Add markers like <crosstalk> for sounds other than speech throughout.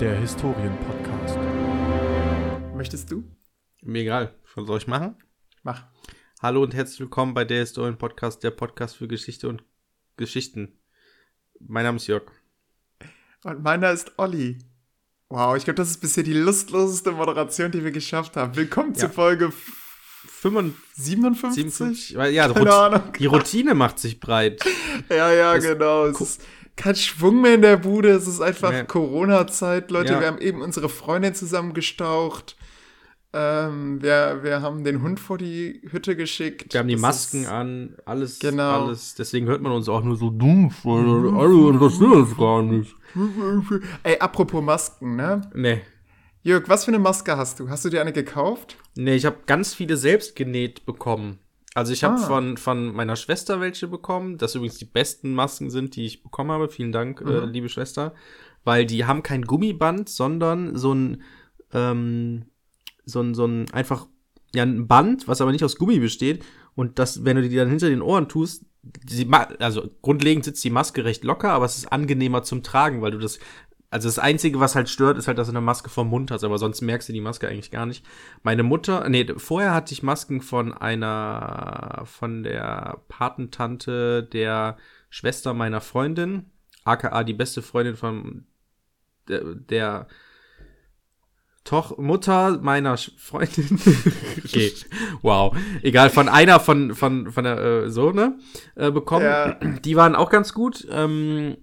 der Historien-Podcast. Möchtest du? Mir egal. Was soll ich machen? Mach. Hallo und herzlich willkommen bei der Historien-Podcast, der Podcast für Geschichte und Geschichten. Mein Name ist Jörg. Und meiner ist Olli. Wow, ich glaube, das ist bisher die lustloseste Moderation, die wir geschafft haben. Willkommen Ja. zur Folge 57, 57? 57 weil- ja, Keine Ahnung. die Routine macht sich breit. <laughs> Ja, ja, Das- genau. Es ist kein Schwung mehr in der Bude. Es ist einfach Nee. Corona-Zeit, Leute. Ja. Wir haben eben unsere Freundin zusammengestaucht. Ähm, wir, wir haben den Hund vor die Hütte geschickt. Wir haben die Das Masken ist- an, alles, Genau. alles. Deswegen hört man uns auch nur so dumpf, weil alle interessiert es gar nicht. Ey, apropos Masken, ne? Nee. Jörg, was für eine Maske hast du? Hast du dir eine gekauft? Nee, ich habe ganz viele selbst genäht bekommen. Also ich habe Ah. von, von meiner Schwester welche bekommen, das übrigens die besten Masken sind, die ich bekommen habe. Vielen Dank, äh, Mhm. liebe Schwester. Weil die haben kein Gummiband, sondern so ein, ähm, so ein, so ein einfach, ja, ein Band, was aber nicht aus Gummi besteht. Und das, wenn du die dann hinter den Ohren tust, also grundlegend sitzt die Maske recht locker, aber es ist angenehmer zum Tragen, weil du das also das Einzige, was halt stört, ist halt, dass du eine Maske vom Mund hast, aber sonst merkst du die Maske eigentlich gar nicht. Meine Mutter, nee, vorher hatte ich Masken von einer, von der Patentante der Schwester meiner Freundin, aka die beste Freundin von der, der Toch, Mutter meiner Sch- Freundin. <laughs> okay, wow. Egal, von einer von, von, von der äh, Sohne äh, bekommen. Ja. Die waren auch ganz gut. Ähm,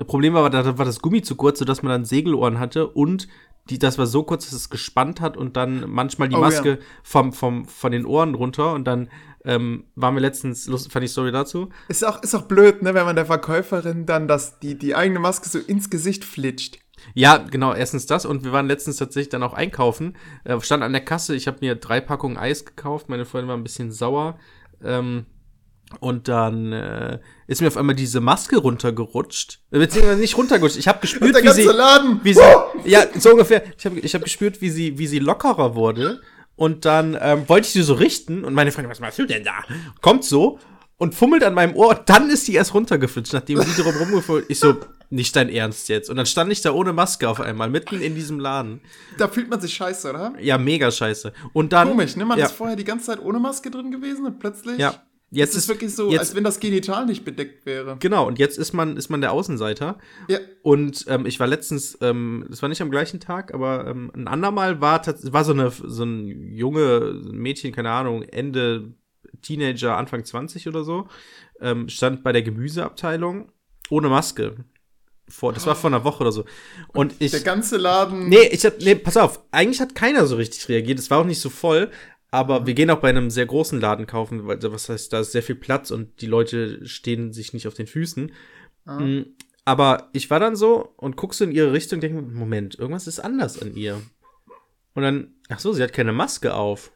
das Problem war, da war das Gummi zu kurz, sodass man dann Segelohren hatte und die, das war so kurz, dass es gespannt hat und dann manchmal die Oh, Maske ja. vom, vom, von den Ohren runter und dann ähm, waren wir letztens, lust, fand ich Story dazu. Ist auch, ist auch blöd, ne, wenn man der Verkäuferin dann das, die, die eigene Maske so ins Gesicht flitscht. Ja, genau, erstens das und wir waren letztens tatsächlich dann auch einkaufen. Äh, stand an der Kasse, ich habe mir drei Packungen Eis gekauft, meine Freundin war ein bisschen sauer. Ähm, und dann äh, ist mir auf einmal diese Maske runtergerutscht. Äh, Beziehungsweise nicht runtergerutscht. Ich habe gespürt, wie sie, Laden. wie sie, ja, so ungefähr. Ich habe ich hab gespürt, wie sie, wie sie lockerer wurde. Und dann ähm, wollte ich sie so richten und meine Freundin, was machst du denn da? Kommt so und fummelt an meinem Ohr. Und dann ist sie erst runtergeflitscht, nachdem sie drum rumgefummelt. Ich so, nicht dein Ernst jetzt. Und dann stand ich da ohne Maske auf einmal, mitten in diesem Laden. Da fühlt man sich scheiße, oder? Ja, mega scheiße. Und dann. Komisch, ne? Man ja, ist vorher die ganze Zeit ohne Maske drin gewesen und plötzlich. ja. Jetzt Es ist wirklich so, jetzt, als wenn das Genital nicht bedeckt wäre. Genau, und jetzt ist man, ist man der Außenseiter. Ja. Und ähm, ich war letztens, ähm, das war nicht am gleichen Tag, aber ähm, ein andermal war war so eine so ein junge Mädchen, keine Ahnung, Ende Teenager, Anfang 20 oder so, ähm, stand bei der Gemüseabteilung ohne Maske. Vor, das war vor einer Woche oder so. Und ich. Der ganze Laden. Nee, ich hab, nee, pass auf, eigentlich hat keiner so richtig reagiert. Es war auch nicht so voll, aber wir gehen auch bei einem sehr großen Laden kaufen, weil was heißt, da ist sehr viel Platz und die Leute stehen sich nicht auf den Füßen. Ah. Mm, Aber ich war dann so und guck so in ihre Richtung und denke, Moment, irgendwas ist anders an ihr. Und dann, ach so, sie hat keine Maske auf.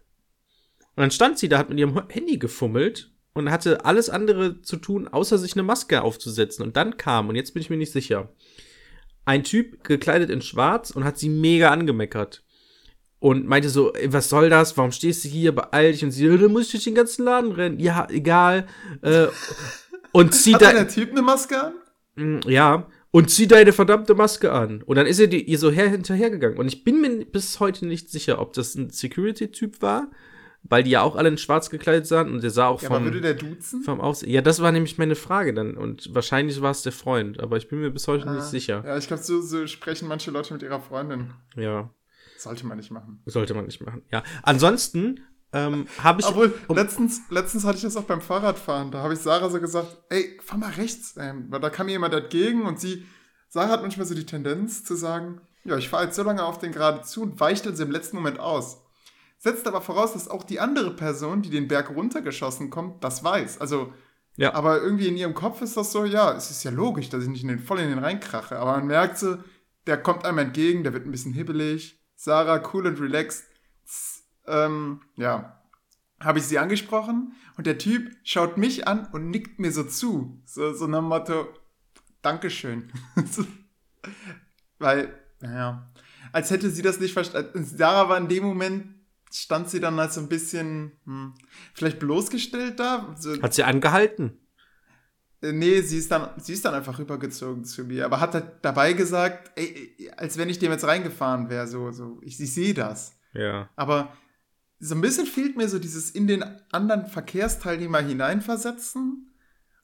Und dann stand sie da, hat mit ihrem Handy gefummelt und hatte alles andere zu tun, außer sich eine Maske aufzusetzen. Und dann kam, und jetzt bin ich mir nicht sicher, ein Typ gekleidet in schwarz und hat sie mega angemeckert. Und meinte so, ey, was soll das? Warum stehst du hier? Beeil dich. Und sie, "Ja, dann muss ich durch den ganzen Laden rennen. Ja, egal. Äh, und zieh Hat da, der Typ eine Maske an? Mm, Ja, und zieh deine verdammte Maske an. Und dann ist er die, ihr so her hinterhergegangen. Und ich bin mir bis heute nicht sicher, ob das ein Security-Typ war, weil die ja auch alle in schwarz gekleidet sahen und der sah auch Ja, aber vom, würde der duzen? vom Aussehen. Ja, das war nämlich meine Frage dann. Und wahrscheinlich war es der Freund, aber ich bin mir bis heute Ah, nicht sicher. Ja, ich glaube, so, so sprechen manche Leute mit ihrer Freundin. Ja, Sollte man nicht machen. sollte man nicht machen. Ja, ansonsten ähm, habe ich. Obwohl, um- letztens, letztens hatte ich das auch beim Fahrradfahren. Da habe ich Sarah so gesagt, ey, fahr mal rechts. Ähm, weil da kam mir jemand entgegen und sie, Sarah hat manchmal so die Tendenz zu sagen, ja, ich fahre jetzt so lange auf den gerade zu und weicht dann so im letzten Moment aus. Setzt aber voraus, dass auch die andere Person, die den Berg runtergeschossen kommt, das weiß. Also, Ja. aber irgendwie in ihrem Kopf ist das so, ja, es ist ja logisch, dass ich nicht in den, voll in den reinkrache. Aber man merkt so, der kommt einem entgegen, der wird ein bisschen hibbelig. Sarah, cool und relaxed. Ähm, ja, habe ich sie angesprochen und der Typ schaut mich an und nickt mir so zu. So, so nach Motto, Dankeschön. <laughs> Weil, naja, als hätte sie das nicht verstanden. Sarah war in dem Moment, stand sie dann als so ein bisschen, hm, vielleicht bloßgestellt da. So, Hat sie angehalten? Äh, Nee, sie ist dann, sie ist dann einfach rübergezogen zu mir, aber hat halt dabei gesagt, ey, als wenn ich dem jetzt reingefahren wäre, so, so, ich, ich sehe das. Ja. Aber so ein bisschen fehlt mir so dieses in den anderen Verkehrsteilnehmer hineinversetzen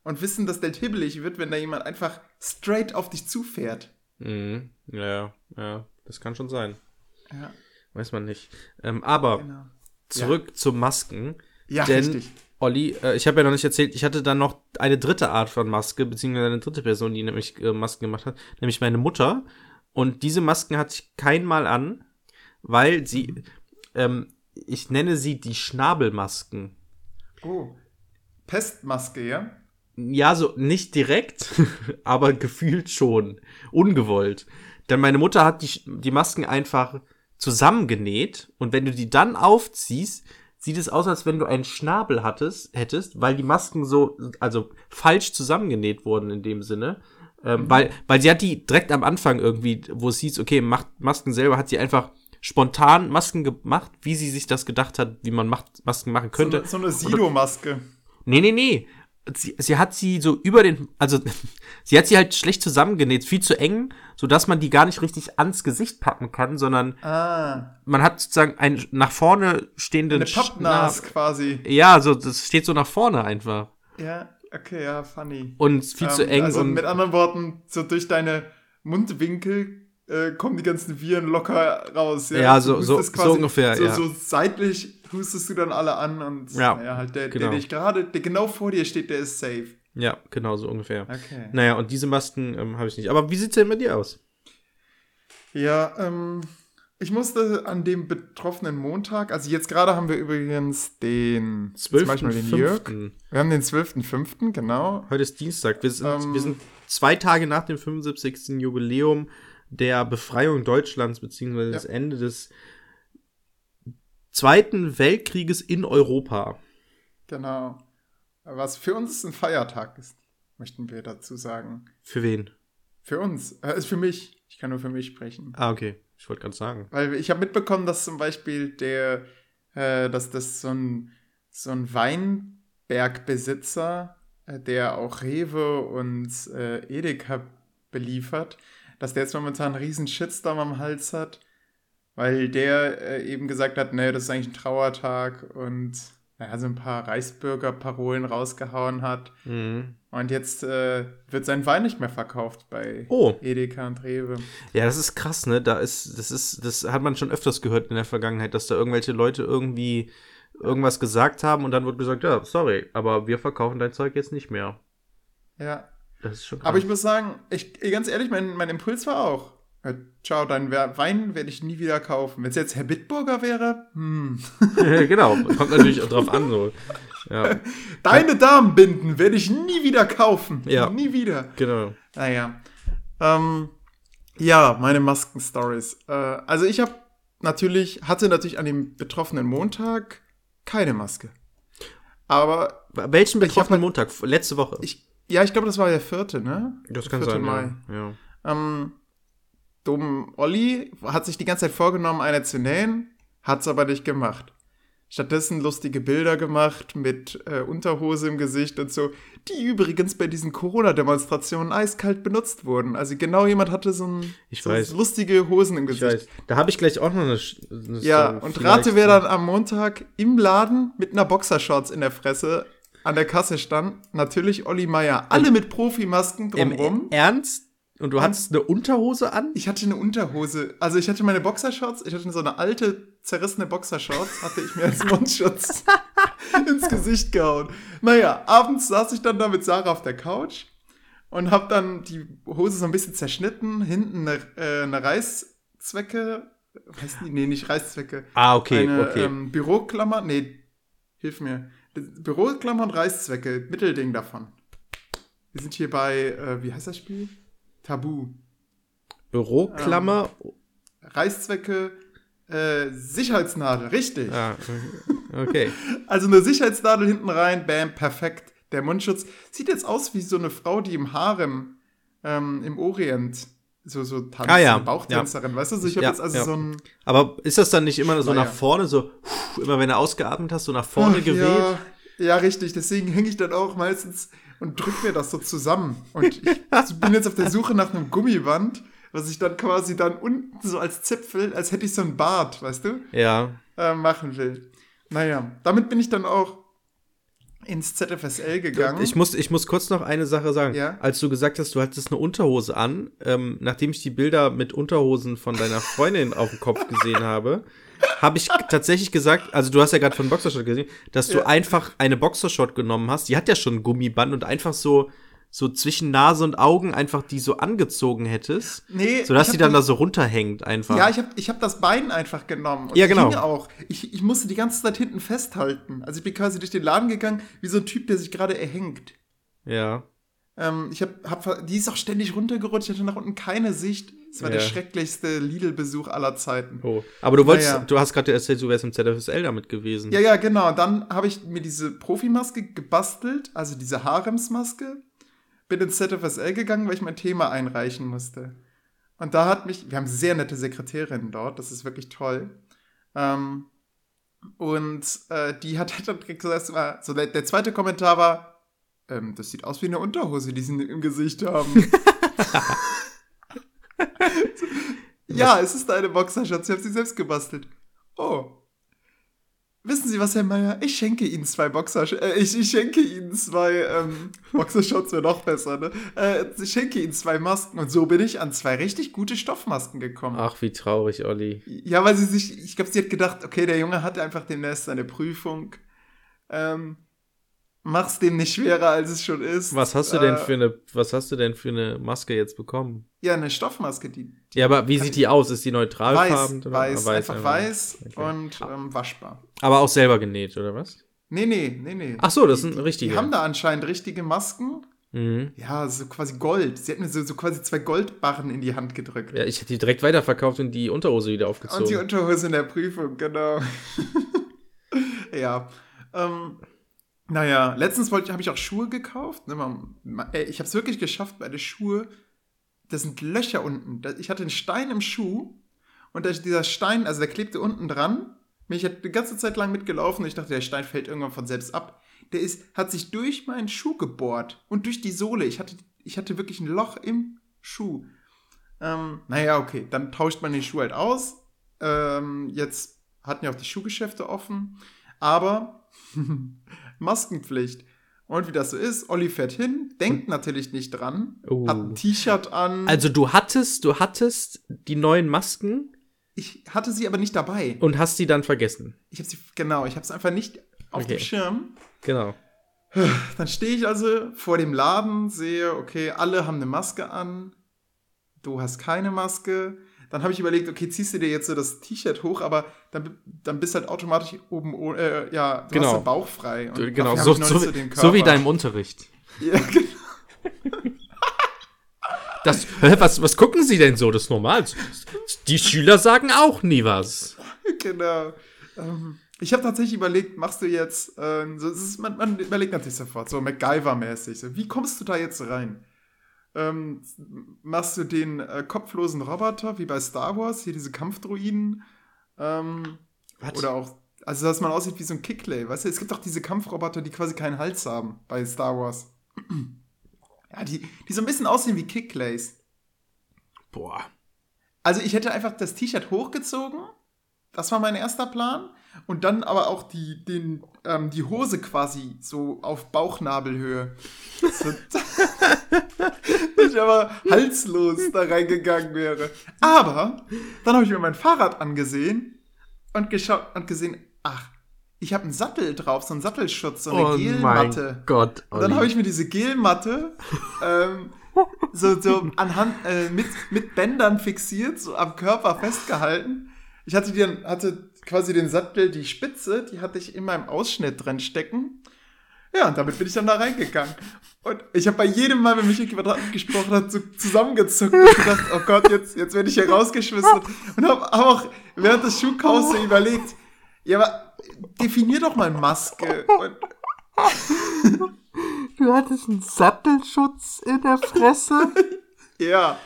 und wissen, dass der hibbelig wird, wenn da jemand einfach straight auf dich zufährt. Mhm. Ja, ja, das kann schon sein. Ja, Weiß man nicht. Ähm, aber genau. zurück zu Masken. Ja, Denn, richtig. Olli, äh, ich habe ja noch nicht erzählt, ich hatte dann noch eine dritte Art von Maske, beziehungsweise eine dritte Person, die nämlich äh, Masken gemacht hat, nämlich meine Mutter. Und diese Masken hatte ich kein Mal an, weil sie, ähm, ich nenne sie die Schnabelmasken. Oh. Pestmaske, ja? Ja, so nicht direkt, <laughs> aber gefühlt schon. Ungewollt. Denn meine Mutter hat die, die Masken einfach zusammengenäht und wenn du die dann aufziehst, sieht es aus, als wenn du einen Schnabel hattest, hättest, weil die Masken so, also falsch zusammengenäht wurden in dem Sinne. Ähm, weil, weil sie hat die direkt am Anfang irgendwie, wo es hieß, okay, macht Masken selber, hat sie einfach spontan Masken gemacht, wie sie sich das gedacht hat, wie man macht, Masken machen So könnte. eine, so eine Sido-Maske. Nee, nee, nee. Sie, sie hat sie so über den, also <laughs> sie hat sie halt schlecht zusammengenäht, viel zu eng, so dass man die gar nicht richtig ans Gesicht packen kann, sondern Ah, man hat sozusagen einen nach vorne stehenden eine Pappnas quasi. Ja, so das steht so nach vorne einfach Ja, okay, ja, funny. und viel zu Ähm, eng Also und mit anderen Worten, so durch deine Mundwinkel äh, kommen die ganzen Viren locker raus. Ja, Du so- so- so ungefähr, So, ja. so seitlich hustest du dann alle an und Ja, naja, halt der, genau. der dich gerade, der genau vor dir steht, der ist safe. ja, genau so ungefähr. Okay. Naja, und diese Masken ähm, habe ich nicht. Aber wie sieht's denn bei dir aus? Ja, ähm, ich musste an dem betroffenen Montag, also jetzt gerade haben wir übrigens den, jetzt mach ich mal den Jörg. 12.05. Wir haben den 12.05., genau. Heute ist Dienstag. Wir sind, Ähm. wir sind zwei Tage nach dem 75. Jubiläum der Befreiung Deutschlands, beziehungsweise das Ende des Zweiten Weltkrieges in Europa. Genau. Was für uns ein Feiertag ist, möchten wir dazu sagen. Für wen? Für uns. Äh, ist für mich. Ich kann nur für mich sprechen. Ah, okay. Ich wollte gerade sagen. Weil ich habe mitbekommen, dass zum Beispiel der, äh, dass das so ein, so ein Weinbergbesitzer, äh, der auch Rewe und äh, Edeka beliefert, dass der jetzt momentan einen riesen Shitstorm am Hals hat, weil der äh, eben gesagt hat, nee, das ist eigentlich ein Trauertag und naja, so ein paar Reichsbürger-Parolen rausgehauen hat. Mhm. Und jetzt äh, wird sein Wein nicht mehr verkauft bei Oh. Edeka und Rewe. Ja, das ist krass, ne? Da ist, das ist, das hat man schon öfters gehört in der Vergangenheit, dass da irgendwelche Leute irgendwie irgendwas gesagt haben und dann wird gesagt, ja, sorry, aber wir verkaufen dein Zeug jetzt nicht mehr. Ja, Das ist schon krass. Aber ich muss sagen, ich, ganz ehrlich, mein, mein Impuls war auch, ciao, deinen Wer- Wein werde ich nie wieder kaufen. Wenn es jetzt Herr Bitburger wäre, hm. <laughs> genau, kommt natürlich auch drauf an, so. <laughs> Ja, Deine Damenbinden werde ich nie wieder kaufen. Ja. Nie wieder. genau. Naja. Ähm, ja, meine Masken-Stories. Äh, also ich habe natürlich, hatte natürlich an dem betroffenen Montag keine Maske. Aber Welchen betroffenen Montag? Letzte Woche. ich, ja, ich glaube, das war der vierte, ne? das kann Vierte sein, Mai. ja. ja. Ähm, Dom Olli hat sich die ganze Zeit vorgenommen, eine zu nähen, hat's aber nicht gemacht. Stattdessen lustige Bilder gemacht mit äh, Unterhose im Gesicht und so, die übrigens bei diesen Corona-Demonstrationen eiskalt benutzt wurden. Also genau jemand hatte so, ein, Ich so weiß. lustige Hosen im Ich Gesicht. Da habe ich gleich auch noch eine. Eine Ja, Story. und rate, wer dann am Montag im Laden mit einer Boxershorts in der Fresse an der Kasse stand. Natürlich Olli Meier. Alle mit Profimasken Im drumrum. Ernst? Und du hattest eine Unterhose an? Ich hatte eine Unterhose. Also ich hatte meine Boxershorts, ich hatte so eine alte, zerrissene Boxershorts, hatte ich mir als <laughs> Mundschutz <laughs> ins Gesicht gehauen. Naja, abends saß ich dann da mit Sarah auf der Couch und hab dann die Hose so ein bisschen zerschnitten, hinten eine, äh, eine Reißzwecke, heißt die? Nee, nicht Reißzwecke. Ah, okay, eine okay. ähm, Büroklammer, nee, hilf mir. Büroklammer und Reißzwecke, Mittelding davon. Wir sind hier bei, äh, wie heißt das Spiel? Tabu. Büroklammer. Reißzwecke, äh, Sicherheitsnadel, richtig. Ah, okay. <laughs> Also eine Sicherheitsnadel hinten rein, bam, perfekt. Der Mundschutz sieht jetzt aus wie so eine Frau, die im Harem ähm, im Orient so, so tanzt, Ah, ja. eine Bauchtänzerin, weißt du? So, ich habe Ja, jetzt also ja. so ein Aber ist das dann nicht immer so Schleier. nach vorne, so immer wenn du ausgeatmet hast, so nach vorne Ach, geweht? Ja, ja, richtig. Deswegen hänge ich dann auch meistens und drück mir das so zusammen. Und ich bin jetzt auf der Suche nach einem Gummiband, was ich dann quasi dann unten so als Zipfel, als hätte ich so ein Bart, weißt du, Ja. äh, machen will. Naja, damit bin ich dann auch ins ZFSL gegangen. Ich muss, ich muss kurz noch eine Sache sagen. Ja? Als du gesagt hast, du hattest eine Unterhose an, ähm, nachdem ich die Bilder mit Unterhosen von deiner Freundin auf dem Kopf gesehen habe, habe ich tatsächlich gesagt, also du hast ja gerade von Boxershot gesehen, dass du Ja. einfach eine Boxershot genommen hast. Die hat ja schon ein Gummiband und einfach so, so zwischen Nase und Augen einfach die so angezogen hättest, nee, sodass die dann da so runterhängt einfach. Ja, ich habe ich hab das Bein einfach genommen. Und Ja, genau. Auch. Ich, ich musste die ganze Zeit hinten festhalten. Also ich bin quasi durch den Laden gegangen, wie so ein Typ, der sich gerade erhängt. ja. Ähm, ich hab, hab, die ist auch ständig runtergerutscht, ich hatte nach unten keine Sicht. Es war der Ja. schrecklichste Lidl-Besuch aller Zeiten. Oh. Aber du wolltest, Naja. du hast gerade erzählt, du wärst im ZFSL damit gewesen. Ja, ja, genau. Dann habe ich mir diese Profimaske gebastelt, also diese Haremsmaske. Bin ins ZFSL gegangen, weil ich mein Thema einreichen musste. Und da hat mich, wir haben sehr nette Sekretärinnen dort, das ist wirklich toll. Ähm, und äh, die hat dann gesagt, es war, so der, der zweite Kommentar war, ähm, das sieht aus wie eine Unterhose, die sie im Gesicht haben. <laughs> <laughs> ja, es ist eine Boxershot, sie haben sie selbst gebastelt. Oh. Wissen Sie was, Herr Meier? Ich schenke Ihnen zwei Boxershorts. Äh, ich, ich schenke Ihnen zwei ähm, <laughs> Boxershorts wäre noch besser, ne? Äh, ich schenke Ihnen zwei Masken. Und so bin ich an zwei richtig gute Stoffmasken gekommen. Ach, wie traurig, Olli. Ja, weil sie sich, ich glaube, sie hat gedacht, okay, der Junge hat einfach demnächst seine Prüfung. Ähm, mach's dem nicht schwerer, als es schon ist. Was hast du denn Äh, für eine, was hast du denn für eine Maske jetzt bekommen? Ja, eine Stoffmaske, die Ja, aber wie sieht die aus? Ist die weiß, neutralfarben? oder? weiß, Ah, einfach weiß Okay. und ähm, waschbar. Aber auch selber genäht, oder was? Nee, nee, nee, nee. Ach so, das Die- sind die- richtige. Die haben da anscheinend richtige Masken. Mhm. Ja, so quasi Gold. Sie hat mir so, so quasi zwei Goldbarren in die Hand gedrückt. Ja, ich hätte die direkt weiterverkauft und die Unterhose wieder Und die aufgezogen. Unterhose in der Prüfung, genau. <laughs> ja. Ähm, naja, letztens habe ich auch Schuhe gekauft. Ne, man, man, ey, ich habe es wirklich geschafft, meine Schuhe, da sind Löcher unten. Da, ich hatte einen Stein im Schuh und da, dieser Stein, also der klebte unten dran. Ich hat die ganze Zeit lang mitgelaufen und ich dachte, der Stein fällt irgendwann von selbst ab. Der ist, hat sich durch meinen Schuh gebohrt und durch die Sohle. Ich hatte, ich hatte wirklich ein Loch im Schuh. Ähm, naja, okay, dann tauscht man den Schuh halt aus. Ähm, jetzt hatten ja auch die Schuhgeschäfte offen. Aber <laughs> Maskenpflicht. Und wie das so ist, Olli fährt hin, denkt natürlich nicht dran, Oh. hat ein T-Shirt an. Also du hattest, du hattest die neuen Masken ich hatte sie aber nicht dabei. und hast die dann vergessen. Ich habe sie, genau, ich habe es einfach nicht auf Okay. dem Schirm. Genau. Dann stehe ich also vor dem Laden, sehe, okay, alle haben eine Maske an. Du hast keine Maske. Dann habe ich überlegt, okay, ziehst du dir jetzt so das T-Shirt hoch, aber dann, dann bist halt automatisch oben, oh- äh, ja, du Genau. hast den Bauch frei. Und Du- Genau, dafür so, so, so wie deinem Unterricht. <laughs> Ja, genau. Das, hä, was, was gucken Sie denn so? Das ist normal. Die Schüler sagen auch nie was. genau. Ähm, ich habe tatsächlich überlegt, machst du jetzt, ähm, so, ist, man, man überlegt natürlich sofort, so MacGyver-mäßig, so, wie kommst du da jetzt rein? Ähm, machst du den äh, kopflosen Roboter, wie bei Star Wars, hier diese Kampfdruiden? Ähm, oder auch, also dass man aussieht wie so ein Kicklay, weißt du? Es gibt auch diese Kampfroboter, die quasi keinen Hals haben bei Star Wars. <clears throat> ja, die, die so ein bisschen aussehen wie Kicklays. Boah. Also ich hätte einfach das T-Shirt hochgezogen. Das war mein erster Plan. Und dann aber auch die, den, ähm, die Hose quasi so auf Bauchnabelhöhe. So, <laughs> dass ich aber halslos da reingegangen wäre. Aber dann habe ich mir mein Fahrrad angesehen und geschaut und gesehen, ach, ich habe einen Sattel drauf, so einen Sattelschutz, so eine Gelmatte. Oh Gott. Und dann habe ich mir diese Gelmatte ähm, so, so anhand, äh, mit, mit Bändern fixiert, so am Körper festgehalten. Ich hatte, die, dann- hatte quasi den Sattel, die Spitze, die hatte ich in meinem Ausschnitt drin stecken. Ja, und damit bin ich dann da reingegangen. Und ich habe bei jedem Mal, wenn mich jemand gesprochen hat, so zusammengezuckt und gedacht, oh Gott, jetzt, jetzt werde ich hier rausgeschmissen. Und habe hab auch während des Schuhkaufs so überlegt, ja, aber definier doch mal Maske. Und Du hattest einen Sattelschutz in der Fresse. <laughs> ja,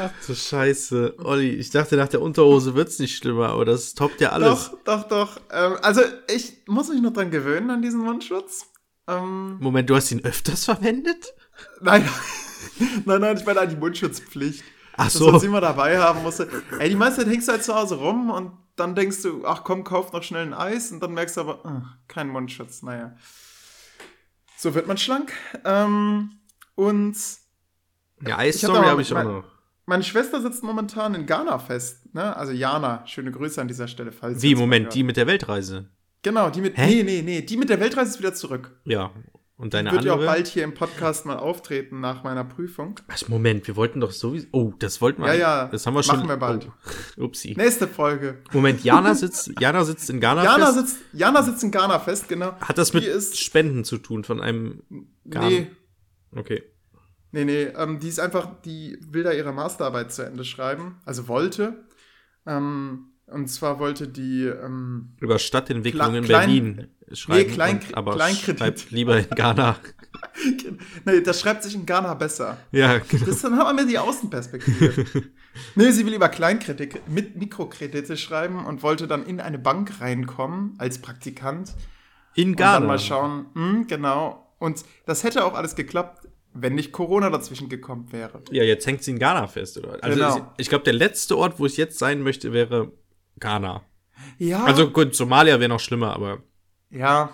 Ach du Scheiße. Olli, ich dachte, nach der Unterhose wird's nicht schlimmer, aber das toppt ja alles. Doch, doch, doch. Ähm, also ich muss mich noch dran gewöhnen an diesen Mundschutz. Ähm, Moment, du hast ihn öfters verwendet? nein, <laughs> nein, nein, ich meine an die Mundschutzpflicht. Ach Dass so. man sie immer dabei haben musste. Ey, die meiste Zeit hängst du halt zu Hause rum und dann denkst du, ach komm, kauf noch schnell ein Eis und dann merkst du aber, ach, kein Mundschutz, naja. So wird man schlank. Ähm, und Ja, Ich hab Eisstory da mal habe ich auch noch. Meine Schwester sitzt momentan in Ghana fest, ne? Also Jana, schöne Grüße an dieser Stelle, falls sie Wie, Moment, die mit der Weltreise? Genau, die mit, Hä? nee, nee, nee, die mit der Weltreise ist wieder zurück. Ja. Und deine Wird ja auch andere? bald hier im Podcast mal auftreten nach meiner Prüfung. Ach, Moment, wir wollten doch sowieso. Oh, das wollten wir. Ja, ja, Das haben wir schon. machen wir bald. Oh, upsi. Nächste Folge. Moment, Jana sitzt, Jana sitzt in Ghana. Jana fest. sitzt, Jana sitzt in Ghana fest, genau. Hat das Die mit ist- Spenden zu tun von einem. Ghana? Nee, Okay. Nee, nee. Ähm, die ist einfach, die will da ihre Masterarbeit zu Ende schreiben. Also wollte. Ähm, und zwar wollte die, ähm, Über Stadtentwicklung in Klein- Berlin schreiben. Klein- und, aber Kleinkredit. schreibt lieber in Ghana. <laughs> <laughs> nee, das schreibt sich in Ghana besser. ja, genau. Das, dann haben wir die Außenperspektive. <laughs> nee, sie will über Kleinkredite, mit Mikrokredite schreiben und wollte dann in eine Bank reinkommen als Praktikant. In Und Ghana. dann mal schauen, hm, genau. Und das hätte auch alles geklappt, wenn nicht Corona dazwischen gekommen wäre. Ja, jetzt hängt sie in Ghana fest, oder? Also Genau. ich, ich glaube, der letzte Ort, wo ich jetzt sein möchte, wäre Ghana. Ja, Also gut, Somalia wäre noch schlimmer, aber ja.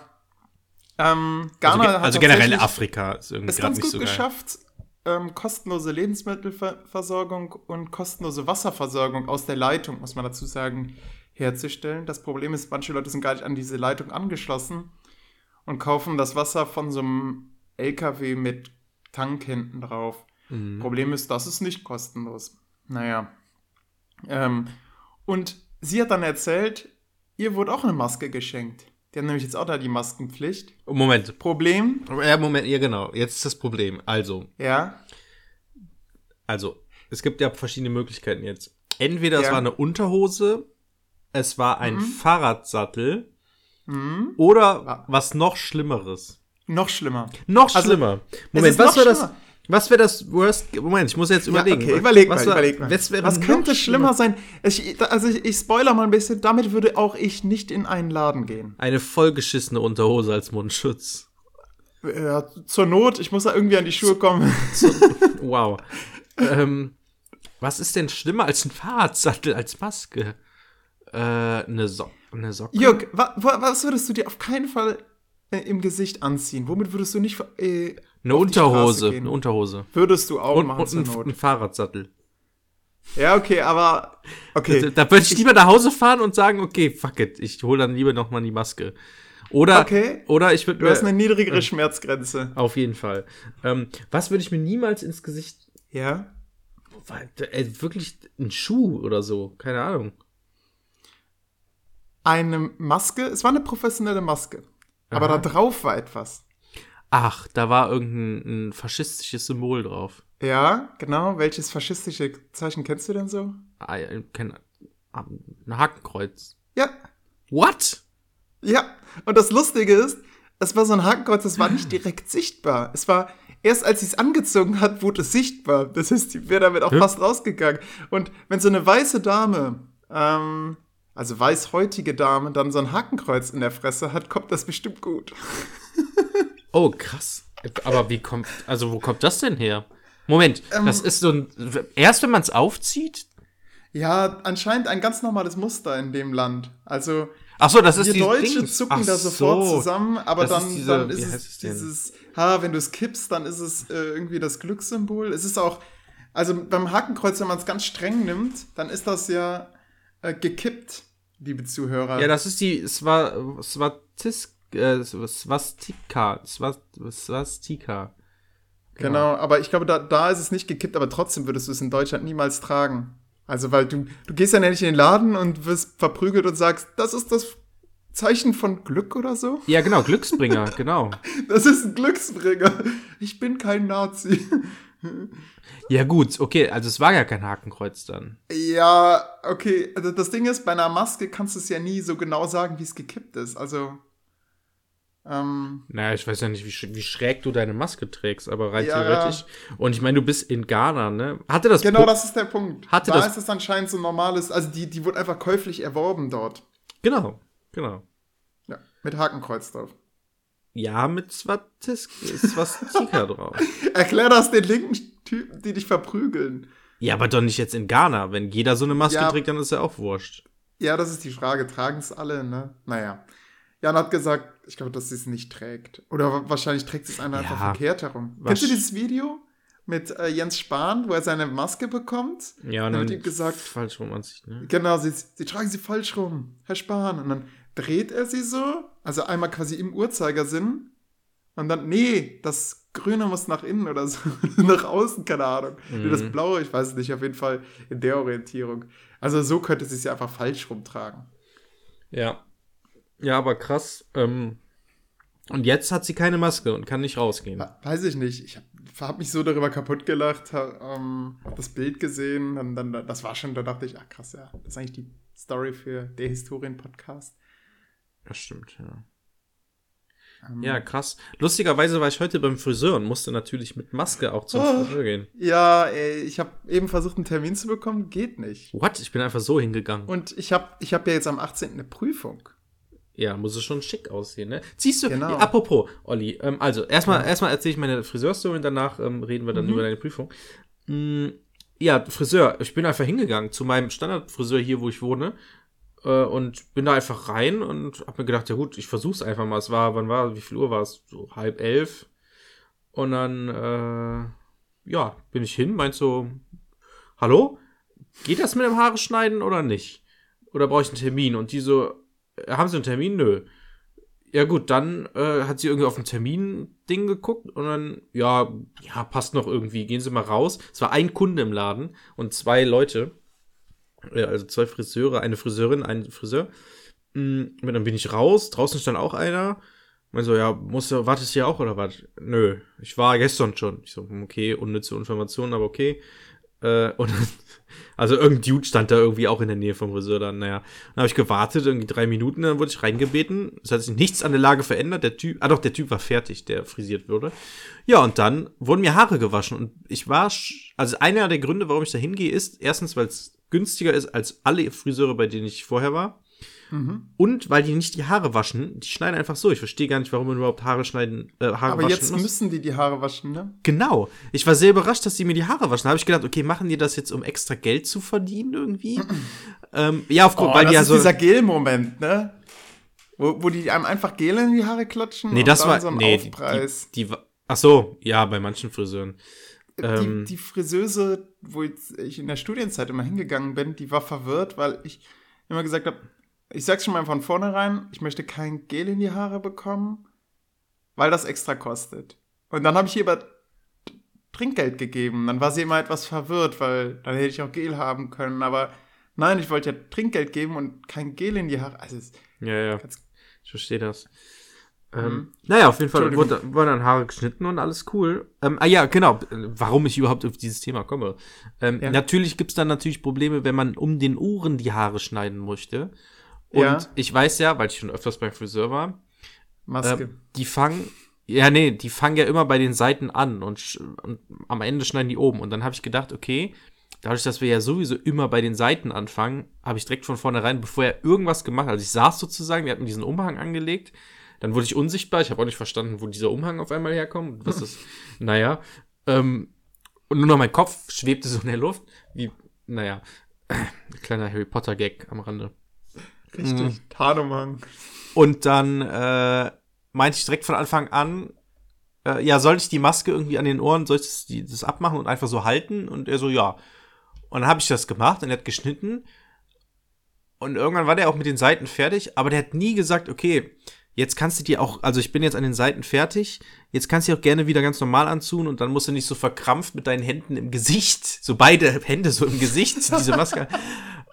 Ähm, also, Ghana ge- hat also generell Afrika ist irgendwie gerade ganz nicht gut so geschafft, ähm, kostenlose Lebensmittelversorgung und kostenlose Wasserversorgung aus der Leitung, muss man dazu sagen, herzustellen. Das Problem ist, manche Leute sind gar nicht an diese Leitung angeschlossen und kaufen das Wasser von so einem LKW mit Tank hinten drauf. Mhm. Problem ist, das ist nicht kostenlos. Naja. Ähm, und sie hat dann erzählt, ihr wurde auch eine Maske geschenkt. Die haben nämlich jetzt auch da die Maskenpflicht. Moment. Problem, Ja, Moment, ja genau. Jetzt ist das Problem. Also, ja, also, es gibt ja verschiedene Möglichkeiten jetzt. Entweder es Ja. war eine Unterhose, es war ein Mhm. Fahrradsattel hm, oder Ah. was noch Schlimmeres. Noch schlimmer. Noch Also, schlimmer. es Moment, was wäre das? schlimmer. Was wäre das Worst? Moment, ich muss jetzt überlegen. Ja, okay, überleg was mal, war- überleg mal. Was, Was könnte schlimmer sein? Ich, also ich, ich spoiler mal ein bisschen, damit würde auch ich nicht in einen Laden gehen. Eine vollgeschissene Unterhose als Mundschutz. Ja, zur Not, ich muss da irgendwie an die Schuhe kommen. Wow. ähm, was ist denn schlimmer als ein Fahrradsattel als Maske? Äh, eine, so eine Socke? Jörg, wa, wa, was würdest du dir auf keinen Fall im Gesicht anziehen? Womit würdest du nicht äh, Eine Unterhose. Eine Unterhose. Würdest du auch Und, machen und zur ein, Not. ein Fahrradsattel. Ja, okay, aber okay. Da, da würde ich lieber nach Hause fahren und sagen, okay, fuck it, ich hole dann lieber noch mal die Maske. Oder, Okay. oder ich würde Du hast eine niedrigere Schmerzgrenze. auf jeden Fall. Ähm, was würde ich mir niemals ins Gesicht, Ja. äh, wirklich ein Schuh oder so, keine Ahnung. Eine Maske, es war eine professionelle Maske. Aber Aha. da drauf war etwas. Ach, da war irgendein ein faschistisches Symbol drauf. Ja, genau. Welches faschistische Zeichen kennst du denn so? Ah, ja, kein, ah, ein Hakenkreuz. Ja, What? ja. Und das Lustige ist, es war so ein Hakenkreuz, das war nicht <gasps> direkt sichtbar. Es war erst, als sie es angezogen hat, wurde es sichtbar. Das heißt, die wäre damit auch Hä? fast rausgegangen. Und wenn so eine weiße Dame, ähm, also weißhäutige Dame, dann so ein Hakenkreuz in der Fresse hat, kommt das bestimmt gut. <laughs> Oh, krass. Aber wie kommt, also wo kommt das denn her? Moment, Ähm, das ist so ein, erst wenn man es aufzieht? Ja, anscheinend ein ganz normales Muster in dem Land. Also Ach so, das ist dieses Deutsche Dings. zucken Ach da sofort so. zusammen, aber Das dann ist diese- dann ist es dieses, ha, wenn du es kippst, dann ist es äh, irgendwie das Glückssymbol. Es ist auch, also beim Hakenkreuz, wenn man es ganz streng nimmt, dann ist das ja äh, gekippt, liebe Zuhörer. Ja, das ist die Swa, Swatis, äh, Swastika. Swas- Swastika. Genau, aber ich glaube, da, da ist es nicht gekippt, aber trotzdem würdest du es in Deutschland niemals tragen. Also, weil du, du gehst ja nicht in den Laden und wirst verprügelt und sagst, das ist das Zeichen von Glück oder so. Ja, genau, Glücksbringer, <laughs> genau. Das ist ein Glücksbringer. Ich bin kein Nazi. <laughs> Ja, gut, okay, also es war ja kein Hakenkreuz dann. Ja, okay. Also das Ding ist, bei einer Maske kannst du es ja nie so genau sagen, wie es gekippt ist. Also, ähm, Naja, ich weiß ja nicht, wie, wie schräg du deine Maske trägst, aber rein Ja, theoretisch. Und ich meine, du bist in Ghana, ne? Hatte das genau Po- das ist der Punkt. Hatte da das- ist es anscheinend so ein normales, also die, die wurde einfach käuflich erworben dort. Genau, genau. Ja, mit Hakenkreuz drauf. Ja, mit Swastika drauf. <laughs> Erklär das den linken Typen, die dich verprügeln. Ja, aber doch nicht jetzt in Ghana. Wenn jeder so eine Maske Ja. trägt, dann ist ja auch wurscht. Ja, das ist die Frage. Tragen es alle, ne? Naja. Jan hat gesagt, ich glaube, dass sie es nicht trägt. Oder wa- wahrscheinlich trägt es einer einfach Ja. verkehrt herum. Kennst du dieses Video mit äh, Jens Spahn, wo er seine Maske bekommt? Ja, und Dann dann wird ihm gesagt- falsch rum Ansicht, ne? Genau, sie, sie tragen sie falsch rum, Herr Spahn. Und dann dreht er sie so, also einmal quasi im Uhrzeigersinn. Und dann, nee, das Grüne muss nach innen oder so, <laughs> nach außen, keine Ahnung. Nee, Das Mhm. Blaue, ich weiß es nicht, auf jeden Fall in der Orientierung. Also so könnte sie es ja einfach falsch rumtragen. Ja. Ja, aber krass. Ähm, und jetzt hat sie keine Maske und kann nicht rausgehen. We- Weiß ich nicht. Ich habe hab mich so darüber kaputt gelacht, hab, ähm, das Bild gesehen und dann, das war schon, da dachte ich, ach krass, ja, das ist eigentlich die Story für der Historien-Podcast. Das stimmt, ja. Ähm, Ja, krass. Lustigerweise war ich heute beim Friseur und musste natürlich mit Maske auch zum Oh. Friseur gehen. Ja, ey, ich habe eben versucht, einen Termin zu bekommen, geht nicht. What? Ich bin einfach so hingegangen. Und ich habe ich hab ja jetzt am 18. eine Prüfung. Ja, muss es schon schick aussehen, ne? Siehst du, Genau. apropos, Olli, ähm, also erstmal erstmal erzähle ich meine Friseurstory und danach ähm, reden wir dann Mhm. über deine Prüfung. Mm, ja, Friseur, ich bin einfach hingegangen zu meinem Standardfriseur hier, wo ich wohne. Äh, und bin da einfach rein und hab mir gedacht, ja gut, ich versuch's einfach mal. Es war, wann war, wie viel Uhr war es? So halb elf. Und dann, äh, ja, bin ich hin, meint so, hallo? Geht das mit dem Haare schneiden oder nicht? Oder brauche ich einen Termin? Und die so, "Äh, haben Sie einen Termin? Nö. Ja gut, dann äh, hat sie irgendwie auf ein Termin-Ding geguckt und dann, ja, ja, passt noch irgendwie, gehen Sie mal raus. Es war ein Kunde im Laden und zwei Leute, also zwei Friseure, eine Friseurin, ein Friseur. Mm, Und dann bin ich raus, draußen stand auch einer. Man so, ja, musst du, wartest du hier auch oder was? Nö, ich war gestern schon. Ich so, hm, okay, unnütze Informationen, aber okay. Äh, und <laughs> also irgendein Dude stand da irgendwie auch in der Nähe vom Friseur dann, naja. Dann habe ich gewartet, irgendwie drei Minuten, dann wurde ich reingebeten. Es hat sich nichts an der Lage verändert. Der Typ, ah doch, der Typ war fertig, der frisiert wurde. Ja, und dann wurden mir Haare gewaschen. Und ich war, also einer der Gründe, warum ich da hingehe, ist erstens, weil es günstiger ist als alle Friseure, bei denen ich vorher war. Mhm. Und weil die nicht die Haare waschen, die schneiden einfach so. Ich verstehe gar nicht, warum man überhaupt Haare schneiden, äh, Haare Aber waschen jetzt muss. müssen die die Haare waschen, ne? Genau. Ich war sehr überrascht, dass die mir die Haare waschen. Da habe ich gedacht, okay, machen die das jetzt, um extra Geld zu verdienen irgendwie? <clears throat> ähm, ja, aufgrund, Oh, weil das die ja ist so. dieser Gel-Moment, ne? Wo, wo die einem einfach Gel in die Haare klatschen nee, das war. so ein nee, die, Aufpreis. die, die, ach so, ja, bei manchen Friseuren. Ähm, die, die Friseuse, wo ich in der Studienzeit immer hingegangen bin, die war verwirrt, weil ich immer gesagt habe, ich sag's schon mal von vornherein, ich möchte kein Gel in die Haare bekommen, weil das extra kostet. Und dann habe ich ihr aber Trinkgeld gegeben. Dann war sie immer etwas verwirrt, weil dann hätte ich auch Gel haben können. Aber nein, ich wollte ja Trinkgeld geben und kein Gel in die Haare. Also, Ja, ja. Ich verstehe das. Ähm, Mhm. naja, auf jeden Fall wurde, wurden dann Haare geschnitten und alles cool. Ähm, ah ja, genau, äh, warum ich überhaupt auf dieses Thema komme. Ähm, Ja. Natürlich gibt's dann natürlich Probleme, wenn man um den Ohren die Haare schneiden möchte. Und Ja. ich weiß ja, weil ich schon öfters beim Friseur war, Maske. ähm, die fangen, ja, nee, die fangen ja immer bei den Seiten an und, und am Ende schneiden die oben. Und dann habe ich gedacht, okay, dadurch, dass wir ja sowieso immer bei den Seiten anfangen, habe ich direkt von vornherein, bevor er irgendwas gemacht hat, also ich saß sozusagen, wir hatten diesen Umhang angelegt, dann wurde ich unsichtbar, ich habe auch nicht verstanden, wo dieser Umhang auf einmal herkommt, was ist, <laughs> naja, ähm, und nur noch mein Kopf schwebte so in der Luft, wie, naja, <clears throat> kleiner Harry Potter Gag am Rande. Richtig. Tarnumhang. Und dann äh, meinte ich direkt von Anfang an, äh, ja, soll ich die Maske irgendwie an den Ohren, soll ich das, die, das abmachen und einfach so halten? Und er so, ja. Und dann habe ich das gemacht und er hat geschnitten. Und irgendwann war der auch mit den Seiten fertig, aber der hat nie gesagt, okay, jetzt kannst du die auch, also ich bin jetzt an den Seiten fertig, jetzt kannst du die auch gerne wieder ganz normal anziehen und dann musst du nicht so verkrampft mit deinen Händen im Gesicht, <laughs> so beide Hände so im Gesicht, diese Maske.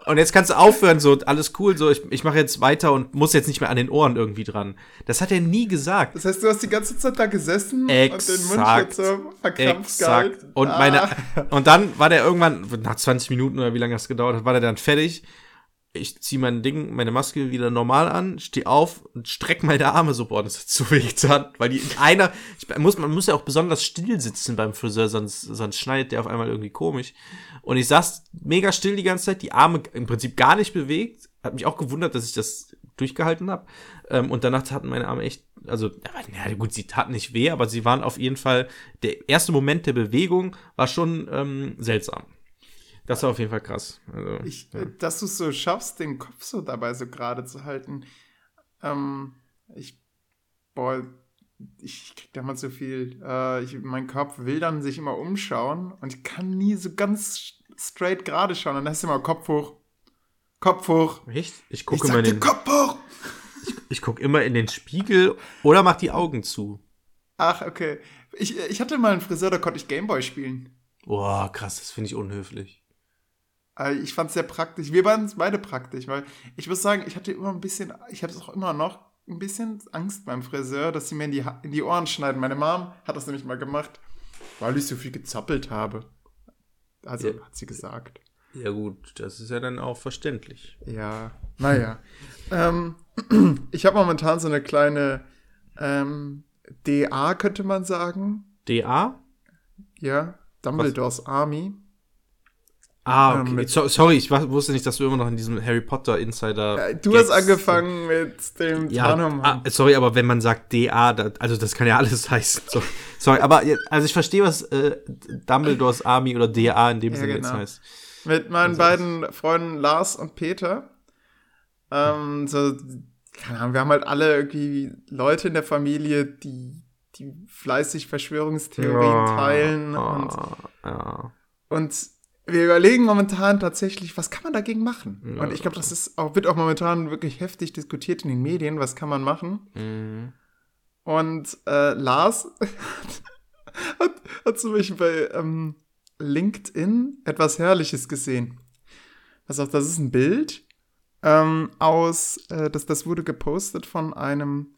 Und jetzt kannst du aufhören, so alles cool, so ich, ich mache jetzt weiter und muss jetzt nicht mehr an den Ohren irgendwie dran. Das hat er nie gesagt. Das heißt, du hast die ganze Zeit da gesessen und den Mund Exakt. jetzt so verkrampft Exakt. gehalten. Und Ah. meine, <laughs> und dann war der irgendwann, nach 20 Minuten oder wie lange das gedauert hat, war der dann fertig. Ich ziehe mein Ding, meine Maske wieder normal an, stehe auf und streck meine Arme so, boah, das hat so weh getan, weil die einer, ich muss, man muss ja auch besonders still sitzen beim Friseur, sonst, sonst schneidet der auf einmal irgendwie komisch. Und ich saß mega still die ganze Zeit, die Arme im Prinzip gar nicht bewegt, hat mich auch gewundert, dass ich das durchgehalten habe. Ähm, und danach taten meine Arme echt, also, ja, gut, sie taten nicht weh, aber sie waren auf jeden Fall, der erste Moment der Bewegung war schon ähm, seltsam. Das war auf jeden Fall krass. Also, Ich, ja. Dass du es so schaffst, den Kopf so dabei so gerade zu halten. Ähm, ich, boah, ich krieg da mal so viel. Äh, ich, mein Kopf will dann sich immer umschauen und ich kann nie so ganz straight gerade schauen. Und dann hast du immer Kopf hoch. Kopf hoch. Echt? Ich Ich gucke immer, den- Kopf hoch. ich guck immer in den Spiegel oder mach die Augen zu. Ach, okay. Ich, ich hatte mal einen Friseur, da konnte ich Gameboy spielen. Boah, krass, das finde ich unhöflich. Äh, Ich fand es sehr praktisch. Wir waren beide praktisch, weil ich muss sagen, ich hatte immer ein bisschen, ich habe es auch immer noch, ein bisschen Angst beim Friseur, dass sie mir in die, in die Ohren schneiden. Meine Mom hat das nämlich mal gemacht, weil ich so viel gezappelt habe. Also Ja. hat sie gesagt. Ja gut, das ist ja dann auch verständlich. Ja, naja. ähm, <clears throat> ich habe momentan so eine kleine ähm, DA, könnte man sagen. DA? Ja, Dumbledores Army. Ah, Ähm, okay. mit- so, sorry, ich wusste nicht, dass du immer noch in diesem Harry Potter Insider. Äh, du Gags- hast angefangen mit dem Ja, ah, sorry, aber wenn man sagt DA, da, also das kann ja alles <laughs> heißen. So, sorry, aber also ich verstehe, was äh, Dumbledores Army oder DA in dem Ja, Sinne jetzt genau. heißt. Mit meinen Also beiden Freunden Lars und Peter. Ähm, so, keine Ahnung, wir haben halt alle irgendwie Leute in der Familie, die, die fleißig Verschwörungstheorien teilen. Und, Ah, ja. und wir überlegen momentan tatsächlich, was kann man dagegen machen? Ja. Und ich glaube, das ist auch, wird auch momentan wirklich heftig diskutiert in den Medien, was kann man machen? Mhm. Und äh, Lars <laughs> hat, hat zum Beispiel bei ähm, LinkedIn etwas Herrliches gesehen. Pass auf, das ist ein Bild ähm, aus, äh, das, das wurde gepostet von einem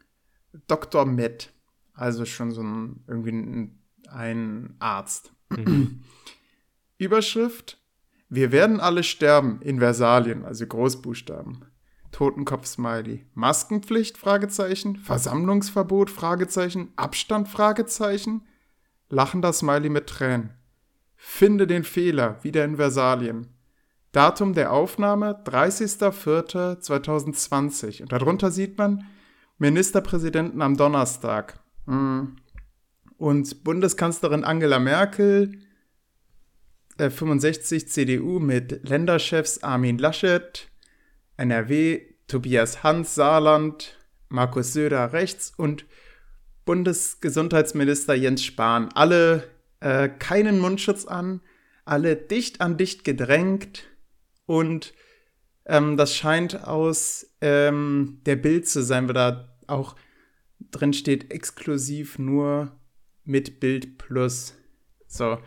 Dr. Med. Also schon so ein, irgendwie ein, ein Arzt. <clears throat> Überschrift: Wir werden alle sterben in Versalien, also Großbuchstaben. Totenkopf-Smiley. Maskenpflicht? Fragezeichen. Versammlungsverbot? Fragezeichen. Abstand? Fragezeichen. Lachender Smiley mit Tränen. Finde den Fehler. Wieder in Versalien. Datum der Aufnahme 30.04.2020. Und darunter sieht man Ministerpräsidenten am Donnerstag. Hm. Und Bundeskanzlerin Angela Merkel, 65 CDU mit Länderchefs Armin Laschet, NRW, Tobias Hans Saarland, Markus Söder rechts und Bundesgesundheitsminister Jens Spahn. Alle äh, keinen Mundschutz an, alle dicht an dicht gedrängt und ähm, das scheint aus ähm, der Bild zu sein, weil da auch drin steht exklusiv nur mit Bild plus. So.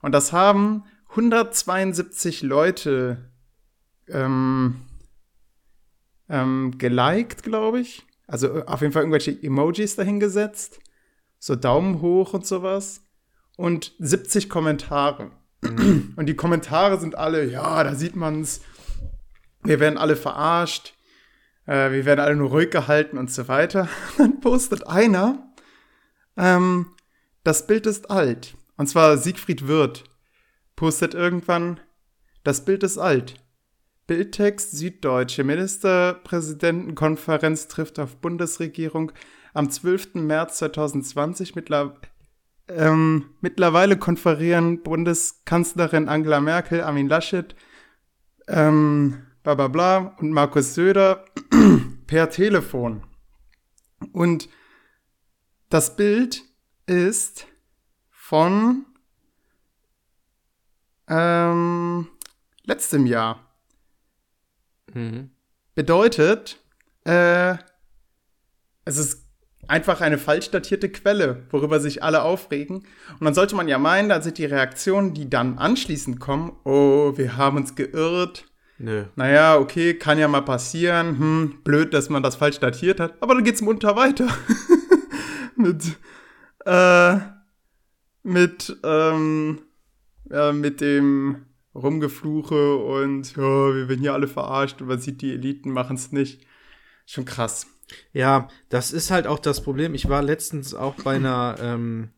Und das haben 172 Leute ähm, ähm, geliked, glaube ich. Also äh, auf jeden Fall irgendwelche Emojis dahingesetzt. So Daumen hoch und sowas. Und 70 Kommentare. Und die Kommentare sind alle, ja, da sieht man's. Wir werden alle verarscht. Äh, wir werden alle nur ruhig gehalten und so weiter. <laughs> Dann postet einer, ähm, das Bild ist alt. Und zwar Siegfried Wirth postet irgendwann, das Bild ist alt. Bildtext Süddeutsche Ministerpräsidentenkonferenz trifft auf Bundesregierung am 12. März 2020. Mittler ähm, mittlerweile konferieren Bundeskanzlerin Angela Merkel, Armin Laschet, ähm, bla bla bla und Markus Söder <clears throat> per Telefon. Und das Bild ist von ähm, letztem Jahr. Mhm. Bedeutet, äh, es ist einfach eine falsch datierte Quelle, worüber sich alle aufregen. Und dann sollte man ja meinen, da sind die Reaktionen, die dann anschließend kommen, oh, wir haben uns geirrt. Nö. Naja, okay, kann ja mal passieren. Hm, blöd, dass man das falsch datiert hat. Aber dann geht's munter weiter. <laughs> mit, äh, mit, ähm, ja, mit dem Rumgefluche und ja, wir werden hier alle verarscht und man sieht, die Eliten machen's nicht. Schon krass. Ja, das ist halt auch das Problem. Ich war letztens auch bei einer ähm,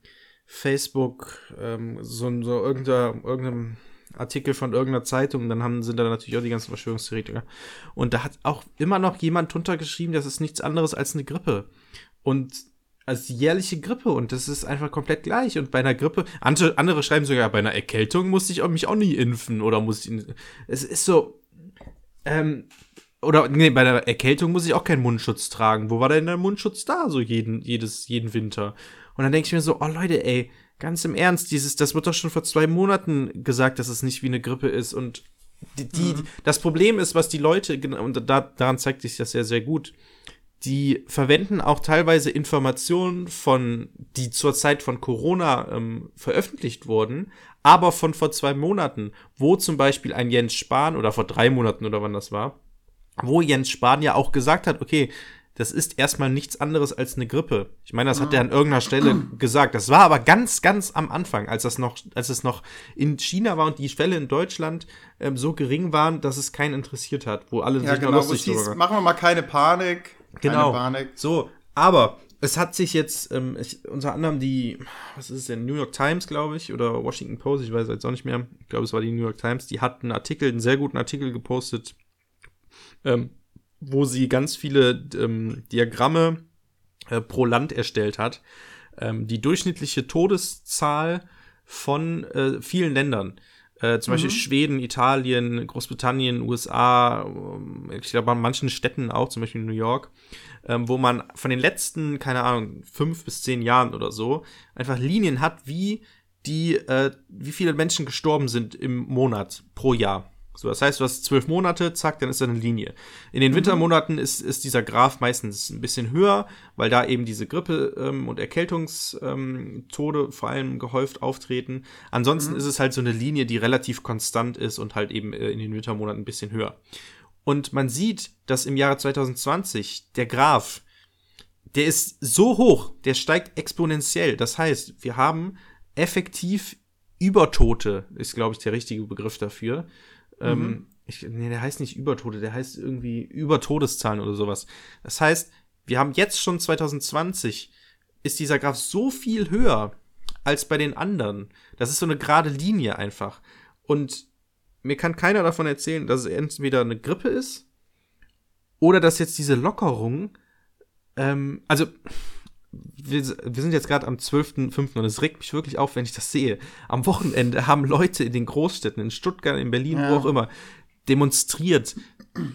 Facebook, ähm, so, so irgendeiner, irgendeinem Artikel von irgendeiner Zeitung, dann haben, sind da natürlich auch die ganzen Verschwörungstheoretiker. Und da hat auch immer noch jemand drunter geschrieben, das ist nichts anderes als eine Grippe. Und als jährliche Grippe und das ist einfach komplett gleich. Und bei einer Grippe, andere, schreiben sogar, bei einer Erkältung musste ich auch mich auch nie impfen oder muss ich. Es ist so. Ähm, oder nee, bei der Erkältung muss ich auch keinen Mundschutz tragen. Wo war denn der Mundschutz da, so jeden, jedes, jeden Winter? Und dann denke ich mir so, oh Leute, ey, ganz im Ernst, dieses, das wird doch schon vor zwei Monaten gesagt, dass es nicht wie eine Grippe ist. Und die, die mhm. das Problem ist, was die Leute, und da, daran zeigt sich das ja sehr gut, die verwenden auch teilweise Informationen von, die zur Zeit von Corona ähm, veröffentlicht wurden, aber von vor zwei Monaten, wo zum Beispiel ein Jens Spahn oder vor drei Monaten oder wann das war, wo Jens Spahn ja auch gesagt hat, okay, das ist erstmal nichts anderes als eine Grippe. Ich meine, das hat er an irgendeiner Stelle <clears throat> gesagt. Das war aber ganz, ganz am Anfang, als das noch, als es noch in China war und die Fälle in Deutschland ähm, so gering waren, dass es keinen interessiert hat, wo alle ja, sich genau, noch lustig hieß, Machen wir mal keine Panik. Genau. So, aber es hat sich jetzt ähm, ich, unter anderem die, was ist es denn, New York Times, glaube ich, oder Washington Post, ich weiß jetzt auch nicht mehr. Ich glaube, es war die New York Times. Die hat einen Artikel, einen sehr guten Artikel gepostet. Ähm, wo sie ganz viele ähm, Diagramme äh, pro Land erstellt hat. Ähm, die durchschnittliche Todeszahl von äh, vielen Ländern. Äh, zum mhm. Beispiel Schweden, Italien, Großbritannien, USA, ähm, ich glaube an manchen Städten auch, zum Beispiel New York, ähm, wo man von den letzten, keine Ahnung, fünf bis zehn Jahren oder so, einfach Linien hat, wie die, äh, wie viele Menschen gestorben sind im Monat pro Jahr. So, das heißt, du hast zwölf Monate, zack, dann ist da eine Linie. In den mhm. Wintermonaten ist, ist dieser Graph meistens ein bisschen höher, weil da eben diese Grippe- ähm, und Erkältungstode ähm, vor allem gehäuft auftreten. Ansonsten mhm. ist es halt so eine Linie, die relativ konstant ist und halt eben äh, in den Wintermonaten ein bisschen höher. Und man sieht, dass im Jahre 2020 der Graph, der ist so hoch, der steigt exponentiell. Das heißt, wir haben effektiv Übertote, ist glaube ich der richtige Begriff dafür ähm, mhm. ich, nee, der heißt nicht Übertote, der heißt irgendwie Übertodeszahlen oder sowas. Das heißt, wir haben jetzt schon 2020, ist dieser Graph so viel höher als bei den anderen. Das ist so eine gerade Linie einfach. Und mir kann keiner davon erzählen, dass es entweder eine Grippe ist oder dass jetzt diese Lockerung, ähm, also wir, wir sind jetzt gerade am 12.05. und es regt mich wirklich auf, wenn ich das sehe. Am Wochenende haben Leute in den Großstädten, in Stuttgart, in Berlin, ja. wo auch immer, demonstriert,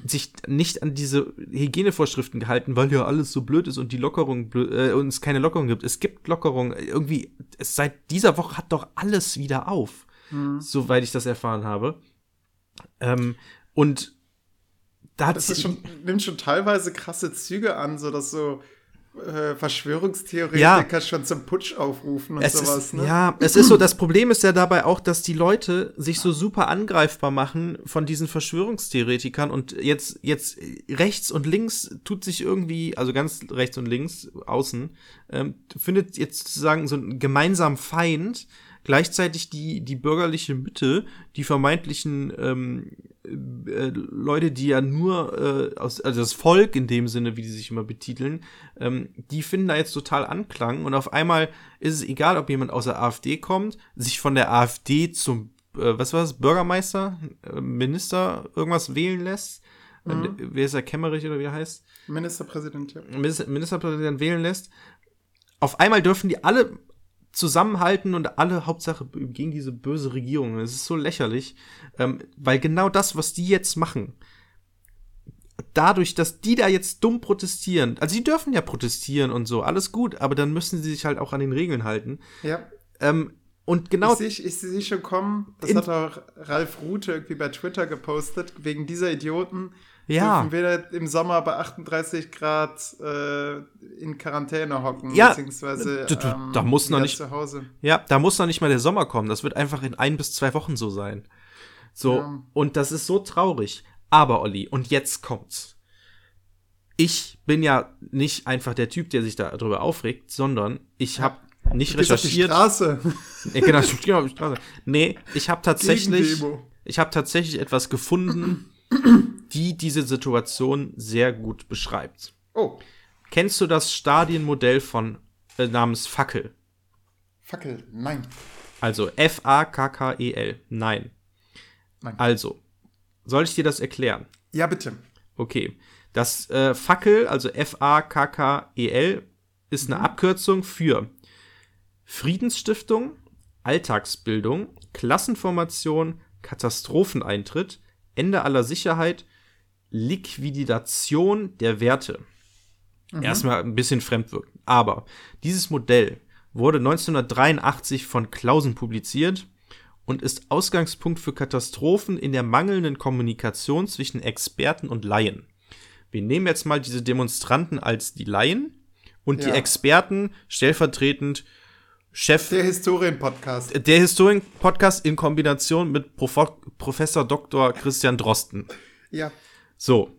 sich nicht an diese Hygienevorschriften gehalten, weil ja alles so blöd ist und die Lockerung äh, uns keine Lockerung gibt. Es gibt Lockerung. Irgendwie, es, seit dieser Woche hat doch alles wieder auf. Mhm. Soweit ich das erfahren habe. Ähm, und da hat das schon, nimmt schon teilweise krasse Züge an, so dass so äh, Verschwörungstheoretiker ja. schon zum Putsch aufrufen und es sowas. Ist, ne? Ja, es ist so, das Problem ist ja dabei auch, dass die Leute sich so super angreifbar machen von diesen Verschwörungstheoretikern und jetzt, jetzt rechts und links tut sich irgendwie, also ganz rechts und links, außen, ähm, findet jetzt sozusagen so einen gemeinsamen Feind, gleichzeitig die, die bürgerliche Mitte, die vermeintlichen ähm, äh, Leute, die ja nur äh, aus, also das Volk in dem Sinne, wie die sich immer betiteln, ähm, die finden da jetzt total Anklang und auf einmal ist es egal, ob jemand aus der AfD kommt, sich von der AfD zum, äh, was war das, Bürgermeister, äh, Minister irgendwas wählen lässt. Äh, mhm. Wer ist der Kämmerich oder wie er heißt? Ministerpräsident, ja. Ministerpräsident wählen lässt. Auf einmal dürfen die alle zusammenhalten und alle Hauptsache gegen diese böse Regierung. Es ist so lächerlich, ähm, weil genau das, was die jetzt machen, dadurch, dass die da jetzt dumm protestieren, also sie dürfen ja protestieren und so, alles gut, aber dann müssen sie sich halt auch an den Regeln halten. Ja. Ähm, und genau. Ich sehe seh schon kommen, das hat auch Ralf Rute irgendwie bei Twitter gepostet, wegen dieser Idioten ja. dürfen wir im Sommer bei 38 Grad äh, in Quarantäne hocken, ja, beziehungsweise ähm, da muss noch nicht, zu Hause. Ja, da muss noch nicht mal der Sommer kommen. Das wird einfach in ein bis zwei Wochen so sein. So, ja. und das ist so traurig. Aber, Olli, und jetzt kommt's. Ich bin ja nicht einfach der Typ, der sich darüber aufregt, sondern ich habe nicht recherchiert. Auf die Straße. Nee, genau, ich auf die Straße. Nee, ich habe tatsächlich, ich habe tatsächlich etwas gefunden, die diese Situation sehr gut beschreibt. Oh. Kennst du das Stadienmodell von äh, namens Fackel? Fackel, nein. Also F-A-K-K-E-L, nein. Nein. Also, soll ich dir das erklären? Ja, bitte. Okay. Das äh, Fackel, also F-A-K-K-E-L, ist eine Abkürzung für Friedensstiftung, Alltagsbildung, Klassenformation, Katastropheneintritt, Ende aller Sicherheit, Liquidation der Werte. Erstmal ein bisschen fremdwirkend. Aber dieses Modell wurde 1983 von Clausen publiziert und ist Ausgangspunkt für Katastrophen in der mangelnden Kommunikation zwischen Experten und Laien. Wir nehmen jetzt mal diese Demonstranten als die Laien und die Ja. Experten stellvertretend Chef Der Historien-Podcast. der Historien-Podcast in Kombination mit Profo Professor Dr. Christian Drosten. Ja. So.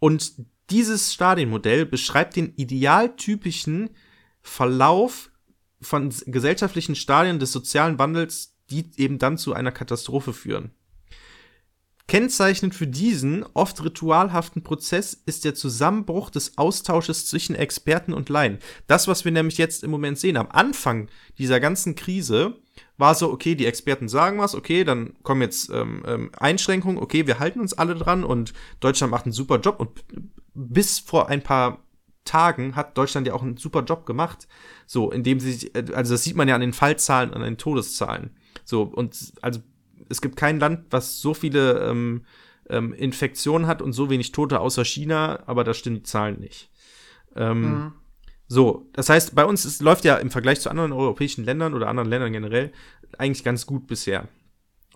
Und dieses Stadienmodell beschreibt den idealtypischen Verlauf von gesellschaftlichen Stadien des sozialen Wandels, die eben dann zu einer Katastrophe führen. Kennzeichnend für diesen oft ritualhaften Prozess ist der Zusammenbruch des Austausches zwischen Experten und Laien. Das, was wir nämlich jetzt im Moment sehen, am Anfang dieser ganzen Krise war so, okay, die Experten sagen was, okay, dann kommen jetzt ähm, ähm, Einschränkungen, okay, wir halten uns alle dran und Deutschland macht einen super Job und bis vor ein paar Tagen hat Deutschland ja auch einen super Job gemacht. So, indem sie, äh, also das sieht man ja an den Fallzahlen, an den Todeszahlen. So, und also es gibt kein Land, was so viele ähm, ähm, Infektionen hat und so wenig Tote außer China, aber da stimmen die Zahlen nicht. Ähm, Mhm. So, das heißt, bei uns ist, läuft ja im Vergleich zu anderen europäischen Ländern oder anderen Ländern generell eigentlich ganz gut bisher.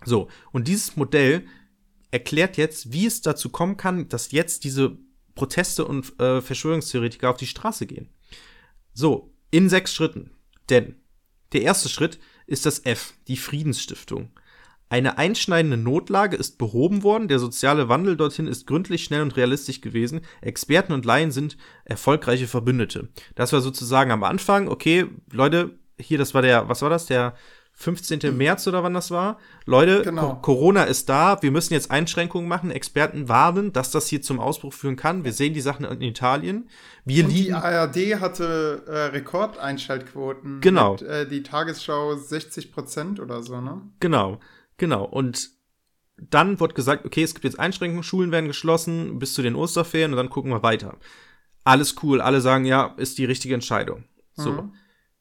So, und dieses Modell erklärt jetzt, wie es dazu kommen kann, dass jetzt diese Proteste und äh, Verschwörungstheoretiker auf die Straße gehen. So, in sechs Schritten. Denn der erste Schritt ist das F, die Friedensstiftung. Eine einschneidende Notlage ist behoben worden, der soziale Wandel dorthin ist gründlich, schnell und realistisch gewesen. Experten und Laien sind erfolgreiche Verbündete. Das war sozusagen am Anfang, okay, Leute, hier, das war der, was war das, der 15. März oder wann das war? Leute, Genau. Co Corona ist da, wir müssen jetzt Einschränkungen machen. Experten warnen, dass das hier zum Ausbruch führen kann. Wir sehen die Sachen in Italien. Wir Und die liegen. ARD hatte äh, Rekordeinschaltquoten. Genau. Mit, äh, die Tagesschau 60 Prozent oder so, ne? Genau, genau. Und dann wird gesagt, okay, es gibt jetzt Einschränkungen, Schulen werden geschlossen bis zu den Osterferien und dann gucken wir weiter. Alles cool, alle sagen, ja, ist die richtige Entscheidung. So. Mhm.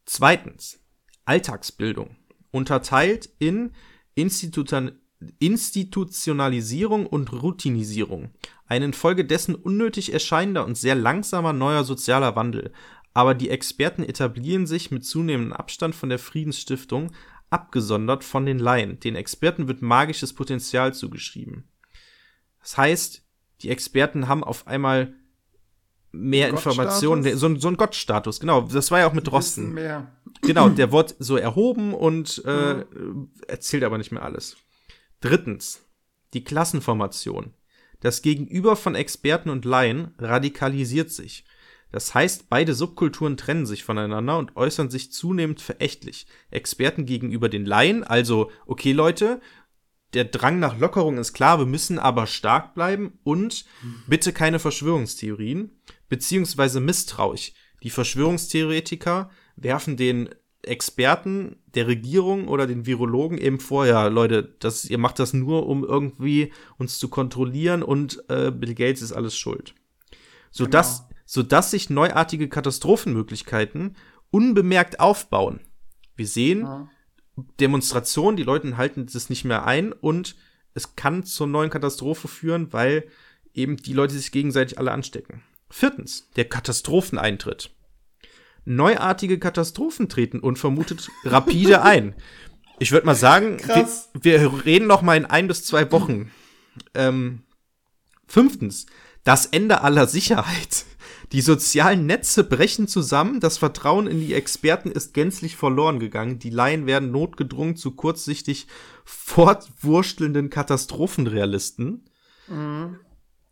Zweitens, Alltagsbildung. Unterteilt in Institutan Institutionalisierung und Routinisierung. Ein infolgedessen unnötig erscheinender und sehr langsamer neuer sozialer Wandel. Aber die Experten etablieren sich mit zunehmendem Abstand von der Friedensstiftung, abgesondert von den Laien. Den Experten wird magisches Potenzial zugeschrieben. Das heißt, die Experten haben auf einmal mehr? Informationen, so, ein- so ein Gottstatus, genau. Das war ja auch mit Drosten. mehr. Genau, der wird so erhoben und äh, erzählt aber nicht mehr alles. Drittens, die Klassenformation. Das Gegenüber von Experten und Laien radikalisiert sich. Das heißt, beide Subkulturen trennen sich voneinander und äußern sich zunehmend verächtlich. Experten gegenüber den Laien, also, okay Leute, der Drang nach Lockerung ist klar, wir müssen aber stark bleiben und bitte keine Verschwörungstheorien, beziehungsweise misstrauisch. Die Verschwörungstheoretiker werfen den Experten der Regierung oder den Virologen eben vor, ja, Leute, das, ihr macht das nur, um irgendwie uns zu kontrollieren und äh, Bill Gates ist alles schuld. Sodass, Genau. Sodass sich neuartige Katastrophenmöglichkeiten unbemerkt aufbauen. Wir sehen, Ja. Demonstrationen, die Leute halten das nicht mehr ein und es kann zur neuen Katastrophe führen, weil eben die Leute sich gegenseitig alle anstecken. Viertens, der Katastropheneintritt. Neuartige Katastrophen treten unvermutet <laughs> rapide ein. Ich würde mal sagen, wir, wir reden noch mal in ein bis zwei Wochen. Ähm, fünftens, das Ende aller Sicherheit. Die sozialen Netze brechen zusammen, das Vertrauen in die Experten ist gänzlich verloren gegangen, die Laien werden notgedrungen zu kurzsichtig fortwurstelnden Katastrophenrealisten.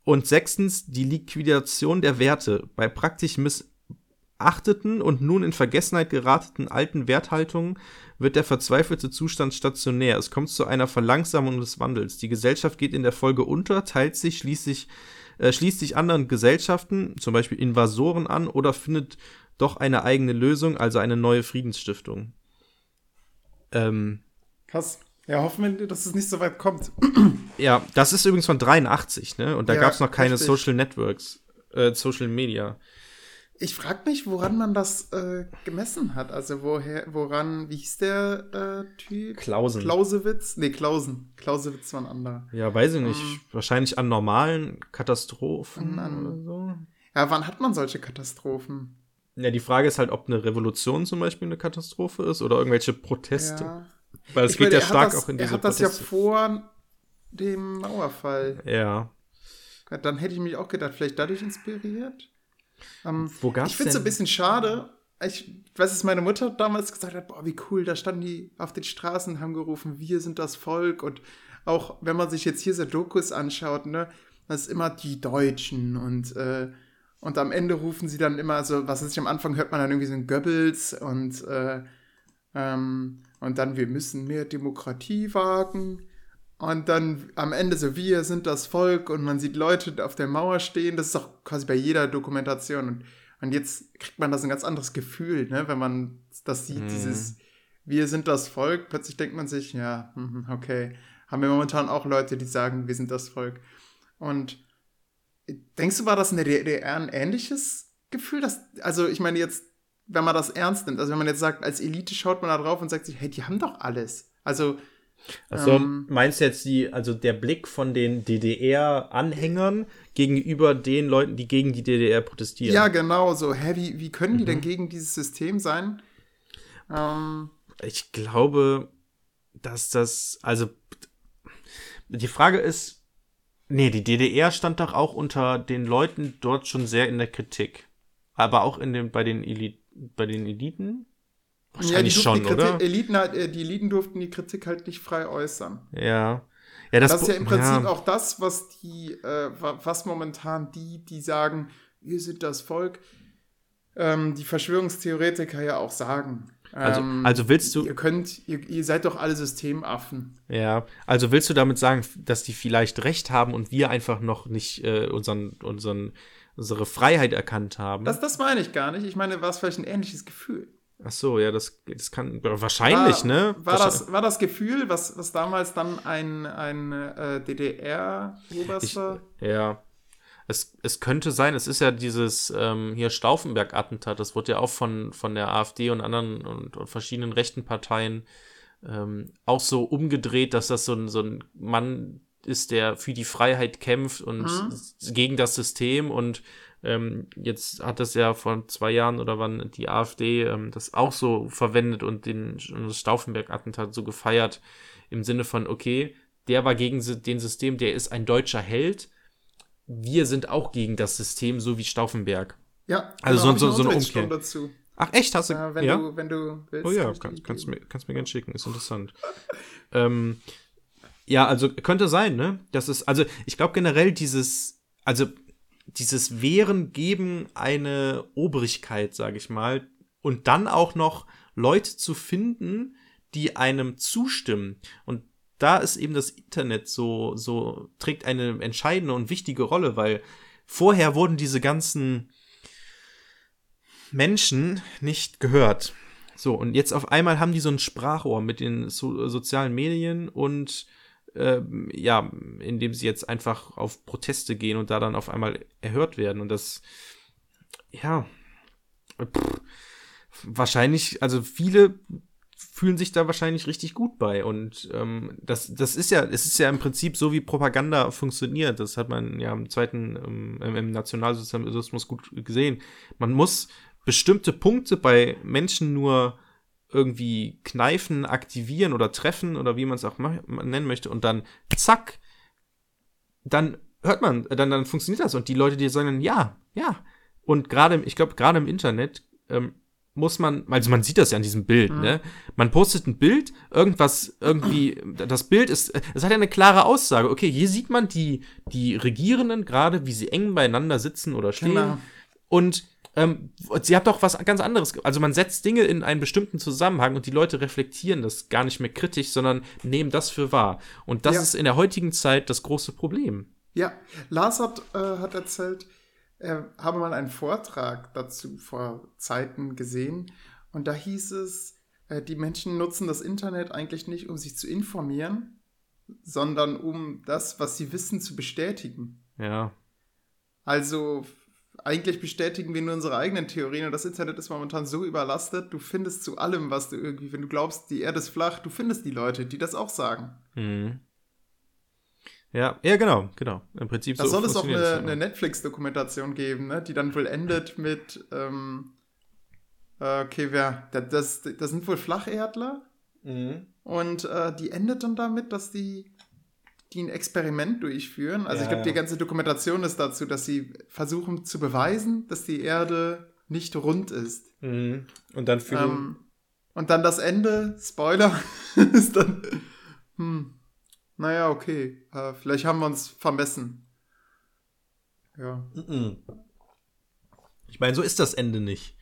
Und sechstens, die Liquidation der Werte. Bei praktisch missachteten und nun in Vergessenheit gerateten alten Werthaltungen wird der verzweifelte Zustand stationär. Es kommt zu einer Verlangsamung des Wandels. Die Gesellschaft geht in der Folge unter, teilt sich, schließt sich, äh, schließt sich anderen Gesellschaften, zum Beispiel Invasoren an, oder findet doch eine eigene Lösung, also eine neue Friedensstiftung. Ähm, Krass. Ja, hoffen wir, dass es nicht so weit kommt. Ja, das ist übrigens von 83, ne? Und da Ja, gab's noch keine richtig. Social Networks, äh, Social Media. Ich frage mich, woran man das äh, gemessen hat. Also woher, woran, wie hieß der äh, Typ? Klausen. Clausewitz? Nee, Klausen. Clausewitz war ein anderer. Ja, weiß ich nicht. Ähm. Wahrscheinlich an normalen Katastrophen An- oder so. Ja, wann hat man solche Katastrophen? Ja, die Frage ist halt, ob eine Revolution zum Beispiel eine Katastrophe ist oder irgendwelche Proteste. Ja. Weil es Ich geht meine, ja er stark das, auch in Er diese hat das ja Proteste. vor dem Mauerfall. ja. Dann hätte ich mich auch gedacht, vielleicht dadurch inspiriert. Ähm, Wo gab's ich finde es ein bisschen schade. Ich weiß, dass meine Mutter damals gesagt hat, boah, wie cool, da standen die auf den Straßen und haben gerufen, wir sind das Volk. Und auch wenn man sich jetzt hier so Dokus anschaut, ne, das ist immer die Deutschen und, äh, und am Ende rufen sie dann immer so, was weiß ich, am Anfang hört man dann irgendwie so ein Goebbels und, äh, ähm, und dann, wir müssen mehr Demokratie wagen. Und dann am Ende so, wir sind das Volk und man sieht Leute auf der Mauer stehen. Das ist auch quasi bei jeder Dokumentation. Und, und jetzt kriegt man das ein ganz anderes Gefühl, ne? wenn man das sieht, Mhm. dieses wir sind das Volk. Plötzlich denkt man sich, ja, mhm, okay, haben wir momentan auch Leute, die sagen, wir sind das Volk. Und denkst du, war das in der DDR ein ähnliches Gefühl? Dass, also ich meine jetzt, wenn man das ernst nimmt, also wenn man jetzt sagt, als Elite schaut man da drauf und sagt sich, hey, die haben doch alles. Also Also Ähm, meinst du jetzt die, also der Blick von den DDR-Anhängern gegenüber den Leuten, die gegen die DDR protestieren? Ja, genau, so, hä, wie, wie können die denn Mhm. gegen dieses System sein? Ähm, Ich glaube, dass das, also die Frage ist, nee, die DDR stand doch auch unter den Leuten dort schon sehr in der Kritik. Aber auch in den, bei den Eli bei den Eliten? Wahrscheinlich die schon, die oder? Eliten, halt- äh, die Eliten durften die Kritik halt nicht frei äußern. Ja. Ja, das, Das, ist ja im Prinzip ja. auch das, was die, äh, wa- was momentan die, die sagen, wir sind das Volk, ähm, die Verschwörungstheoretiker ja auch sagen. Also, Ähm, also willst du, ihr könnt, ihr, ihr seid doch alle Systemaffen. ja, also willst du damit sagen, dass die vielleicht recht haben und wir einfach noch nicht äh, unseren, unseren, unsere Freiheit erkannt haben? Das, das meine ich gar nicht. Ich meine, war es vielleicht ein ähnliches Gefühl. Ach so, ja, das, das kann wahrscheinlich, war, ne? War Wahrscheinlich- das, war das Gefühl, was, was damals dann ein, ein äh, DDR-Oberster. Ja. Es, es könnte sein, es ist ja dieses ähm, hier Stauffenberg-Attentat, das wurde ja auch von, von der AfD und anderen und, und verschiedenen rechten Parteien ähm, auch so umgedreht, dass das so ein, so ein Mann ist, der für die Freiheit kämpft und Mhm. gegen das System und ähm, jetzt hat das ja vor zwei Jahren oder wann die AfD ähm, das auch so verwendet und den und das Stauffenberg-Attentat so gefeiert im Sinne von, okay, der war gegen den System, der ist ein deutscher Held. Wir sind auch gegen das System, so wie Stauffenberg. Ja, Also so- ich so- eine so eine Umkehr. dazu. Ach echt, hast du? Äh, wenn, ja? du, wenn du willst. Oh ja, kann kannst, geben. mir, kannst mir gerne schicken, ist interessant. <laughs> ähm, ja, also könnte sein, ne? Das ist, also ich glaube generell dieses, also dieses Wehren geben eine Obrigkeit, sage ich mal, und dann auch noch Leute zu finden, die einem zustimmen. Und da ist eben das Internet so, so, trägt eine entscheidende und wichtige Rolle, weil vorher wurden diese ganzen Menschen nicht gehört. So, und jetzt auf einmal haben die so ein Sprachrohr mit den so, sozialen Medien und ähm, ja, indem sie jetzt einfach auf Proteste gehen und da dann auf einmal erhört werden. Und das, ja, pff, wahrscheinlich, also viele fühlen sich da wahrscheinlich richtig gut bei. Und ähm, das, das ist ja, es ist ja im Prinzip so, wie Propaganda funktioniert. Das hat man ja im zweiten, ähm, im, im Nationalsozialismus gut gesehen. Man muss bestimmte Punkte bei Menschen nur irgendwie kneifen, aktivieren oder treffen oder wie man es auch nennen möchte und dann zack, dann hört man, dann, dann funktioniert das und die Leute, die sagen dann, ja, ja. Und gerade, ich glaube, gerade im Internet ähm, muss man, also man sieht das ja an diesem Bild, ne? Man postet ein Bild, irgendwas, irgendwie, das Bild ist, es hat ja eine klare Aussage. Okay, hier sieht man die, die Regierenden gerade, wie sie eng beieinander sitzen oder stehen. Genau. Und ähm, sie hat doch was ganz anderes. Also man setzt Dinge in einen bestimmten Zusammenhang und die Leute reflektieren das gar nicht mehr kritisch, sondern nehmen das für wahr. Und das Ja. ist in der heutigen Zeit das große Problem. Ja, Lars hat, äh, hat erzählt, er habe mal einen Vortrag dazu vor Zeiten gesehen und da hieß es, äh, die Menschen nutzen das Internet eigentlich nicht, um sich zu informieren, sondern um das, was sie wissen, zu bestätigen. Ja. Also eigentlich bestätigen wir nur unsere eigenen Theorien und das Internet ist momentan so überlastet, du findest zu allem, was du irgendwie, wenn du glaubst, die Erde ist flach, du findest die Leute, die das auch sagen. Mhm. Ja, ja, genau, genau. Im Prinzip Da so soll es auch eine, ja. eine Netflix-Dokumentation geben, ne? die dann wohl endet mit, ähm, äh, okay, wer, das, das, das sind wohl Flacherdler Mhm. und äh, die endet dann damit, dass die, die ein Experiment durchführen. Also Ja, ich glaube, die ja. ganze Dokumentation ist dazu, dass sie versuchen zu beweisen, dass die Erde nicht rund ist. Mhm. Und dann für Ähm, und dann das Ende, Spoiler, <laughs> ist dann, hm, naja, okay, äh, vielleicht haben wir uns vermessen. Ja. Mhm. Ich meine, so ist das Ende nicht.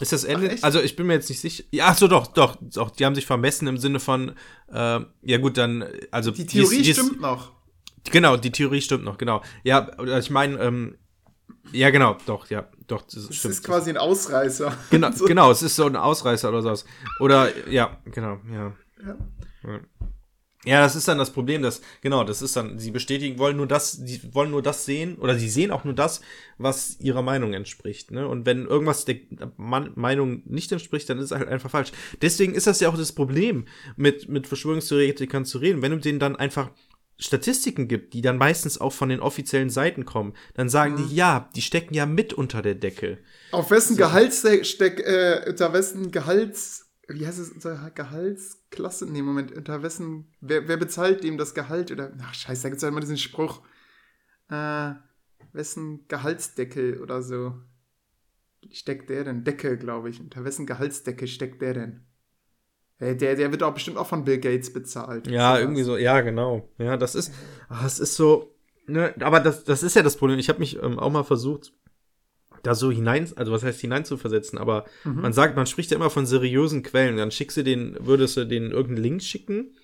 Ist das Ende? echt? also ich bin mir jetzt nicht sicher. Ja, ach so, doch, doch, doch. Die haben sich vermessen im Sinne von, äh, ja gut, dann, also Die Theorie ist- ist- stimmt noch. Genau, die Theorie stimmt noch, genau. Ja, oder ich meine, ähm, ja, genau, doch, ja, doch, das Das stimmt. ist quasi ein Ausreißer. genau, <laughs> So. genau, es ist so ein Ausreißer oder sowas. Oder, ja, genau, ja. Ja. Ja. Ja, das ist dann das Problem, dass, genau, das ist dann, sie bestätigen, wollen nur das, sie wollen nur das sehen, oder sie sehen auch nur das, was ihrer Meinung entspricht, ne? Und wenn irgendwas der Meinung nicht entspricht, dann ist es halt einfach falsch. Deswegen ist das ja auch das Problem, mit, mit Verschwörungstheoretikern zu reden. Wenn du denen dann einfach Statistiken gibt, die dann meistens auch von den offiziellen Seiten kommen, dann sagen die, ja, die stecken ja mit unter der Decke. Auf wessen Gehaltssteck, äh, unter wessen Gehalts, wie heißt es, unter Gehaltsklasse? Nee, Moment, unter wessen, wer, wer bezahlt dem das Gehalt? Oder, ach scheiße, da gibt es ja immer diesen Spruch. Äh, wessen Gehaltsdeckel oder so steckt der denn? Decke, glaube ich. Unter wessen Gehaltsdecke steckt der denn? Äh, Der, der wird auch bestimmt auch von Bill Gates bezahlt. Ja, irgendwie so, ja, genau. Ja, das ist, ah, es ist so, ne, aber das, das ist ja das Problem. Ich habe mich ähm, auch mal versucht, da so hinein, also was heißt hineinzuversetzen, aber man sagt, man spricht ja immer von seriösen Quellen. Dann schickst du den, würdest du den irgendeinen Link schicken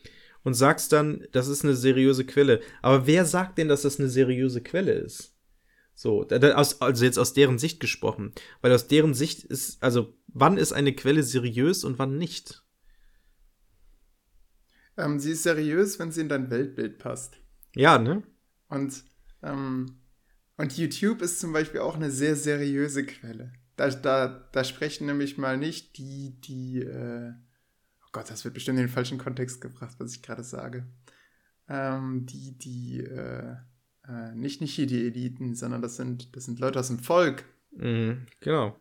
und sagst dann, das ist eine seriöse Quelle. Aber wer sagt denn, dass das eine seriöse Quelle ist? So, also jetzt aus deren Sicht gesprochen. Weil aus deren Sicht ist, also wann ist eine Quelle seriös und wann nicht? Ähm, sie ist seriös, wenn sie in dein Weltbild passt. Ja, ne? Und, ähm, und YouTube ist zum Beispiel auch eine sehr seriöse Quelle. Da, da, da sprechen nämlich mal nicht die, die, äh, oh Gott, das wird bestimmt in den falschen Kontext gebracht, was ich gerade sage. Ähm, die, die, äh, äh, nicht, nicht hier die Eliten, sondern das sind, das sind Leute aus dem Volk. Mhm, genau.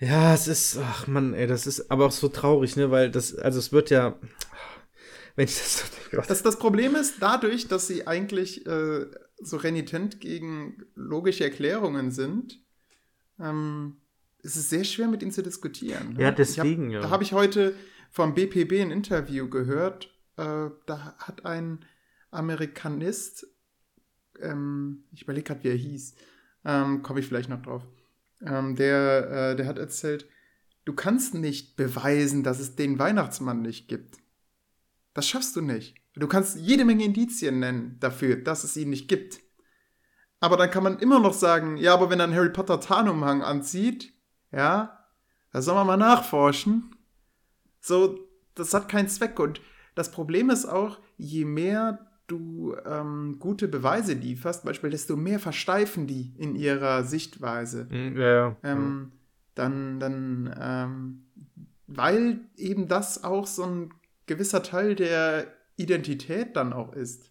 Ja, es ist, ach man, ey, das ist aber auch so traurig, ne, weil das, also es wird ja, wenn ich das so denke, Das, das Problem ist, dadurch, dass sie eigentlich äh, so renitent gegen logische Erklärungen sind, ähm, ist es sehr schwer, mit ihnen zu diskutieren. ne? Ja, deswegen, hab, ja. Da habe ich heute vom BPB ein Interview gehört. Äh, da hat ein Amerikanist, ähm, ich überlege gerade, wie er hieß, ähm, komme ich vielleicht noch drauf, ähm, der, äh, der hat erzählt, du kannst nicht beweisen, dass es den Weihnachtsmann nicht gibt. Das schaffst du nicht. Du kannst jede Menge Indizien nennen dafür, dass es ihn nicht gibt. Aber dann kann man immer noch sagen, ja, aber wenn er einen Harry Potter Tarnumhang anzieht, ja, da soll man mal nachforschen. So, das hat keinen Zweck. Und das Problem ist auch, je mehr du ähm, gute Beweise lieferst, Beispiel, desto mehr versteifen die in ihrer Sichtweise. Mhm, ja, ja. Ähm, dann, dann, ähm, weil eben das auch so ein gewisser Teil der Identität dann auch ist.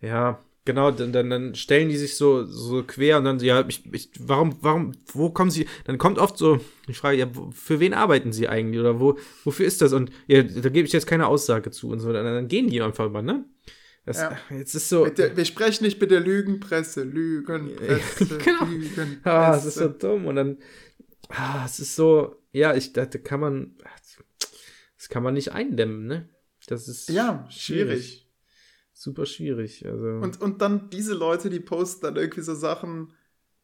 ja, genau, dann, dann, dann stellen die sich so, so quer und dann, ja, ich, ich, warum, warum, wo kommen sie, dann kommt oft so die Frage, ja, für wen arbeiten sie eigentlich oder wo, wofür ist das und ja, da gebe ich jetzt keine Aussage zu und so, dann, dann gehen die einfach mal, ne? Das, Ja. Jetzt ist so, Bitte, wir sprechen nicht mit der Lügenpresse. Lügenpresse. <laughs> Genau. Lügenpresse. Ah, es ist so dumm. Und dann, ah, es ist so, ja, ich dachte, kann man, das kann man nicht eindämmen, ne? Das ist ja, schwierig. Super schwierig. Also. Und, und dann diese Leute, die posten dann irgendwie so Sachen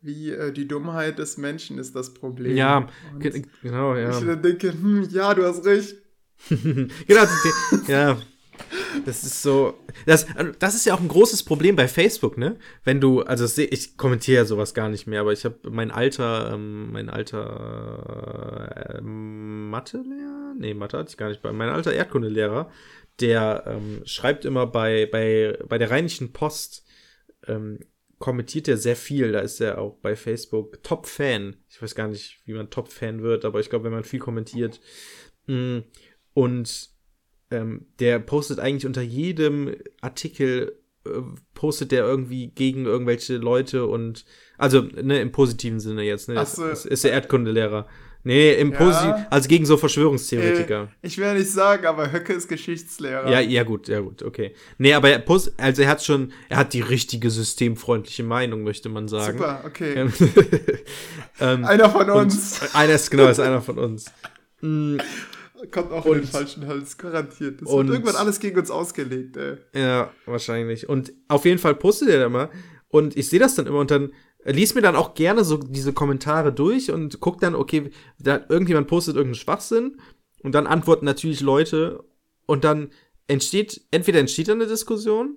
wie äh, die Dummheit des Menschen ist das Problem. ja, Und genau, ja. Ich dann denke, hm, ja, du hast recht. <laughs> genau, ja. Das ist so. Das, das ist ja auch ein großes Problem bei Facebook, ne? Wenn du, also ich kommentiere ja sowas gar nicht mehr, aber ich habe mein alter, ähm, mein alter äh, Mathelehrer Nee, Mathe hatte ich gar nicht bei. Mein alter Erdkundelehrer, der ähm, schreibt immer bei, bei, bei der Rheinischen Post, ähm, kommentiert er sehr viel. Da ist er auch bei Facebook Top-Fan. Ich weiß gar nicht, wie man Top-Fan wird, aber ich glaube, wenn man viel kommentiert. Mm, und ähm, der postet eigentlich unter jedem Artikel, äh, postet der irgendwie gegen irgendwelche Leute und, also, ne, im positiven Sinne jetzt, ne? Ach so. ist, ist der Erdkundelehrer. Nee, im Ja. also gegen so Verschwörungstheoretiker. Äh, ich will nicht sagen, aber Höcke ist Geschichtslehrer. Ja, ja, gut, ja, gut, okay. Nee, aber er post, also er hat schon, er hat die richtige systemfreundliche Meinung, möchte man sagen. Super, okay. Ähm, <laughs> ähm, Einer von uns einer ist, genau, ist einer von uns. <laughs> Mm, kommt auch in den und- falschen Hals, garantiert. Das und- wird irgendwann alles gegen uns ausgelegt, ey. Ja, wahrscheinlich. Und auf jeden Fall postet er da immer. Und ich sehe das dann immer und dann äh, lies mir dann auch gerne so diese Kommentare durch und guck dann, okay, da irgendjemand postet irgendeinen Schwachsinn und dann antworten natürlich Leute und dann entsteht, entweder entsteht dann eine Diskussion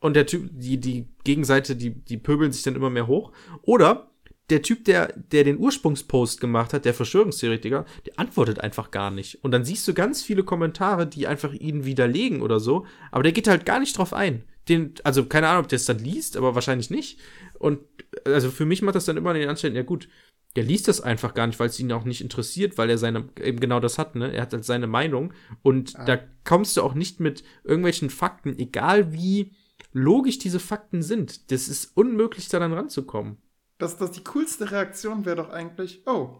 und der Typ, die, die Gegenseite, die, die pöbeln sich dann immer mehr hoch. Oder der Typ, der, der den Ursprungspost gemacht hat, der Verschwörungstheoretiker, der antwortet einfach gar nicht. Und dann siehst du ganz viele Kommentare, die einfach ihn widerlegen oder so, aber der geht halt gar nicht drauf ein. Den, also keine Ahnung, ob der es dann liest, aber wahrscheinlich nicht. Und also für mich macht das dann immer den Anschein, ja gut, der liest das einfach gar nicht, weil es ihn auch nicht interessiert, weil er seine, eben genau das hat, ne? Er hat halt seine Meinung und Ah. da kommst du auch nicht mit irgendwelchen Fakten, egal wie logisch diese Fakten sind. Das ist unmöglich, da dann ranzukommen. Das, das die coolste Reaktion wäre doch eigentlich, oh,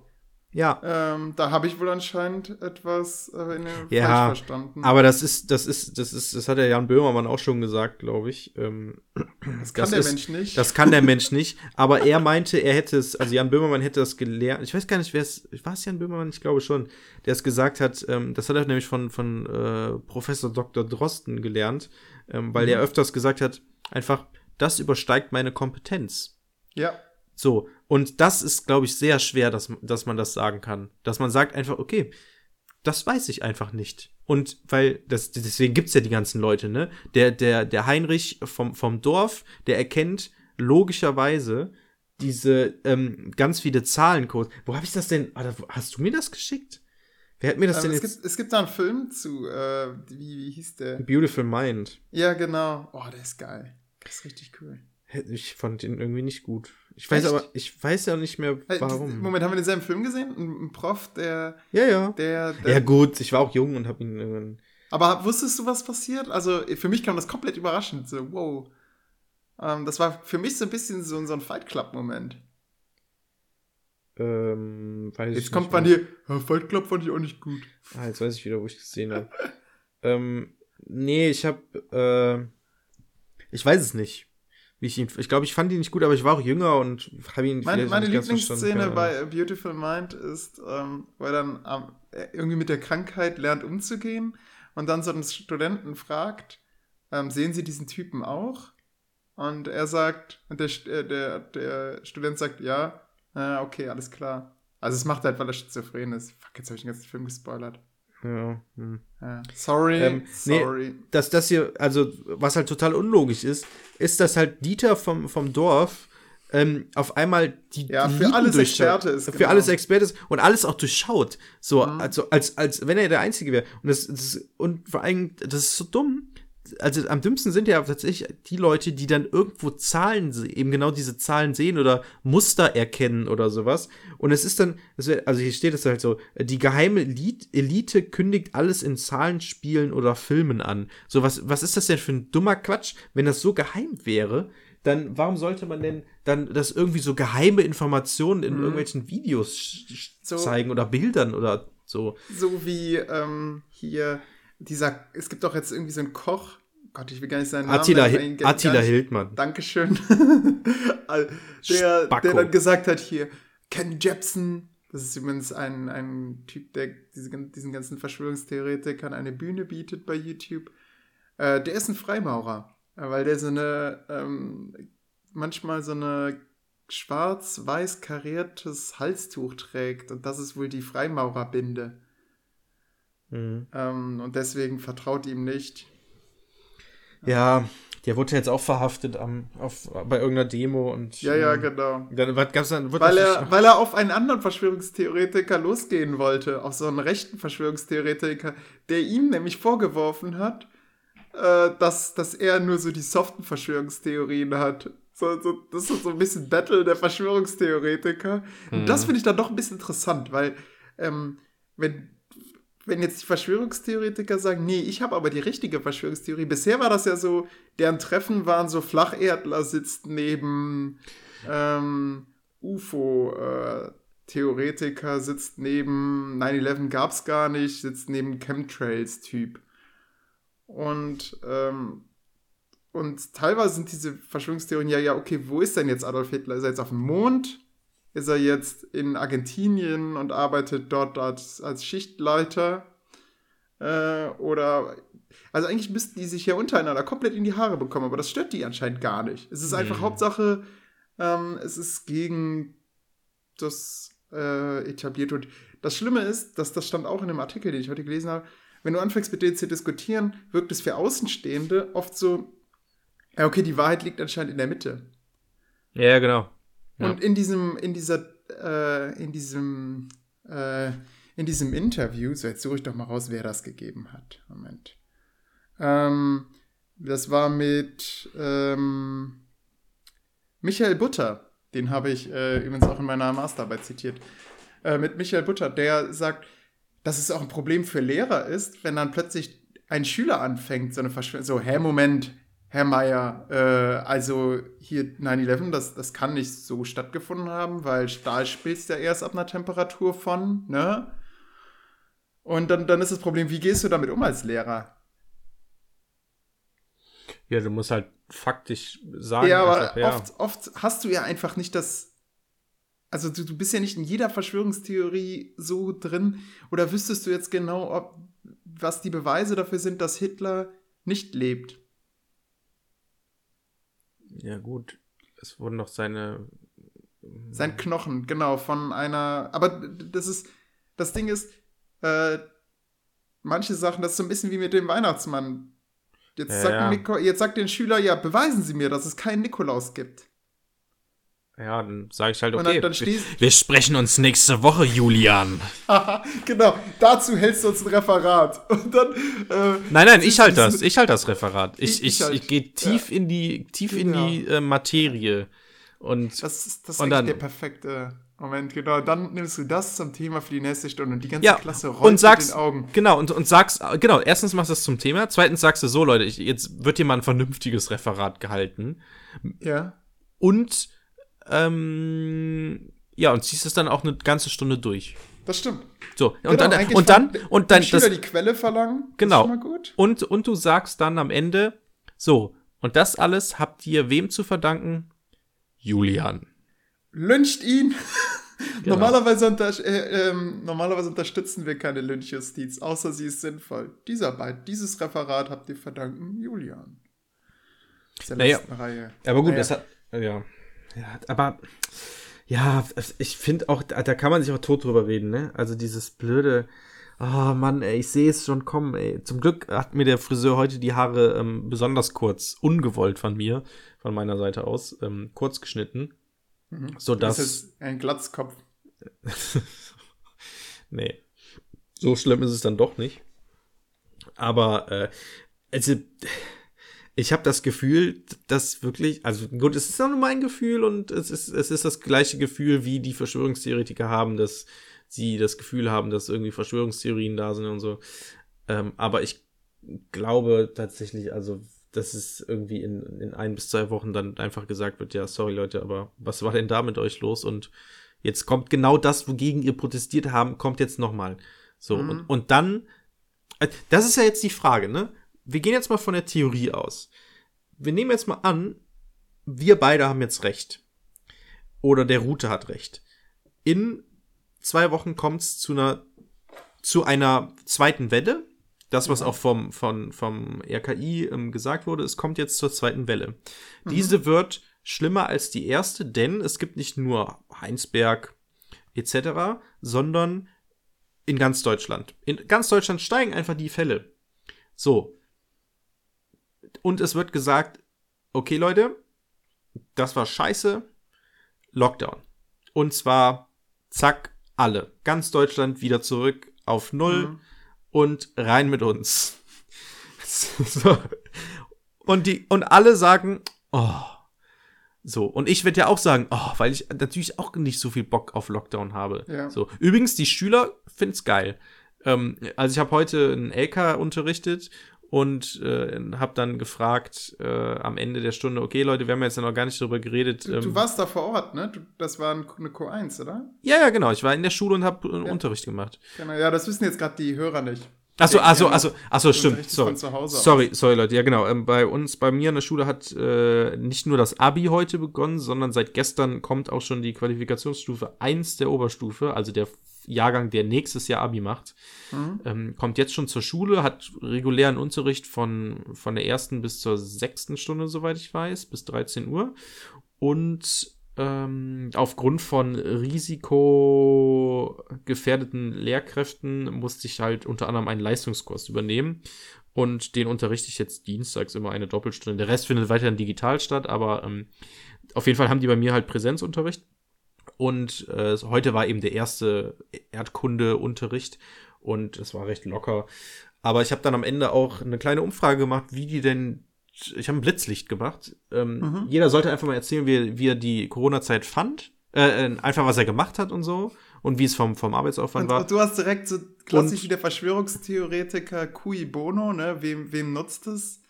Ja. ähm, da habe ich wohl anscheinend etwas äh, in den Ja, falsch verstanden. Aber das ist, das ist, das ist, das hat der Jan Böhmermann auch schon gesagt, glaube ich. Ähm, das kann das der ist- Mensch nicht. Das kann der Mensch nicht, aber er meinte, er hätte es, also Jan Böhmermann hätte das gelernt. Ich weiß gar nicht, wer es, war es Jan Böhmermann? Ich glaube schon, der es gesagt hat. Ähm, das hat er nämlich von, von äh, Professor Dr. Drosten gelernt, ähm, weil Mhm. der öfters gesagt hat, einfach, das übersteigt meine Kompetenz. ja, So, und das ist, glaube ich, sehr schwer, dass, dass man das sagen kann. Dass man sagt einfach, okay, das weiß ich einfach nicht. Und weil, das, deswegen gibt's ja die ganzen Leute, ne? Der, der, der Heinrich vom, vom Dorf, der erkennt logischerweise diese ähm, ganz viele Zahlencodes. Wo habe ich das denn? Hast du mir das geschickt? Wer hat mir das ähm, denn es, jetzt? gibt, es gibt da einen Film zu, äh, wie, wie hieß der? Beautiful Mind. Ja, genau. Oh, der ist geil. Das ist richtig cool. Ich fand den irgendwie nicht gut. Ich weiß Echt? aber, ich weiß ja nicht mehr, Äh, warum. Moment, haben wir denselben Film gesehen? Ein, Prof, der, Ja, ja. der, der Ja, gut, ich war auch jung und habe ihn irgendwann. Aber wusstest du, was passiert? Also für mich kam das komplett überraschend. So, wow. Ähm, das war für mich so ein bisschen so, so ein Fight Club-Moment. Ähm, weiß ich Jetzt kommt man "Ja, Fight Club fand ich auch nicht gut. Ah, jetzt weiß ich wieder, wo ich gesehen habe. <laughs> ähm, nee, ich habe, äh, ich weiß es nicht. Wie ich ihn, ich glaube, ich fand ihn nicht gut, aber ich war auch jünger und habe ihn Meine, meine Lieblingsszene bei. A Beautiful Mind ist, ähm, er dann ähm, irgendwie mit der Krankheit lernt umzugehen und dann so einen Studenten fragt, ähm, sehen Sie diesen Typen auch? Und er sagt, und der, äh, der, der Student sagt, ja, äh, okay, alles klar. Also es macht halt, weil er schizophren ist. Fuck, jetzt habe ich den ganzen Film gespoilert. Ja, hm. Ja. Sorry, Ähm, nee, sorry. dass das hier, also was halt total unlogisch ist, ist, dass halt Dieter vom, vom Dorf ähm, auf einmal die, Ja, die für Lieden alles durchschaut. Experte ist, Für genau. alles Experte ist und alles auch durchschaut. So, Mhm. also als, als wenn er der Einzige wäre. Und das, das und vor allem, das ist so dumm. Also am dümmsten sind ja tatsächlich die Leute, die dann irgendwo Zahlen, eben genau diese Zahlen sehen oder Muster erkennen oder sowas. Und es ist dann, also hier steht es halt so, die geheime Elite, kündigt alles in Zahlenspielen oder Filmen an. So, was, was ist das denn für ein dummer Quatsch? Wenn das so geheim wäre, dann warum sollte man denn dann das irgendwie so geheime Informationen in Mhm. irgendwelchen Videos So. zeigen oder Bildern oder so? So wie ähm, hier dieser, es gibt doch jetzt irgendwie so einen Koch, Gott, ich will gar nicht seinen Namen Attila, nennen, Attila Hildmann. Dankeschön. <laughs> Der, Spacko. der dann gesagt hat hier, Ken Jebsen, das ist übrigens ein, ein Typ, der diese, diesen ganzen Verschwörungstheoretikern eine Bühne bietet bei YouTube. Äh, der ist ein Freimaurer, äh, weil der so eine, ähm, manchmal so eine schwarz-weiß kariertes Halstuch trägt und das ist wohl die Freimaurerbinde. Mhm. Ähm, und deswegen vertraut ihm nicht. Ja, Der wurde jetzt auch verhaftet am, auf, bei irgendeiner Demo und. Ja, ja, ähm, genau. Dann was gab's dann, Weil er, weil er auf einen anderen Verschwörungstheoretiker losgehen wollte, auf so einen rechten Verschwörungstheoretiker, der ihm nämlich vorgeworfen hat, äh, dass, dass er nur so die soften Verschwörungstheorien hat. So, so, das ist so ein bisschen Battle der Verschwörungstheoretiker. Und das finde ich dann doch ein bisschen interessant, weil ähm, wenn, wenn jetzt die Verschwörungstheoretiker sagen, nee, ich habe aber die richtige Verschwörungstheorie. Bisher war das ja so, deren Treffen waren so Flacherdler sitzt neben ähm, UFO-Theoretiker, sitzt neben 9-11 gab's gar nicht, sitzt neben Chemtrails-Typ. Und, ähm, und teilweise sind diese Verschwörungstheorien ja, ja, okay, wo ist denn jetzt Adolf Hitler? Ist er jetzt auf dem Mond? Ist er jetzt in Argentinien und arbeitet dort als, als Schichtleiter? Äh, oder. Also eigentlich müssten die sich ja untereinander komplett in die Haare bekommen, aber das stört die anscheinend gar nicht. Es ist einfach Mhm. Hauptsache, ähm, es ist gegen das äh, etabliert. Und das Schlimme ist, dass das stand auch in dem Artikel, den ich heute gelesen habe, wenn du anfängst mit denen zu diskutieren, wirkt es für Außenstehende oft so, ja, okay, die Wahrheit liegt anscheinend in der Mitte. Ja, ja, genau. Und in diesem, in dieser, äh, in diesem, äh, in diesem Interview, so jetzt suche ich doch mal raus, wer das gegeben hat. Moment. Ähm, das war mit ähm, Michael Butter. Den habe ich äh, übrigens auch in meiner Masterarbeit zitiert. Äh, mit Michael Butter, der sagt, dass es auch ein Problem für Lehrer ist, wenn dann plötzlich ein Schüler anfängt, so eine Verschwörung, so, hä, Moment, Herr Meier, äh, also hier 9-11, das, das kann nicht so stattgefunden haben, weil Stahl spitzt ja erst ab einer Temperatur von, ne? Und dann, dann ist das Problem, wie gehst du damit um als Lehrer? Ja, du musst halt faktisch sagen. ja, aber einfach, ja. Oft, oft hast du ja einfach nicht das. Also du, du bist ja nicht in jeder Verschwörungstheorie so drin. Oder wüsstest du jetzt genau, ob, was die Beweise dafür sind, dass Hitler nicht lebt? Ja, gut. Es wurden doch seine. Sein Knochen, genau, von einer. Aber das ist. Das Ding ist, äh, manche Sachen, das ist so ein bisschen wie mit dem Weihnachtsmann. Jetzt, Ja, sagt ja. Nico, jetzt sagt den Schüler, ja, beweisen Sie mir, dass es keinen Nikolaus gibt. Ja, dann sage ich halt, okay. dann, dann wir, wir sprechen uns nächste Woche, Julian. <laughs> Genau, dazu hältst du uns ein Referat. <laughs> Und dann. Äh, Nein, nein, ich halte das. Ich halte das Referat. Ich, Ich- ich, halt. ich gehe tief in die, tief in Genau. die äh, Materie. Und Das ist, das ist Und dann- der perfekte Moment, genau. Dann nimmst du das zum Thema für die nächste Stunde und die ganze ja, Klasse rollt und sagst, mit den Augen. genau, und, und sagst, genau, erstens machst du das zum Thema, zweitens sagst du so, Leute, ich, jetzt wird hier mal ein vernünftiges Referat gehalten. Ja. Und, ähm, ja, und ziehst es dann auch eine ganze Stunde durch. Das stimmt. So, und Genau, dann, und dann, und dann, das, die Quelle verlangen. Genau. Ist schon mal gut. und, und du sagst dann am Ende, so, und das alles habt ihr wem zu verdanken? Julian. Lyncht ihn. <laughs> Genau. normalerweise, unter, äh, ähm, normalerweise unterstützen wir keine Lynchjustiz, außer sie ist sinnvoll. Diese Arbeit, dieses Referat habt ihr verdanken Julian. Aus der Naja. letzten Reihe. Aber gut, Naja. das hat, ja. Ja. Aber, ja, ich finde auch, da kann man sich auch tot drüber reden, ne? Also dieses blöde, oh Mann, ey, ich sehe es schon kommen, ey. Zum Glück hat mir der Friseur heute die Haare ähm, besonders kurz, ungewollt von mir, von meiner Seite aus, ähm, kurz geschnitten. So Das dass, ist ein Glatzkopf. <laughs> nee, so schlimm ist es dann doch nicht. Aber, äh, also, ich habe das Gefühl, dass wirklich, also gut, es ist auch nur mein Gefühl und es ist, es ist das gleiche Gefühl, wie die Verschwörungstheoretiker haben, dass sie das Gefühl haben, dass irgendwie Verschwörungstheorien da sind und so. Ähm, aber ich glaube tatsächlich, also, dass es irgendwie in, in ein bis zwei Wochen dann einfach gesagt wird, ja, sorry Leute, aber was war denn da mit euch los? Und jetzt kommt genau das, wogegen ihr protestiert haben, kommt jetzt nochmal. So, Mhm. und, und dann, äh, das ist ja jetzt die Frage, ne? Wir gehen jetzt mal von der Theorie aus. Wir nehmen jetzt mal an, wir beide haben jetzt recht. Oder der Route hat recht. In zwei Wochen kommt es zu einer, zu einer zweiten Welle. Das, was auch vom, vom, vom RKI ähm, gesagt wurde, es kommt jetzt zur zweiten Welle. Diese wird schlimmer als die erste, denn es gibt nicht nur Heinsberg etc., sondern in ganz Deutschland. In ganz Deutschland steigen einfach die Fälle. So. Und es wird gesagt, okay Leute, das war scheiße, Lockdown. Und zwar, zack, alle. Ganz Deutschland wieder zurück auf Null Mhm. und rein mit uns. <laughs> so. Und die, und alle sagen, oh. So. Und ich werde ja auch sagen, oh, weil ich natürlich auch nicht so viel Bock auf Lockdown habe. Ja. So. Übrigens, die Schüler finden's geil. Ähm, also ich habe heute einen LK unterrichtet und äh, habe dann gefragt äh, am Ende der Stunde, okay Leute, wir haben jetzt ja noch gar nicht darüber geredet. Du, ähm, du warst da vor Ort, ne? Du, das war ein- eine Q1, oder? ja, ja, genau. Ich war in der Schule und habe äh, Unterricht gemacht. Genau, ja, das wissen jetzt gerade die Hörer nicht. Achso, achso, ja achso, achso, stimmt. Sorry. Sorry, sorry, Leute. Ja, genau. Ähm, bei uns, bei mir in der Schule hat äh, nicht nur das Abi heute begonnen, sondern seit gestern kommt auch schon die Qualifikationsstufe 1 der Oberstufe, also der Jahrgang, der nächstes Jahr Abi macht. Mhm. Ähm, kommt jetzt schon zur Schule, hat regulären Unterricht von, von der ersten bis zur sechsten Stunde, soweit ich weiß, bis 13 Uhr. Und ähm, aufgrund von risikogefährdeten Lehrkräften musste ich halt unter anderem einen Leistungskurs übernehmen. Und den unterrichte ich jetzt dienstags immer eine Doppelstunde. Der Rest findet weiterhin digital statt, aber ähm, auf jeden Fall haben die bei mir halt Präsenzunterricht. Und äh, heute war eben der erste Erdkundeunterricht und es war recht locker. Aber ich habe dann am Ende auch eine kleine Umfrage gemacht, wie die denn. Ich habe ein Blitzlicht gemacht. Ähm, Mhm. Jeder sollte einfach mal erzählen, wie, er- wie er die Corona-Zeit fand. Äh, äh, einfach, was er gemacht hat und so. Und wie es vom, vom Arbeitsaufwand Und, war. und du hast direkt so klassisch Und- wie der Verschwörungstheoretiker cui bono, ne? Wem, wem nutzt es?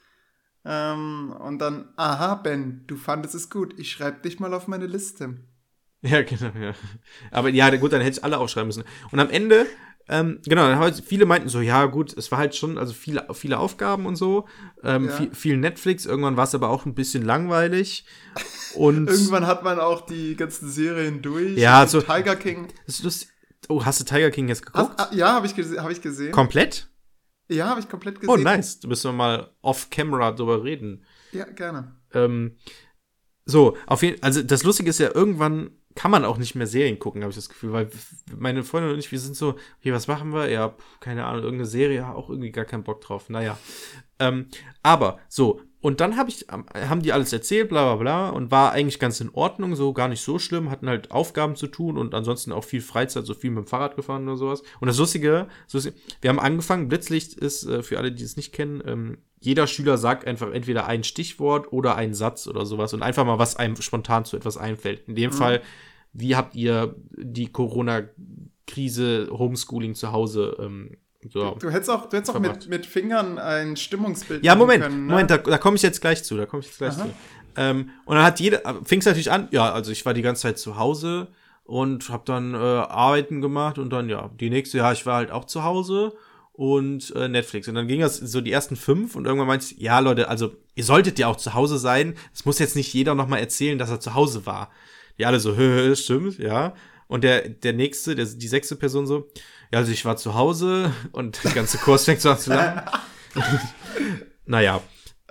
Ähm, und dann, aha, Ben, du fandest es gut. Ich schreibe dich mal auf meine Liste. <laughs> Ja, genau, ja. Aber ja, gut, dann hätte ich alle aufschreiben müssen. Und am Ende, ähm, genau, dann halt, viele meinten so, ja, gut, es war halt schon, also viele, viele Aufgaben und so, ähm, Ja. viel, viel Netflix, irgendwann war es aber auch ein bisschen langweilig. Und <laughs> Irgendwann hat man auch die ganzen Serien durch. Ja, Also so- Tiger King. das ist lustig. Oh, hast du Tiger King jetzt geguckt? Hast, ah, ja, habe ich, hab ich gesehen. Komplett? Ja, habe ich komplett gesehen. Oh, nice. Du müssen wir mal off-camera drüber reden. Ja, gerne. Ähm, so, auf jeden also das Lustige ist ja, irgendwann kann man auch nicht mehr Serien gucken, habe ich das Gefühl, weil meine Freundin und ich, wir sind so, okay, was machen wir? Ja, keine Ahnung, irgendeine Serie, auch irgendwie gar keinen Bock drauf. Naja. Ähm, aber so, und dann hab ich, ähm, haben die alles erzählt, bla bla bla, und war eigentlich ganz in Ordnung, so gar nicht so schlimm, hatten halt Aufgaben zu tun und ansonsten auch viel Freizeit, so viel mit dem Fahrrad gefahren oder sowas. Und das Lustige, wir haben angefangen, Blitzlicht ist, äh, für alle, die es nicht kennen, ähm, jeder Schüler sagt einfach entweder ein Stichwort oder einen Satz oder sowas und einfach mal, was einem spontan zu etwas einfällt. In dem Mhm. Fall, wie habt ihr die Corona-Krise, Homeschooling zu Hause ähm, so. Du hättest auch, du hättest auch mit, mit Fingern ein Stimmungsbild Ja, Moment, können, ne? Moment, da, da komme ich jetzt gleich zu, da komme ich jetzt gleich Aha. zu. Ähm, und dann hat jeder, fing es natürlich an, ja, also ich war die ganze Zeit zu Hause und habe dann äh, Arbeiten gemacht und dann, ja, die nächste, ja, ich war halt auch zu Hause und äh, Netflix. Und dann ging das so die ersten fünf und irgendwann meinte ich, ja, Leute, also ihr solltet ja auch zu Hause sein. Es muss jetzt nicht jeder nochmal erzählen, dass er zu Hause war. Die alle so, hö, <laughs> hö, stimmt, ja. Und der, der nächste, der, die sechste Person so, ja, also ich war zu Hause und der ganze Kurs fängt so an zu lachen. <laughs> naja.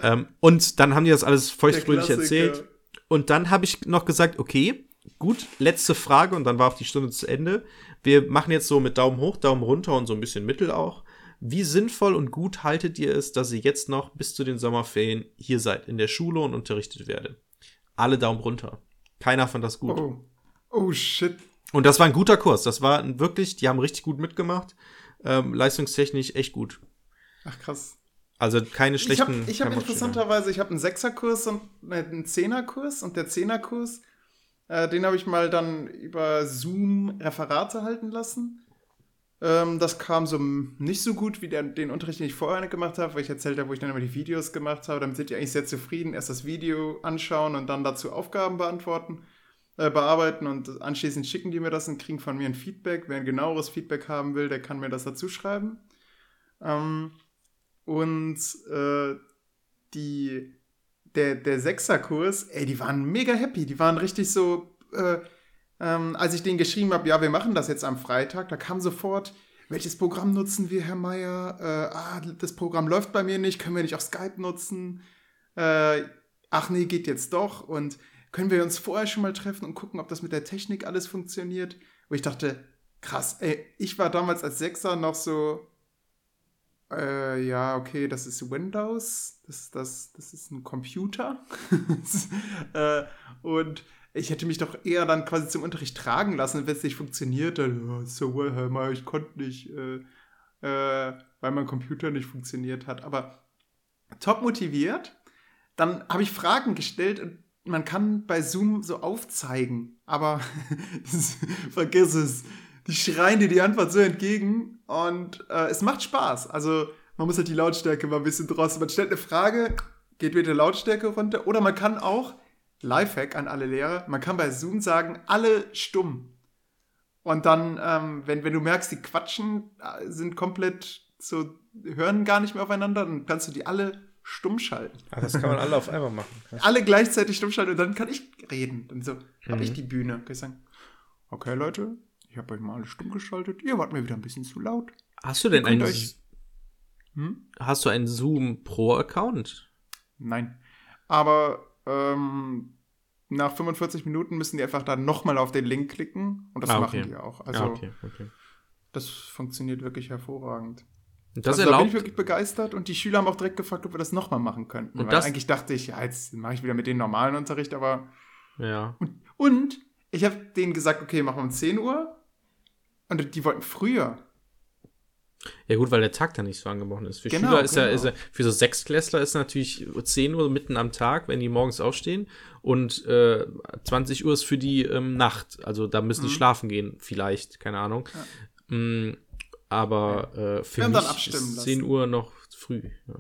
Ähm, und dann haben die das alles feuchtfröhlich erzählt. Und dann habe ich noch gesagt, okay, gut, letzte Frage und dann war auch die Stunde zu Ende. Wir machen jetzt so mit Daumen hoch, Daumen runter und so ein bisschen Mittel auch. Wie sinnvoll und gut haltet ihr es, dass ihr jetzt noch bis zu den Sommerferien hier seid, in der Schule und unterrichtet werde? Alle Daumen runter. Keiner fand das gut. Oh. oh, shit. Und das war ein guter Kurs. Das war wirklich, die haben richtig gut mitgemacht. Ähm, leistungstechnisch echt gut. Ach, krass. Also keine Ich schlechten. habe ich hab keine Bockstellen. interessanterweise, ich habe einen Sechserkurs und einen Zehnerkurs und der Zehnerkurs, äh, den habe ich mal dann über Zoom Referate halten lassen. Ähm, das kam so nicht so gut wie der, den Unterricht, den ich vorher gemacht habe, weil ich erzählt habe, wo ich dann immer die Videos gemacht habe. Damit sind die eigentlich sehr zufrieden. Erst das Video anschauen und dann dazu Aufgaben beantworten, äh, bearbeiten und anschließend schicken die mir das und kriegen von mir ein Feedback. Wer ein genaueres Feedback haben will, der kann mir das dazu schreiben. Ähm, und äh, die, der, der Sechserkurs, ey, die waren mega happy. Die waren richtig so, äh, ähm, als ich denen geschrieben habe, ja, wir machen das jetzt am Freitag, da kam sofort, welches Programm nutzen wir, Herr Meier? Äh, ah, das Programm läuft bei mir nicht, können wir nicht auch Skype nutzen? Äh, ach nee, geht jetzt doch. Und können wir uns vorher schon mal treffen und gucken, ob das mit der Technik alles funktioniert? Wo ich dachte, krass, ey, ich war damals als Sechser noch so, Äh, ja, okay, das ist Windows. Das, das, das ist ein Computer. <laughs> äh, und ich hätte mich doch eher dann quasi zum Unterricht tragen lassen, wenn es nicht funktioniert. Dann, oh, so, well, ich konnte nicht, äh, äh, weil mein Computer nicht funktioniert hat. Aber top motiviert. Dann habe ich Fragen gestellt und man kann bei Zoom so aufzeigen, aber <laughs> vergiss es. Die schreien dir die Antwort so entgegen und äh, es macht Spaß. Also man muss halt die Lautstärke mal ein bisschen draußen. Man stellt eine Frage, geht wieder Lautstärke runter oder man kann auch, Lifehack an alle Lehrer, man kann bei Zoom sagen, alle stumm. Und dann, ähm, wenn, wenn du merkst, die quatschen, äh, sind komplett so, hören gar nicht mehr aufeinander, dann kannst du die alle stumm schalten. Ah, das kann man alle auf einmal machen. <laughs> alle gleichzeitig stumm schalten und dann kann ich reden. Dann so, mhm. habe ich die Bühne. Kann ich sagen, okay Leute, ich habe euch mal alle stumm geschaltet. Ihr wart mir wieder ein bisschen zu laut. Hast du denn einen, euch... hm? hast du einen Zoom Pro Account? Nein. Aber ähm, nach 45 Minuten müssen die einfach da nochmal auf den Link klicken und das ah, okay. machen die auch. Also ah, okay, okay. das funktioniert wirklich hervorragend. Und das also, da bin ich wirklich begeistert und die Schüler haben auch direkt gefragt, ob wir das nochmal machen könnten. Und das eigentlich dachte ich, ja, jetzt mache ich wieder mit den normalen Unterricht, aber. Ja. Und, und ich habe denen gesagt, okay, machen wir um 10 Uhr. Und die wollten früher. Ja, gut, weil der Tag da nicht so angebrochen ist. Für genau, Schüler ist, genau. ja, ist ja, für so Sechsklässler ist natürlich 10 Uhr mitten am Tag, wenn die morgens aufstehen. Und äh, 20 Uhr ist für die ähm, Nacht. Also da müssen mhm. die schlafen gehen, vielleicht, keine Ahnung. Ja. Mm, aber äh, für mich ist 10 Uhr noch früh. Ja.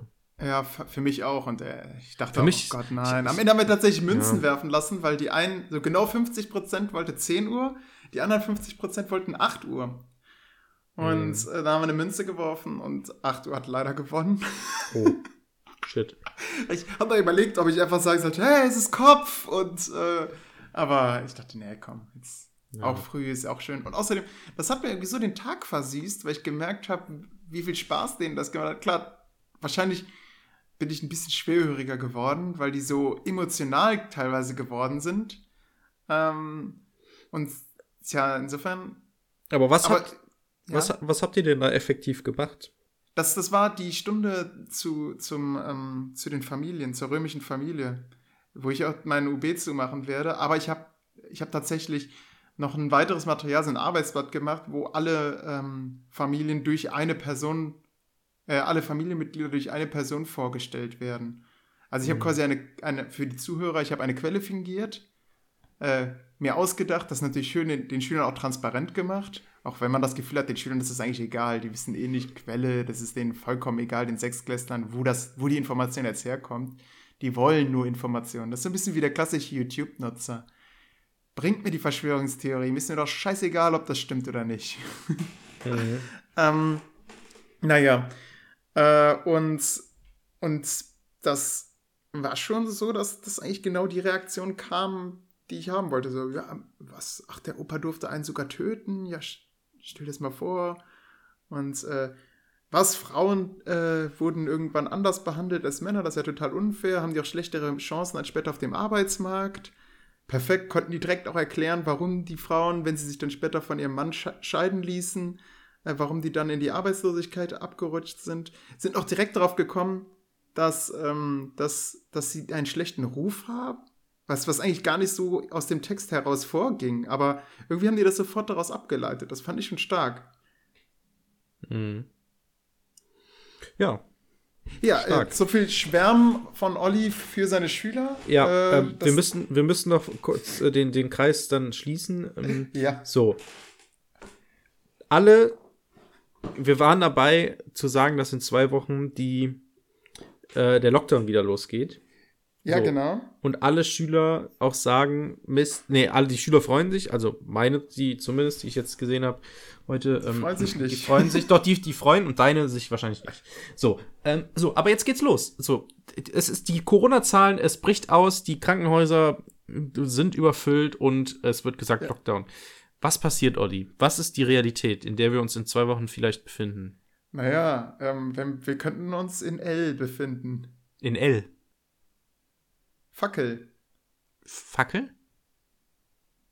Ja, für mich auch. Und äh, ich dachte für auch, mich, oh Gott, nein. Am Ende haben wir tatsächlich Münzen ja. werfen lassen, weil die einen, so genau 50% wollte 10 Uhr, die anderen 50% wollten 8 Uhr. Und mhm. äh, da haben wir eine Münze geworfen und 8 Uhr hat leider gewonnen. Oh. <laughs> Shit. Ich habe da überlegt, ob ich einfach sagen sollte, hey, es ist Kopf. Und äh, aber ich dachte, nee, komm, jetzt ja. auch früh ist auch schön. Und außerdem, das hat mir irgendwie so den Tag versüßt, weil ich gemerkt habe, wie viel Spaß denen das gemacht hat. Klar, wahrscheinlich bin ich ein bisschen schwerhöriger geworden, weil die so emotional teilweise geworden sind. Ähm, und ja, insofern. Aber was aber, hat ja. Was, was habt ihr denn da effektiv gemacht? Das, das war die Stunde zu, zum, ähm, zu den Familien, zur römischen Familie, wo ich auch meinen UB zu machen werde. Aber ich habe ich hab tatsächlich noch ein weiteres Material, so ein Arbeitsblatt gemacht, wo alle ähm, Familien durch eine Person, äh, alle Familienmitglieder durch eine Person vorgestellt werden. Also ich habe mhm. quasi eine, eine, für die Zuhörer, ich habe eine Quelle fingiert, äh, mir ausgedacht, das ist natürlich schön den, den Schülern auch transparent gemacht auch wenn man das Gefühl hat, den Schülern ist das eigentlich egal, die wissen eh nicht Quelle, das ist denen vollkommen egal, den Sechsklässlern, wo, das, wo die Information jetzt herkommt. Die wollen nur Informationen. Das ist so ein bisschen wie der klassische YouTube-Nutzer. Bringt mir die Verschwörungstheorie, ist mir doch scheißegal, ob das stimmt oder nicht. <laughs> Mhm. ähm, naja. Äh, und, und das war schon so, dass das eigentlich genau die Reaktion kam, die ich haben wollte. So, ja, was? Ach, der Opa durfte einen sogar töten? Ja, stell dir das mal vor. Und äh, was, Frauen äh, wurden irgendwann anders behandelt als Männer, das ist ja total unfair, haben die auch schlechtere Chancen als später auf dem Arbeitsmarkt. Perfekt, konnten die direkt auch erklären, warum die Frauen, wenn sie sich dann später von ihrem Mann scheiden ließen, äh, warum die dann in die Arbeitslosigkeit abgerutscht sind. Sind auch direkt darauf gekommen, dass, ähm, dass, dass sie einen schlechten Ruf haben was, was eigentlich gar nicht so aus dem Text heraus vorging, aber irgendwie haben die das sofort daraus abgeleitet. Das fand ich schon stark. Mhm. Ja. Ja, äh, so viel Schwärmen von Olli für seine Schüler. Ja, äh, äh, wir, müssen, wir müssen noch kurz äh, den, den Kreis dann schließen. Ähm, ja. So. Alle, wir waren dabei zu sagen, dass in zwei Wochen die, äh, der Lockdown wieder losgeht. Ja, so. genau. Und alle Schüler auch sagen, Mist, nee, alle die Schüler freuen sich, also meine, die zumindest, die ich jetzt gesehen habe heute. Ähm, freuen sich nicht. Die freuen sich, doch, die, die freuen und deine sich wahrscheinlich nicht. So, ähm, so, aber jetzt geht's los. So, es ist die Corona-Zahlen, es bricht aus, die Krankenhäuser sind überfüllt und es wird gesagt ja. Lockdown. Was passiert, Olli? Was ist die Realität, in der wir uns in zwei Wochen vielleicht befinden? Naja, ähm, wenn, wir könnten uns in L befinden. In L? Fackel. Fackel?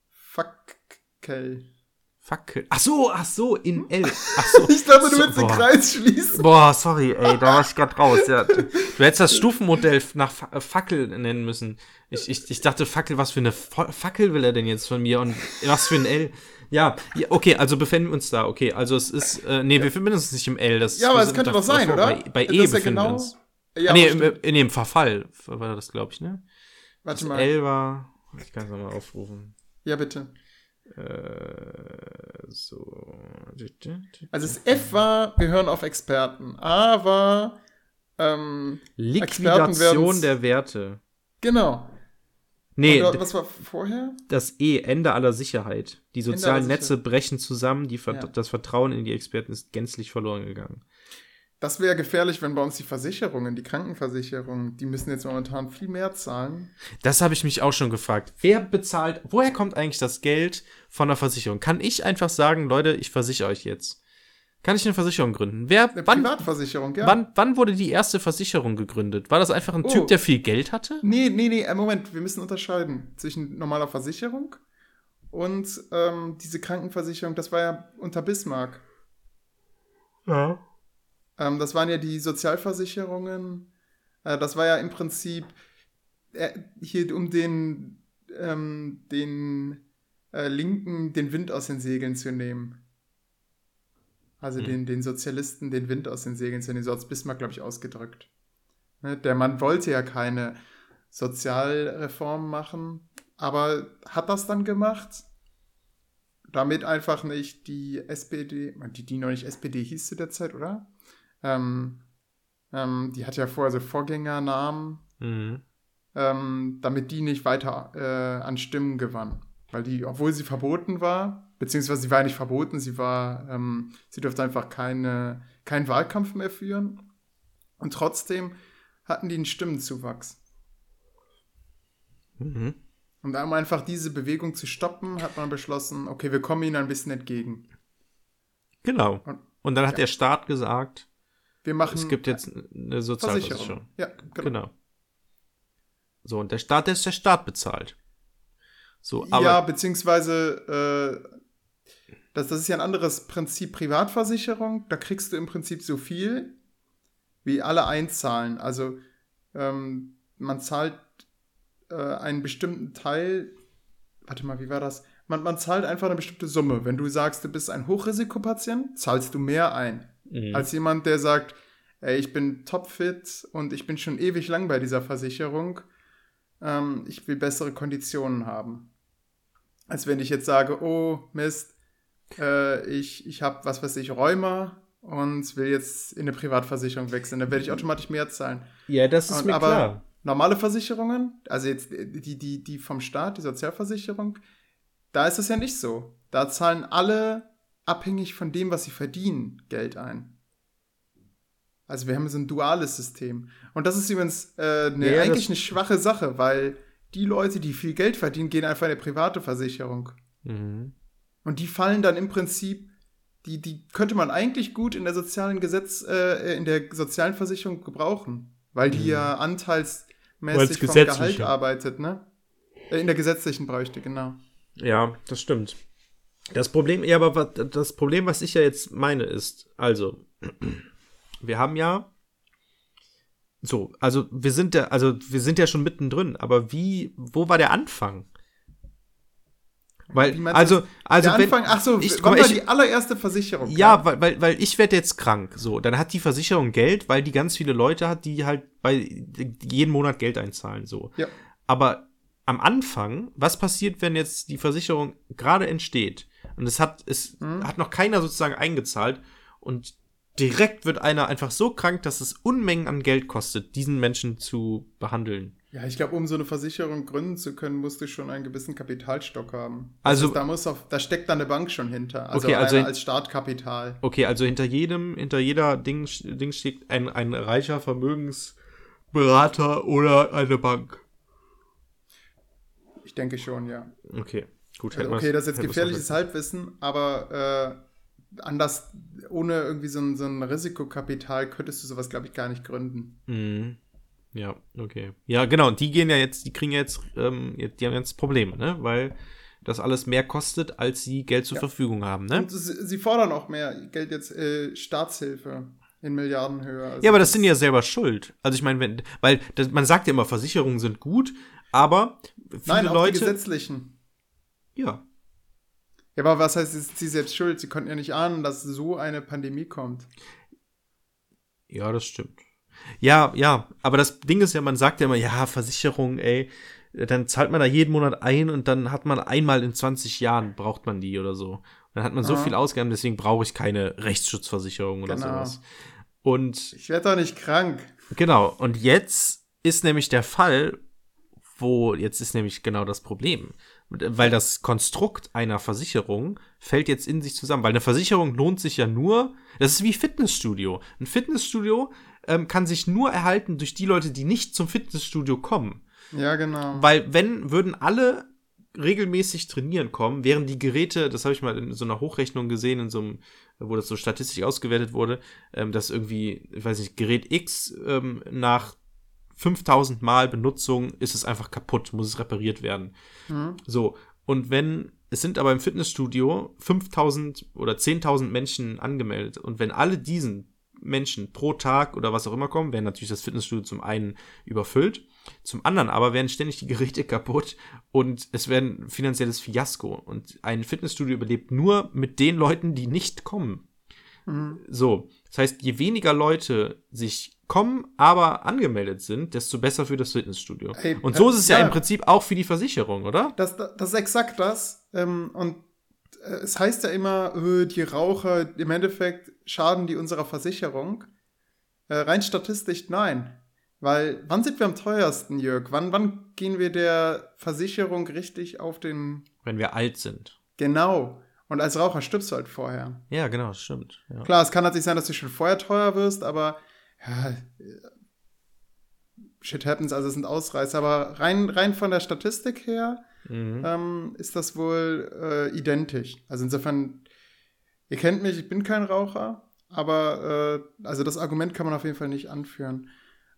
Fackel. Fackel. Ach so, ach so, in L. Ach so. <laughs> Ich glaube, du so, willst den boah. Kreis schließen. Boah, sorry, ey, da war ich grad raus. Ja. <laughs> Du hättest das Stufenmodell nach äh, Fackel nennen müssen. Ich, ich, ich dachte, Fackel, was für eine Fa Fackel will er denn jetzt von mir und was für ein L? Ja, ja okay, also befinden wir uns da. Okay, also es ist, äh, nee, wir befinden uns nicht im L. Das, Ja, aber wir es könnte doch sein, oder? Bei, bei E ist ja befinden wir genau- uns. Ja, ah, nee, im, in dem Verfall war das, glaube ich, ne? Warte Das mal. L war, ich kann es nochmal aufrufen. Ja, bitte. Äh, so. Also das F war, wir hören auf Experten. A war, ähm, Liquidation der Werte. genau. Nee, Und was war vorher? das E, Ende aller Sicherheit. Die sozialen Netze brechen zusammen, die Ja. das Vertrauen in die Experten ist gänzlich verloren gegangen. Das wäre gefährlich, wenn bei uns die Versicherungen, die Krankenversicherungen, die müssen jetzt momentan viel mehr zahlen. Das habe ich mich auch schon gefragt. Wer bezahlt, woher kommt eigentlich das Geld von der Versicherung? Kann ich einfach sagen, Leute, ich versichere euch jetzt? Kann ich eine Versicherung gründen? Wer, Eine wann, Privatversicherung, ja. wann, wann wurde die erste Versicherung gegründet? War das einfach ein Oh. Typ, der viel Geld hatte? Nee, nee, nee, äh, Moment, wir müssen unterscheiden zwischen normaler Versicherung und ähm, diese Krankenversicherung, das war ja unter Bismarck. Ja. Ähm, das waren ja die Sozialversicherungen. Äh, das war ja im Prinzip äh, hier um den, ähm, den äh, Linken den Wind aus den Segeln zu nehmen. Also Hm. den, den Sozialisten den Wind aus den Segeln zu nehmen, so hat Bismarck, glaube ich, ausgedrückt. Ne? Der Mann wollte ja keine Sozialreform machen, aber hat das dann gemacht? Damit einfach nicht die SPD, die, die noch nicht SPD hieß zu der Zeit, oder? Ähm, ähm, die hat ja vorher so Vorgängernamen, Mhm. ähm, damit die nicht weiter äh, an Stimmen gewann. Weil die, obwohl sie verboten war, beziehungsweise sie war ja nicht verboten, sie war, ähm, sie durfte einfach keine, keinen Wahlkampf mehr führen. Und trotzdem hatten die einen Stimmenzuwachs. Mhm. Und um einfach diese Bewegung zu stoppen, hat man beschlossen, okay, wir kommen ihnen ein bisschen entgegen. Genau. Und- Und dann hat der Staat gesagt, Wir machen es gibt jetzt eine Sozialversicherung. Ja, genau. Genau. So, und der Staat, der ist der Staat bezahlt. So, aber. ja, beziehungsweise, äh, das, das ist ja ein anderes Prinzip Privatversicherung. Da kriegst du im Prinzip so viel, wie alle einzahlen. Also, ähm, man zahlt äh, einen bestimmten Teil. Warte mal, wie war das? Man, man zahlt einfach eine bestimmte Summe. Wenn du sagst, du bist ein Hochrisikopatient, zahlst du mehr ein. Mhm. Als jemand, der sagt, ey, ich bin topfit und ich bin schon ewig lang bei dieser Versicherung. Ähm, ich will bessere Konditionen haben. Als wenn ich jetzt sage, oh Mist, äh, ich, ich habe, was weiß ich, Rheuma und will jetzt in eine Privatversicherung wechseln. Dann werde ich automatisch mehr zahlen. ja, das ist Und, mir aber klar. normale Versicherungen, also jetzt die, die, die vom Staat, die Sozialversicherung, da ist es ja nicht so. Da zahlen alle abhängig von dem, was sie verdienen, Geld ein. Also wir haben so ein duales System. Und das ist übrigens äh, eine, Ja, ja, eigentlich eine schwache Sache, weil die Leute, die viel Geld verdienen, gehen einfach in eine private Versicherung. Mhm. Und die fallen dann im Prinzip, die, die könnte man eigentlich gut in der sozialen Gesetz, äh, in der sozialen Versicherung gebrauchen, weil die ja Weil's anteilsmäßig vom Gehalt ja. arbeitet, ne? Äh, In der gesetzlichen bräuchte, genau. Ja, das stimmt. Das Problem, ja, aber was, das Problem, was ich ja jetzt meine, ist, also, <clears throat> wir haben ja so, also wir sind ja, also wir sind ja schon mittendrin, aber wie, wo war der Anfang? Weil, also, also der wenn, Anfang, ach so, ich, war ich, die allererste Versicherung? ja, weil, weil, weil ich werde jetzt krank, so, dann hat die Versicherung Geld, weil die ganz viele Leute hat, die halt bei jeden Monat Geld einzahlen, so. Ja. Aber am Anfang, was passiert, wenn jetzt die Versicherung gerade entsteht und es hat, es Mhm. hat noch keiner sozusagen eingezahlt und direkt wird einer einfach so krank, dass es Unmengen an Geld kostet, diesen Menschen zu behandeln. Ja, ich glaube, um so eine Versicherung gründen zu können, musst du schon einen gewissen Kapitalstock haben. Das Also- heißt, da muss auf, da steckt dann eine Bank schon hinter. Also, Okay, also als Startkapital. Okay, also hinter jedem, hinter jeder Ding, Ding steht ein, ein reicher Vermögensberater oder eine Bank. Ich denke schon, ja. Okay, gut. Also, okay, das ist jetzt gefährliches Halbwissen, aber äh, anders, ohne irgendwie so ein, so ein Risikokapital könntest du sowas, glaube ich, gar nicht gründen. Mhm. Ja, okay. Ja, genau. Und die gehen ja jetzt, die kriegen ja jetzt, ähm, die haben jetzt Probleme, ne? Weil das alles mehr kostet, als sie Geld zur Ja. Verfügung haben. Ne? Und sie, fordern auch mehr Geld jetzt, äh, Staatshilfe in Milliardenhöhe. Also Ja, aber das sind die ja selber schuld. Also ich meine, wenn, weil das, man sagt ja immer, Versicherungen sind gut, aber viele Nein, auch die Leute. gesetzlichen. Ja, Ja, aber was heißt, ist sie selbst schuld? Sie konnten ja nicht ahnen, dass so eine Pandemie kommt. Ja, das stimmt. Ja, ja, aber das Ding ist ja, man sagt ja immer, ja, Versicherung, ey, dann zahlt man da jeden Monat ein und dann hat man einmal in 20 Jahren braucht man die oder so. Dann hat man so Ja. viel ausgegeben, deswegen brauche ich keine Rechtsschutzversicherung oder Genau. sowas. Und Ich werde doch nicht krank. genau, und jetzt ist nämlich der Fall, wo jetzt ist nämlich genau das Problem, weil das Konstrukt einer Versicherung fällt jetzt in sich zusammen, weil eine Versicherung lohnt sich ja nur, das ist wie Fitnessstudio. Ein Fitnessstudio ähm, kann sich nur erhalten durch die Leute, die nicht zum Fitnessstudio kommen. Ja, genau. Weil wenn würden alle regelmäßig trainieren kommen, wären die Geräte, das habe ich mal in so einer Hochrechnung gesehen, in so einem, wo das so statistisch ausgewertet wurde, ähm, dass irgendwie, ich weiß nicht, Gerät X ähm, nach 5000 Mal Benutzung ist es einfach kaputt, muss es repariert werden. Mhm. So, und wenn, es sind aber im Fitnessstudio 5000 oder 10.000 Menschen angemeldet und wenn alle diesen Menschen pro Tag oder was auch immer kommen, werden natürlich das Fitnessstudio zum einen überfüllt, zum anderen aber werden ständig die Geräte <laughs> kaputt und es werden finanzielles Fiasko. Und ein Fitnessstudio überlebt nur mit den Leuten, die nicht kommen. Mhm. So, das heißt, je weniger Leute sich kommen, aber angemeldet sind, desto besser für das Fitnessstudio. Ey, und so ist es ja, ja. im Prinzip auch für die Versicherung, oder? Das, das, das ist exakt das. Ähm, und äh, es heißt ja immer, äh, die Raucher, im Endeffekt schaden die unserer Versicherung. Äh, rein statistisch nein. Weil, wann sind wir am teuersten, Jörg? Wann, wann gehen wir der Versicherung richtig auf den. Wenn wir alt sind. Genau. Und als Raucher stirbst du halt vorher. Ja, genau, das stimmt. Ja. Klar, es kann natürlich sein, dass du schon vorher teuer wirst, aber ja, äh, shit happens, also es sind Ausreißer. Aber rein, rein von der Statistik her Mhm. ähm, ist das wohl äh, identisch. Also insofern, ihr kennt mich, ich bin kein Raucher, aber äh, also das Argument kann man auf jeden Fall nicht anführen.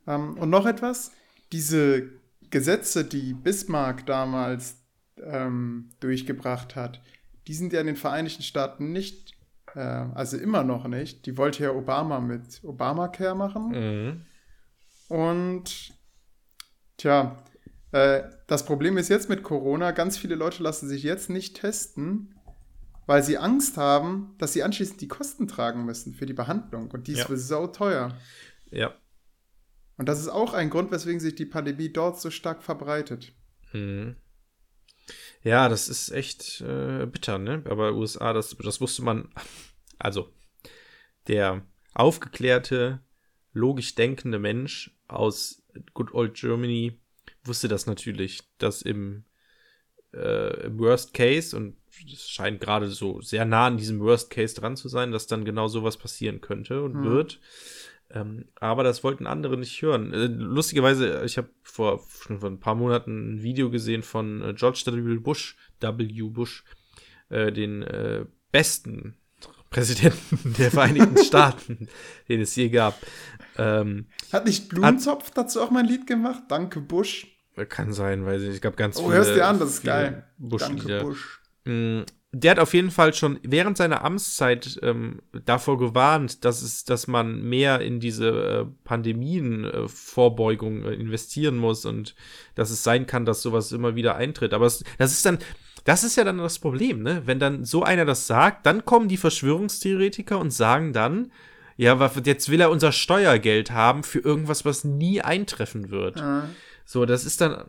Ähm, und noch etwas, diese Gesetze, die Bismarck damals ähm, durchgebracht hat, die sind ja in den Vereinigten Staaten nicht, äh, also immer noch nicht. Die wollte ja Obama mit Obamacare machen. Mhm. Und tja, äh, das Problem ist jetzt mit Corona, ganz viele Leute lassen sich jetzt nicht testen, weil sie Angst haben, dass sie anschließend die Kosten tragen müssen für die Behandlung. Und die ist Ja. sau teuer. Ja. Und das ist auch ein Grund, weswegen sich die Pandemie dort so stark verbreitet. Mhm. Ja, das ist echt äh, bitter, ne? Aber USA, das, das wusste man. <laughs> Also, der aufgeklärte, logisch denkende Mensch aus Good Old Germany wusste das natürlich, dass im, äh, im Worst Case, und es scheint gerade so sehr nah an diesem Worst Case dran zu sein, dass dann genau sowas passieren könnte und Mhm. wird. Ähm, aber das wollten andere nicht hören. Äh, lustigerweise, ich habe vor schon vor ein paar Monaten ein Video gesehen von äh, George W. Bush, W. Bush, äh, den äh, besten Präsidenten <laughs> der Vereinigten <laughs> Staaten, den es je gab. Ähm, Hat nicht Blumentopf dazu auch mal ein Lied gemacht? Danke, Bush. kann sein, weiß ich nicht. Es gab ganz Oh, viele. hörst dir an, das ist geil. Bush-Lieder. Danke, Bush. Mm, Der hat auf jeden Fall schon während seiner Amtszeit ähm, davor gewarnt, dass es, dass man mehr in diese äh, Pandemien-Vorbeugung äh, investieren muss und dass es sein kann, dass sowas immer wieder eintritt. Aber es, das ist dann, das ist ja dann das Problem, ne? Wenn dann so einer das sagt, dann kommen die Verschwörungstheoretiker und sagen dann, ja, jetzt will er unser Steuergeld haben für irgendwas, was nie eintreffen wird. Ja. So, das ist dann,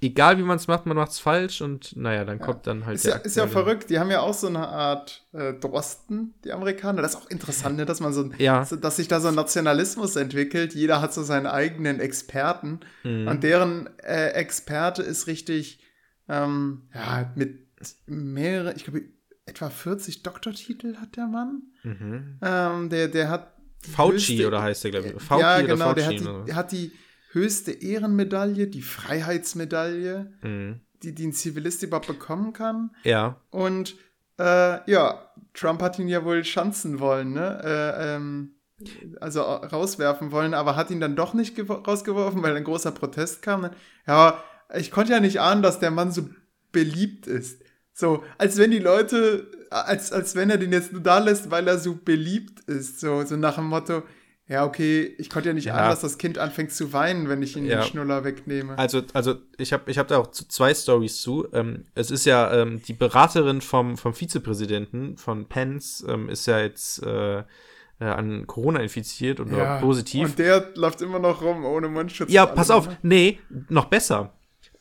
egal wie man es macht, man macht es falsch und naja, dann kommt dann halt Ist ja, ist ja verrückt. Die haben ja auch so eine Art äh, Drosten, die Amerikaner. Das ist auch interessant, ne, dass man so, Ja. so, dass sich da so ein Nationalismus entwickelt. Jeder hat so seinen eigenen Experten. Mhm. Und deren äh, Experte ist richtig, ähm, ja, mit mehreren, ich glaube, etwa 40 Doktortitel hat der Mann. Mhm. Ähm, der, der hat. Fauci höchste- oder heißt der, glaube ich. Fauci ja, oder genau, der Fauci hat, die, oder der hat die höchste Ehrenmedaille, die Freiheitsmedaille, Mhm. die, die ein Zivilist überhaupt bekommen kann. Ja. Und äh, ja, Trump hat ihn ja wohl schanzen wollen, ne? Äh, ähm, also rauswerfen wollen, aber hat ihn dann doch nicht gewo- rausgeworfen, weil ein großer Protest kam. Ja, ich konnte ja nicht ahnen, dass der Mann so beliebt ist. So, als wenn die Leute, als, als wenn er den jetzt nur da lässt, weil er so beliebt ist. So, so nach dem Motto, ja, okay, ich konnte ja nicht Ja. ahnen, dass das Kind anfängt zu weinen, wenn ich ihm Ja. den Schnuller wegnehme. Also, also ich habe ich hab da auch zwei Stories zu. Ähm, es ist ja ähm, die Beraterin vom, vom Vizepräsidenten von Pence ähm, ist ja jetzt äh, äh, an Corona infiziert und ja. positiv. Und der läuft immer noch rum ohne Mundschutz. Ja, pass auf. ne? Nee, noch besser.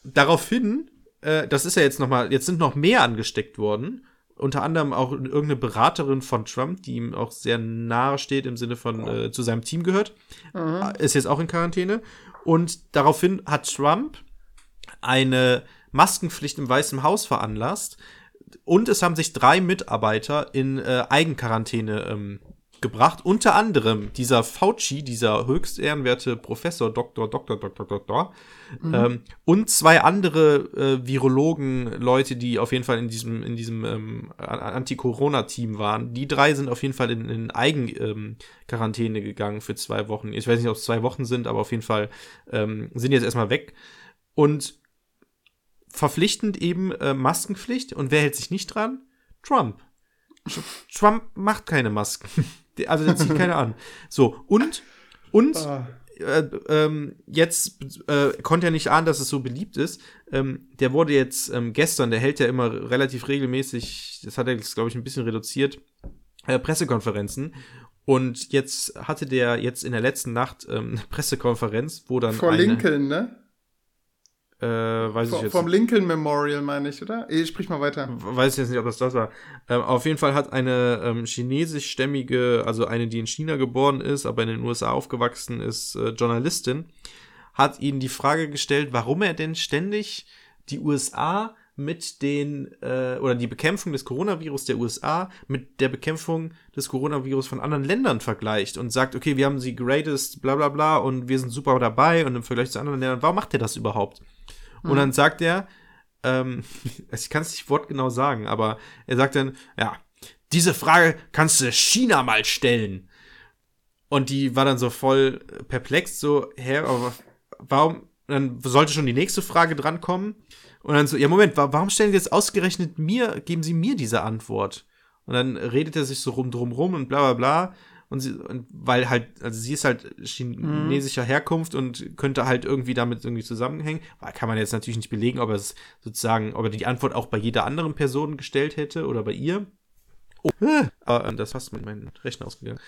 Daraufhin, äh, das ist ja jetzt noch mal, jetzt sind noch mehr angesteckt worden. Unter anderem auch irgendeine Beraterin von Trump, die ihm auch sehr nahe steht im Sinne von äh, zu seinem Team gehört, Mhm. ist jetzt auch in Quarantäne. Und daraufhin hat Trump eine Maskenpflicht im Weißen Haus veranlasst. Und es haben sich drei Mitarbeiter in äh, Eigenquarantäne ähm, gebracht. Unter anderem dieser Fauci, dieser höchst ehrenwerte Professor, Doktor, Doktor, Doktor, Doktor. Ähm, und zwei andere äh, Virologen, Leute, die auf jeden Fall in diesem, in diesem ähm, Anti-Corona-Team waren. Die drei sind auf jeden Fall in, in Eigenquarantäne ähm, gegangen für zwei Wochen. Ich weiß nicht, ob es zwei Wochen sind, aber auf jeden Fall ähm, sind jetzt erstmal weg. Und verpflichtend eben äh, Maskenpflicht. Und wer hält sich nicht dran? Trump. Tr- Trump macht keine Masken. Also der zieht keine an. So, und, und Ah. äh, ähm, jetzt äh, konnte er nicht ahnen, dass es so beliebt ist. Ähm, der wurde jetzt ähm, gestern, der hält ja immer relativ regelmäßig, das hat er jetzt, glaube ich, ein bisschen reduziert, äh, Pressekonferenzen. Und jetzt hatte der jetzt in der letzten Nacht ähm, eine Pressekonferenz, wo dann Vor eine, Lincoln, ne? Äh, weiß ich jetzt vom Lincoln Memorial, meine ich, oder? Eh, sprich mal weiter. weiß ich jetzt nicht, ob das das war. Ähm, auf jeden Fall hat eine ähm, chinesischstämmige, also eine, die in China geboren ist, aber in den USA aufgewachsen ist, äh, Journalistin, hat ihnen die Frage gestellt, warum er denn ständig die USA mit den, äh, oder die Bekämpfung des Coronavirus der USA mit der Bekämpfung des Coronavirus von anderen Ländern vergleicht und sagt, okay, wir haben die greatest, bla bla bla und wir sind super dabei und im Vergleich zu anderen Ländern, warum macht er das überhaupt? Und dann sagt er, ähm, <laughs> ich kann es nicht wortgenau sagen, aber er sagt dann, ja, diese Frage kannst du China mal stellen. Und die war dann so voll perplex, so, hä, aber warum, dann sollte schon die nächste Frage drankommen. Und dann so, ja, Moment, wa warum stellen Sie jetzt ausgerechnet mir, geben Sie mir diese Antwort? Und dann redet er sich so rum drum rum und bla bla bla. Und, sie, und weil halt, also sie ist halt chinesischer Herkunft und könnte halt irgendwie damit irgendwie zusammenhängen. Kann man jetzt natürlich nicht belegen, ob er es sozusagen, ob er die Antwort auch bei jeder anderen Person gestellt hätte oder bei ihr. Oh, aber äh, das fast mit meinem Rechner ausgegangen.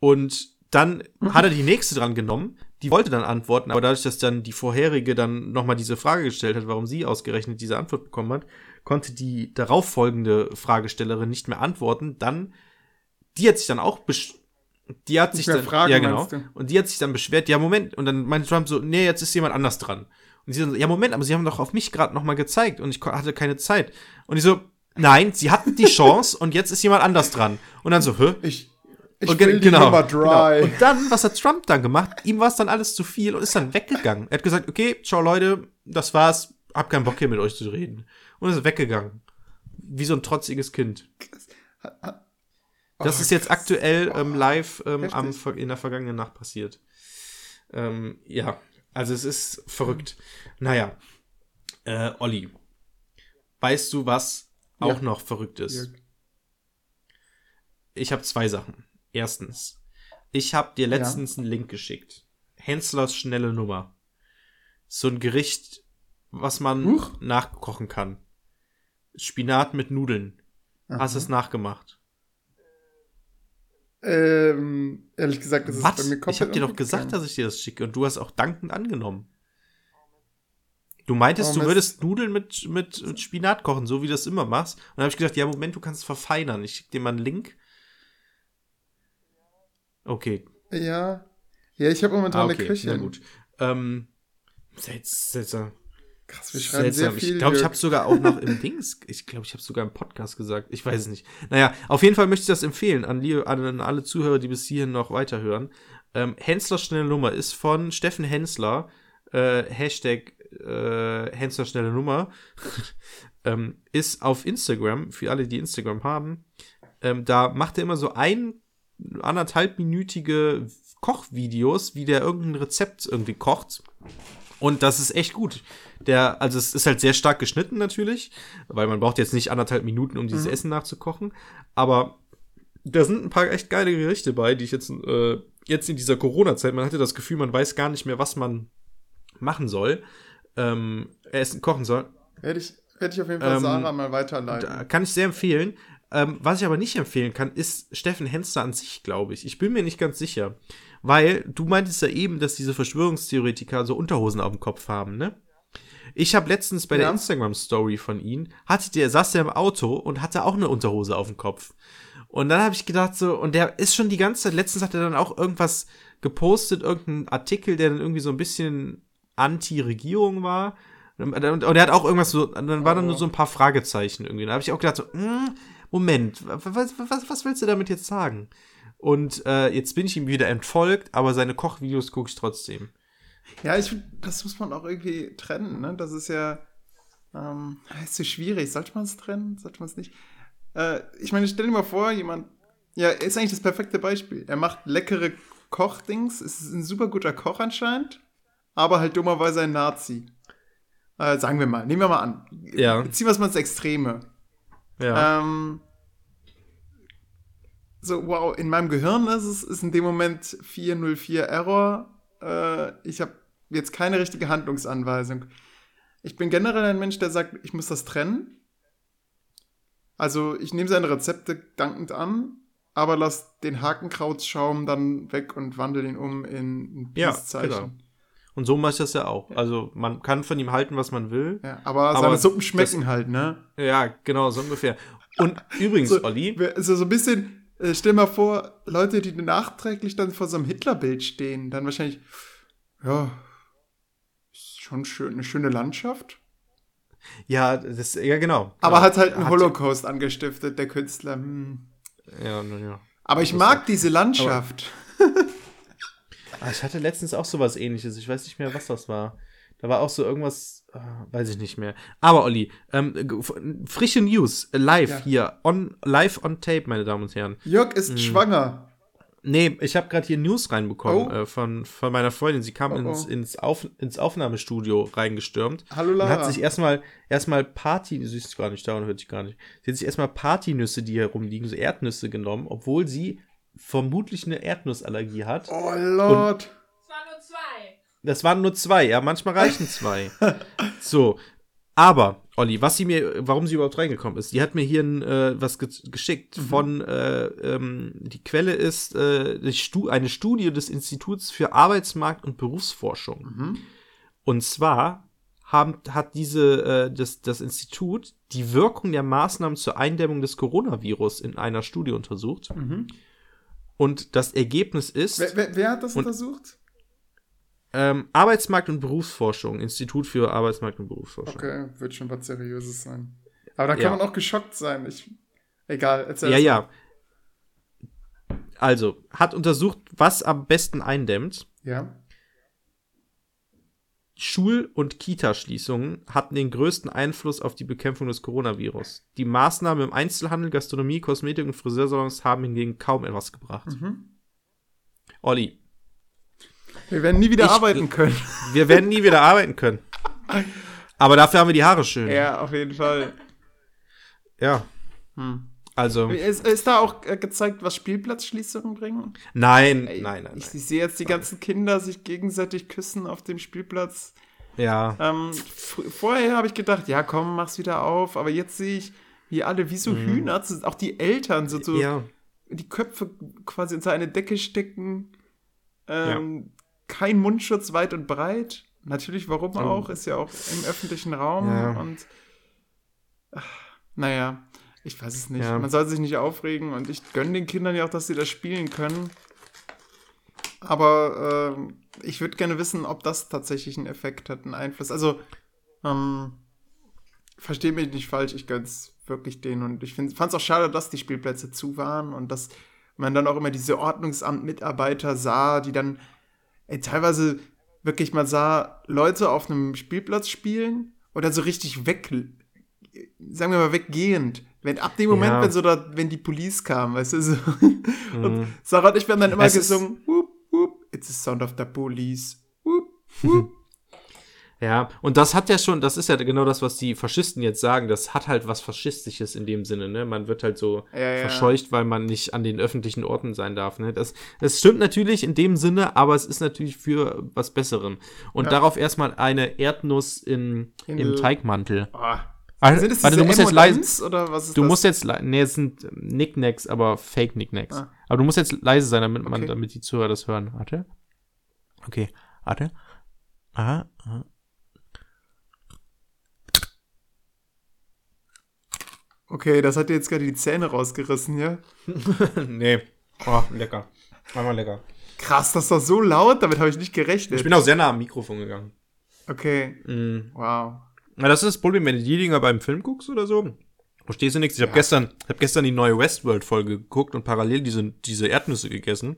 Und dann hat er die nächste dran genommen, die wollte dann antworten, aber dadurch, dass dann die vorherige dann nochmal diese Frage gestellt hat, warum sie ausgerechnet diese Antwort bekommen hat, konnte die darauffolgende Fragestellerin nicht mehr antworten. Dann, die hat sich dann auch besch die hat sich dann, fragen, ja genau, und die hat sich dann beschwert, ja Moment, und dann meinte Trump so, nee, jetzt ist jemand anders dran. Und sie dann so, ja Moment, aber sie haben doch auf mich gerade nochmal gezeigt und ich hatte keine Zeit. Und ich so, nein, sie hatten die Chance und jetzt ist jemand anders dran. Und dann so, hä? Ich, ich Und will die Nummer dry. Genau. Und dann, was hat Trump dann gemacht? Ihm war es dann alles zu viel und ist dann weggegangen. Er hat gesagt, okay, ciao Leute, das war's, hab keinen Bock hier mit euch zu reden. Und ist weggegangen. Wie so ein trotziges Kind. Das Oh, ist jetzt aktuell ähm, live ähm, am, in der vergangenen Nacht passiert. Ähm, ja, also es ist verrückt. Naja, äh, Olli, weißt du, was Ja. auch noch verrückt ist? Jörg. Ich habe zwei Sachen. Erstens, ich habe dir letztens einen Link geschickt. Henslers schnelle Nummer. So ein Gericht, was man Huch. nachkochen kann. Spinat mit Nudeln. Hast du es nachgemacht? Ähm, ehrlich gesagt, das ist Was? bei mir komplett Ich habe dir doch gesagt, dass ich dir das schicke und du hast auch dankend angenommen. Du meintest, Oh, du würdest Nudeln mit, mit, mit Spinat kochen, so wie du das immer machst. Und dann habe ich gedacht, ja, Moment, du kannst es verfeinern. Ich schicke dir mal einen Link. Okay. Ja. Ja, ich habe momentan Ah, okay. eine Küche. Na gut. Ähm, selts- seltsam. Krass, wir schreiben Seltsam. sehr viel. ich glaube, ich habe sogar auch noch im <laughs> Dings, ich glaube, ich habe sogar im Podcast gesagt. Ich weiß es nicht. Naja, auf jeden Fall möchte ich das empfehlen an, an alle Zuhörer, die bis hierhin noch weiterhören. Ähm, Hensler schnelle Nummer ist von Steffen Hensler. Äh, Hashtag äh, Hensler schnelle Nummer. <laughs> ähm, ist auf Instagram, für alle, die Instagram haben. Ähm, da macht er immer so ein anderthalbminütige Kochvideos, wie der irgendein Rezept irgendwie kocht. Und das ist echt gut. Der, also es ist halt sehr stark geschnitten natürlich, weil man braucht jetzt nicht anderthalb Minuten, um dieses Essen nachzukochen. Aber da sind ein paar echt geile Gerichte bei, die ich jetzt, äh, jetzt in dieser Corona-Zeit, man hatte das Gefühl, man weiß gar nicht mehr, was man machen soll, ähm, essen, kochen soll. Werde ich, werde ich auf jeden Fall Ähm, Sarah mal weiterleiten. Kann ich sehr empfehlen. Ähm, was ich aber nicht empfehlen kann, ist Steffen Henster an sich, glaube ich. Ich bin mir nicht ganz sicher. Weil du meintest ja eben, dass diese Verschwörungstheoretiker so Unterhosen auf dem Kopf haben, ne? Ich habe letztens bei der Ja. Instagram-Story von ihm, hatte der, saß der im Auto und hatte auch eine Unterhose auf dem Kopf. Und dann habe ich gedacht so, und der ist schon die ganze Zeit, letztens hat er dann auch irgendwas gepostet, irgendeinen Artikel, der dann irgendwie so ein bisschen Anti-Regierung war. Und, und er hat auch irgendwas so, dann waren dann nur so ein paar Fragezeichen irgendwie. Da habe ich auch gedacht so, hm, Moment, was, was, was willst du damit jetzt sagen? Und äh, jetzt bin ich ihm wieder entfolgt, aber seine Kochvideos gucke ich trotzdem. Ja, ich finde, das muss man auch irgendwie trennen, ne? Das ist ja, ähm, ist so schwierig. Sollte man es trennen? Sollte man es nicht? Äh, ich meine, stell dir mal vor, jemand, ja, er ist eigentlich das perfekte Beispiel. Er macht leckere Kochdings, ist ein super guter Koch anscheinend, aber halt dummerweise ein Nazi. Äh, sagen wir mal, nehmen wir mal an. Ja. Ziehen wir es mal ins Extreme. Ja. Ähm, so, wow, in meinem Gehirn ist es ist in dem Moment 404 Error. Äh, ich habe jetzt keine richtige Handlungsanweisung. Ich bin generell ein Mensch, der sagt, ich muss das trennen. Also ich nehme seine Rezepte dankend an, aber lass den Hakenkrautsschaum dann weg und wandle ihn um in ein Ja, Peace-Zeichen. genau. Und so mache ich das ja auch. Also man kann von ihm halten, was man will. Ja, aber, Aber seine Suppen das- schmecken halt, ne? Ja, genau, so ungefähr. Und übrigens, So, Olli, Also so ein bisschen, äh, stell mal vor, Leute, die nachträglich dann vor so einem Hitlerbild stehen, dann wahrscheinlich, ja, ist schon schön, eine schöne Landschaft. ja, das, ja, genau. Aber ja, hat halt einen Holocaust angestiftet, der Künstler. Hm. Ja, na ja. Aber ich mag diese Landschaft. <laughs> Ah, ich hatte letztens auch sowas ähnliches. Ich weiß nicht mehr, was das war. Da war auch so irgendwas, äh, weiß ich nicht mehr. Aber Olli, ähm, frische News, äh, live Ja. hier, on, live on tape, meine Damen und Herren. Jörg ist Hm. schwanger. Nee, ich habe gerade hier News reinbekommen Oh. äh, von, von meiner Freundin. Sie kam Oh, ins, oh. ins, Auf, ins Aufnahmestudio reingestürmt. Hallo Und Lara. hat sich erstmal erstmal Party, sie ist gar nicht da und hört sich gar nicht. Sie hat sich erstmal Partynüsse, die hier rumliegen, so Erdnüsse genommen, obwohl sie vermutlich eine Erdnussallergie hat. oh Lord. Zwei. Das waren nur zwei, ja, manchmal reichen zwei. <laughs> so. Aber, Olli, was sie mir, warum sie überhaupt reingekommen ist, die hat mir hier ein, äh, was ge geschickt von, äh, ähm, die Quelle ist äh, die Stu eine Studie des Instituts für Arbeitsmarkt und Berufsforschung. Mhm. Und zwar haben, hat diese, äh, das, das Institut die Wirkung der Maßnahmen zur Eindämmung des Coronavirus in einer Studie untersucht. Mhm. Und das Ergebnis ist. Wer, wer, wer hat das untersucht? Ähm, Arbeitsmarkt und Berufsforschung, Institut für Arbeitsmarkt und Berufsforschung. Okay, wird schon was Seriöses sein. Aber da kann Ja. man auch geschockt sein. Ich, egal, erzähl Ja, es ja. Also, hat untersucht, was am besten eindämmt. Ja. Schul- und Kita-Schließungen hatten den größten Einfluss auf die Bekämpfung des Coronavirus. Die Maßnahmen im Einzelhandel, Gastronomie, Kosmetik und Friseursalons haben hingegen kaum etwas gebracht. Mhm. Olli, Wir werden nie wieder Ich- arbeiten können. wir werden nie wieder arbeiten können. Aber dafür haben wir die Haare schön. Ja, auf jeden Fall. Ja. Hm. Also, Ist, ist da auch äh, gezeigt, was Spielplatzschließungen bringen? nein, Ey, nein, nein, Ich, ich sehe jetzt die ganzen Kinder sich gegenseitig küssen auf dem Spielplatz. Ja. Ähm, vorher habe ich gedacht, ja komm, mach's wieder auf. Aber jetzt sehe ich, wie alle wie so Hühner, so- auch die Eltern, so, so Mhm. Ja. die Köpfe quasi unter eine Decke stecken. Ähm, Kein Mundschutz weit und breit. Natürlich, warum auch? Ist ja auch im öffentlichen Raum. Oh. Ja. Und ach, naja, ich weiß es nicht. Ja. Man soll sich nicht aufregen und ich gönne den Kindern ja auch, dass sie das spielen können. Aber ähm, ich würde gerne wissen, ob das tatsächlich einen Effekt hat, einen Einfluss. Also, ähm, verstehe mich nicht falsch, ich gönn's wirklich denen. Und ich fand es auch schade, dass die Spielplätze zu waren und dass man dann auch immer diese Ordnungsamt-Mitarbeiter sah, die dann ey, teilweise wirklich mal sah, Leute auf einem Spielplatz spielen oder so richtig weg, sagen wir mal weggehend. Wenn ab dem Moment, Ja. wenn so da, wenn die Police kam, weißt du, so. Und Sarah und ich, wir haben dann immer Es gesungen, whoop, whoop, it's the sound of the police. Whoop, <laughs> whoop. Ja, und das hat ja schon, das ist ja genau das, was die Faschisten jetzt sagen. Das hat halt was Faschistisches in dem Sinne, ne? Man wird halt so Ja, ja. verscheucht, weil man nicht an den öffentlichen Orten sein darf, ne? Das, das stimmt natürlich in dem Sinne, aber es ist natürlich für was Besserem. Und Ja. darauf erstmal eine Erdnuss in, In im Teigmantel. Oh. Also, Sind es warte, du musst jetzt leise, oder was ist du das? musst jetzt, nee, es sind Nicknacks, aber Fake Nicknacks. Ah. Aber du musst jetzt leise sein, damit man, Okay. damit die Zuhörer das hören. Warte. Okay, warte. Aha, aha. Okay, das hat dir jetzt gerade die Zähne rausgerissen, ja? <laughs> nee. Oh, lecker. Einmal lecker. Krass, das war so laut, damit habe ich nicht gerechnet. Ich bin auch sehr nah am Mikrofon gegangen. okay, Mhm. wow. Na, das ist das Problem, wenn du die Dinger beim Film guckst oder so. Verstehst du nichts? Ich habe Ja. gestern, ich hab gestern die neue Westworld-Folge geguckt und parallel diese, diese Erdnüsse gegessen.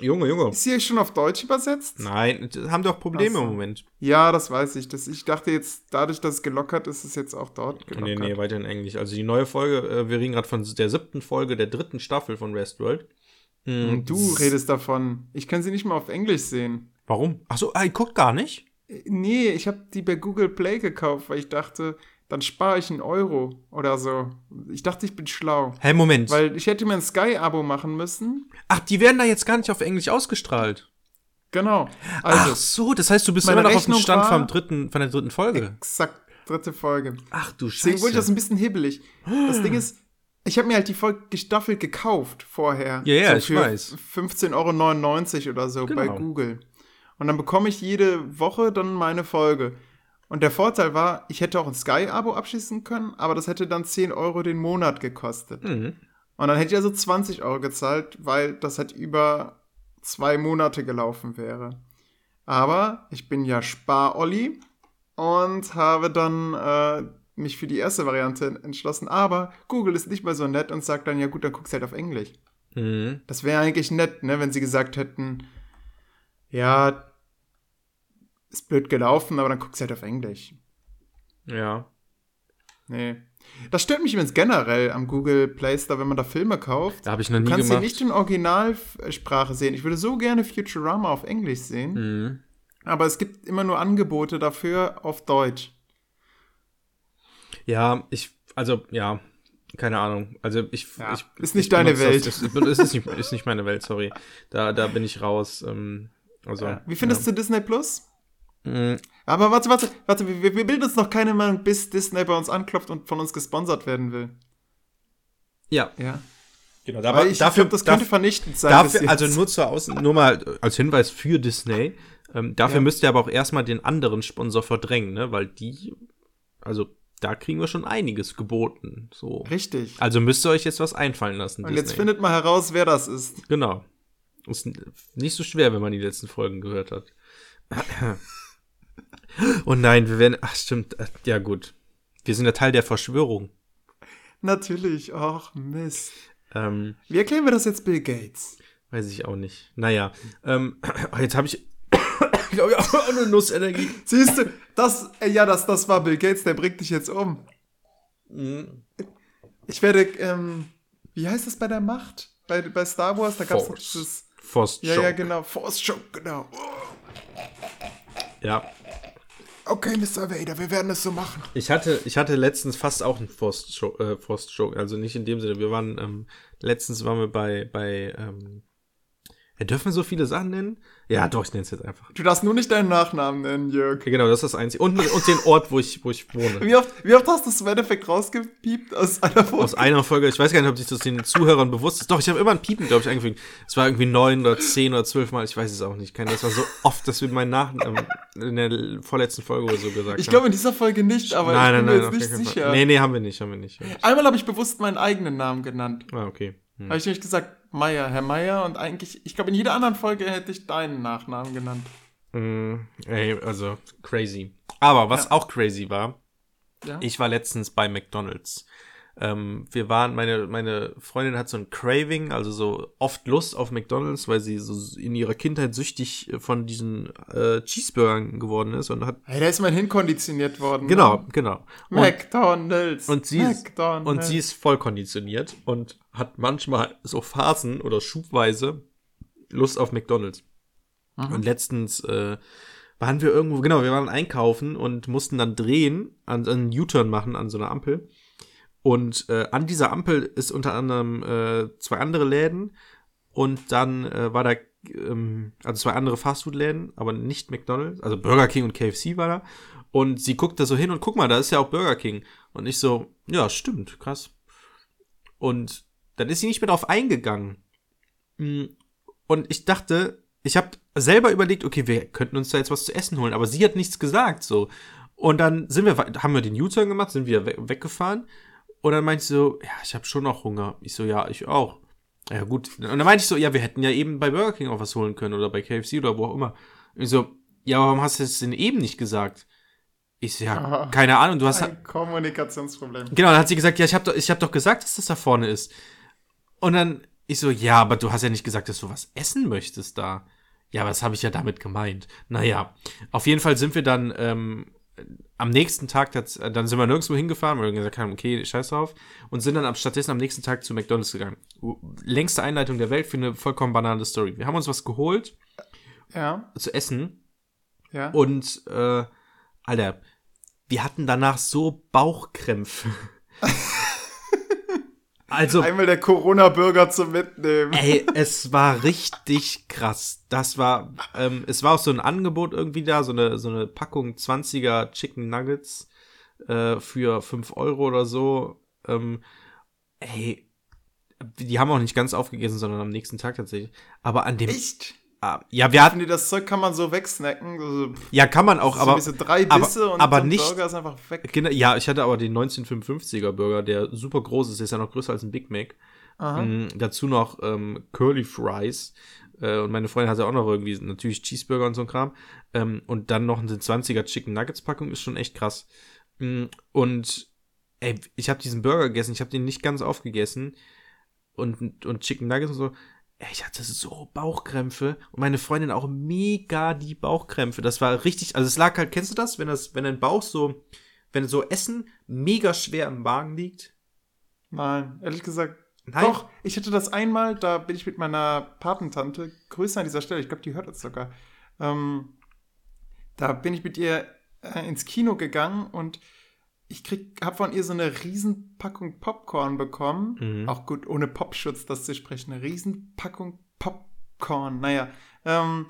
Junge, Junge. Ist hier schon auf Deutsch übersetzt? Nein, die haben doch Probleme so. im Moment. Ja, das weiß ich. Das, ich dachte jetzt, dadurch, dass es gelockert ist, ist es jetzt auch dort gelockert. Nee, nee, weiter in Englisch. Also die neue Folge, äh, wir reden gerade von der siebten Folge der dritten Staffel von Westworld. Mhm. Und du redest davon. Ich kann sie nicht mal auf Englisch sehen. Warum? Achso, ah, ihr guckt gar nicht? Äh, Nee, ich habe die bei Google Play gekauft, weil ich dachte, dann spare ich einen Euro oder so. Ich dachte, ich bin schlau. Hä, Moment. Weil ich hätte mir ein Sky-Abo machen müssen. Ach, die werden da jetzt gar nicht auf Englisch ausgestrahlt. Genau. Also, Ach so, das heißt, du bist immer noch auf dem Rechnung Stand vom dritten, von der dritten Folge. exakt dritte Folge. Ach du Deswegen wurde ich das ein bisschen hibbelig. Das Ding ist, ich habe mir halt die Folge gestaffelt gekauft vorher. Ja, ja, so ich für weiß. 15,99 Euro oder so bei Genau. Google. Und dann bekomme ich jede Woche dann meine Folge. Und der Vorteil war, ich hätte auch ein Sky-Abo abschließen können, aber das hätte dann 10 Euro den Monat gekostet. Mhm. Und dann hätte ich also 20 Euro gezahlt, weil das halt über zwei Monate gelaufen wäre. Aber ich bin ja Spar-Olli und habe dann äh, mich für die erste Variante entschlossen. Aber Google ist nicht mehr so nett und sagt dann, ja gut, dann guckst du halt auf Englisch. Mhm. Das wäre eigentlich nett, ne, wenn sie gesagt hätten, ja, ist blöd gelaufen, aber dann guckst du halt auf Englisch. Ja. Nee. Das stört mich übrigens generell am Google Play Store, wenn man da Filme kauft. Da habe ich noch nie Du kannst ja gemacht. nicht in Originalsprache sehen. Ich würde so gerne Futurama auf Englisch sehen, Mhm. aber es gibt immer nur Angebote dafür auf Deutsch. Ja, ich, also, ja, keine Ahnung. Also, ich, Ja, ich ist nicht ich deine Welt. Das, das, es ist, nicht, ist nicht meine Welt, sorry. Da, da bin ich raus. Ähm, also, Ja. Wie findest du Disney Plus? Mhm. Aber warte, warte, warte, wir, wir bilden uns noch keine Meinung, bis Disney bei uns anklopft und von uns gesponsert werden will. Ja, Ja. genau. Aber ich glaube, das könnte vernichtend sein. Dafür, also nur zur Außen, nur mal als Hinweis für Disney. Ähm, dafür Ja. müsst ihr aber auch erstmal den anderen Sponsor verdrängen, ne? Weil die, also da kriegen wir schon einiges geboten. So. Richtig. Also müsst ihr euch jetzt was einfallen lassen. Und jetzt findet mal heraus, wer das ist. Genau. Ist nicht so schwer, wenn man die letzten Folgen gehört hat. Oh nein, wir werden. Ach, stimmt. äh, Ja, gut. Wir sind ja Teil der Verschwörung. Natürlich. Ach, Mist. Ähm, Wie erklären wir das jetzt Bill Gates? weiß ich auch nicht. Naja. Ähm, oh, <coughs> jetzt habe ich. <coughs> ich glaube, ich habe auch eine Nussenergie. Siehst du, das, äh, ja, das, das war Bill Gates, der bringt dich jetzt um. Mhm. Ich werde, ähm, wie heißt das bei der Macht? Bei, bei Star Wars, da gab es dieses. Force Ja, ja, genau. Force Choke, genau. Ja. Okay, Mr. Vader, wir werden es so machen. Ich hatte, ich hatte letztens fast auch einen Force Choke, äh, Choke. Also nicht in dem Sinne. Wir waren, ähm, letztens waren wir bei, bei, ähm, ja, dürfen wir so viele Sachen nennen? Ja, doch, ich nenne es jetzt einfach. Du darfst nur nicht deinen Nachnamen nennen, Jörg. Okay, genau, das ist das Einzige. Und, und den Ort, wo ich, wo ich wohne. Wie oft, wie oft hast du es im Endeffekt rausgepiept aus einer Folge? Aus einer Folge, ich weiß gar nicht, ob sich das den Zuhörern bewusst ist. Doch, ich habe immer ein Piepen, glaube ich, eingefügt. Es war irgendwie neun oder zehn oder zwölf Mal, ich weiß es auch nicht. Keine- Das war so oft, dass wir meinen Nachnamen in der vorletzten Folge oder so gesagt Ich haben. glaube in dieser Folge nicht, aber nein, ich nein, bin nein, mir auf jetzt nicht keinen Fall. sicher. Nee, nee, haben wir nicht, haben wir nicht. Einmal habe ich bewusst meinen eigenen Namen genannt. Ah, okay. Hm. Habe ich nämlich gesagt, Meier, Herr Meier. Und eigentlich, ich glaube, in jeder anderen Folge hätte ich deinen Nachnamen genannt. Mm, ey, also crazy. Aber was Ja. auch crazy war, Ja? ich war letztens bei McDonald's. Ähm, wir waren, meine, meine Freundin hat so ein Craving, also so oft Lust auf McDonald's, weil sie so in ihrer Kindheit süchtig von diesen äh, Cheeseburgern geworden ist und hat. Hey, da ist man hinkonditioniert worden. Genau, Ne? genau. Und, McDonalds. und, sie ist, McDonald's. und sie ist voll konditioniert und hat manchmal so Phasen oder schubweise Lust auf McDonald's. Mhm. Und letztens äh, waren wir irgendwo, genau, wir waren einkaufen und mussten dann drehen, an, einen U-Turn machen an so einer Ampel. Und äh, an dieser Ampel ist unter anderem äh, zwei andere Läden und dann äh, war da, ähm, also zwei andere Fastfood-Läden, aber nicht McDonald's, also Burger King und KFC war da. Und sie guckt da so hin und guck mal, da ist ja auch Burger King. Und ich so, ja, stimmt, krass. Und dann ist sie nicht mehr drauf eingegangen. Mm, Und ich dachte, ich habe selber überlegt, okay, wir könnten uns da jetzt was zu essen holen, aber sie hat nichts gesagt, so. Und dann sind wir, haben wir den U-Turn gemacht, sind we weggefahren. Und dann meinte sie so, ja, ich habe schon noch Hunger. Ich so, ja, ich auch. Ja, gut. Und dann meinte ich so, ja, wir hätten ja eben bei Burger King auch was holen können oder bei KFC oder wo auch immer. Und ich so, ja, warum hast du es denn eben nicht gesagt? Ich so, ja, Ah. keine Ahnung, du hast, Ein Kommunikationsproblem. Genau, dann hat sie gesagt, ja, ich habe doch, ich hab doch gesagt, dass das da vorne ist. Und dann ich so, ja, aber du hast ja nicht gesagt, dass du was essen möchtest da. Ja, aber das habe ich ja damit gemeint. Naja, auf jeden Fall sind wir dann ähm, am nächsten Tag, dann sind wir nirgendwo hingefahren, weil wir gesagt haben, okay, scheiß drauf, und sind dann stattdessen am nächsten Tag zu McDonalds gegangen. Längste Einleitung der Welt für eine vollkommen banale Story. Wir haben uns was geholt Ja, zu essen ja. und, äh, Alter, wir hatten danach so Bauchkrämpfe. <laughs> also, Einmal der Corona-Bürger zum Mitnehmen. ey, es war richtig krass. Das war, ähm, es war auch so ein Angebot irgendwie da, so eine, so eine Packung 20er Chicken Nuggets äh, für 5 Euro oder so. Ähm, ey, die haben auch nicht ganz aufgegessen, sondern am nächsten Tag tatsächlich. Aber an dem, Echt? Ah, ja, wir hatten, das Zeug kann man so wegsnacken. So, ja, kann man auch, so aber, diese drei aber- Bisse und aber so ein nicht- Burger ist einfach weg. Genau, ja, ich hatte aber den 1955er Burger, der super groß ist, der ist ja noch größer als ein Big Mac. Mm, dazu noch ähm, Curly Fries. Äh, und meine Freundin hatte auch noch irgendwie natürlich Cheeseburger und so ein Kram. Ähm, und dann noch eine 20er Chicken Nuggets Packung ist schon echt krass. Mm, und ey, ich habe diesen Burger gegessen, ich habe den nicht ganz aufgegessen. Und, und Chicken Nuggets und so. Ich hatte so Bauchkrämpfe und meine Freundin auch mega die Bauchkrämpfe. Das war richtig, also es lag halt, kennst du das, wenn das, wenn dein Bauch so, wenn so Essen mega schwer im Magen liegt? Nein, ehrlich gesagt. Nein. Doch, ich hatte das einmal, da bin ich mit meiner Patentante, Grüße an dieser Stelle, ich glaube, die hört uns sogar. Ähm, da bin ich mit ihr äh, ins Kino gegangen und ich krieg, hab von ihr so eine Riesenpackung Popcorn bekommen. Mhm. Auch gut, ohne Popschutz das zu sprechen. Eine Riesenpackung Popcorn. Naja. Ähm,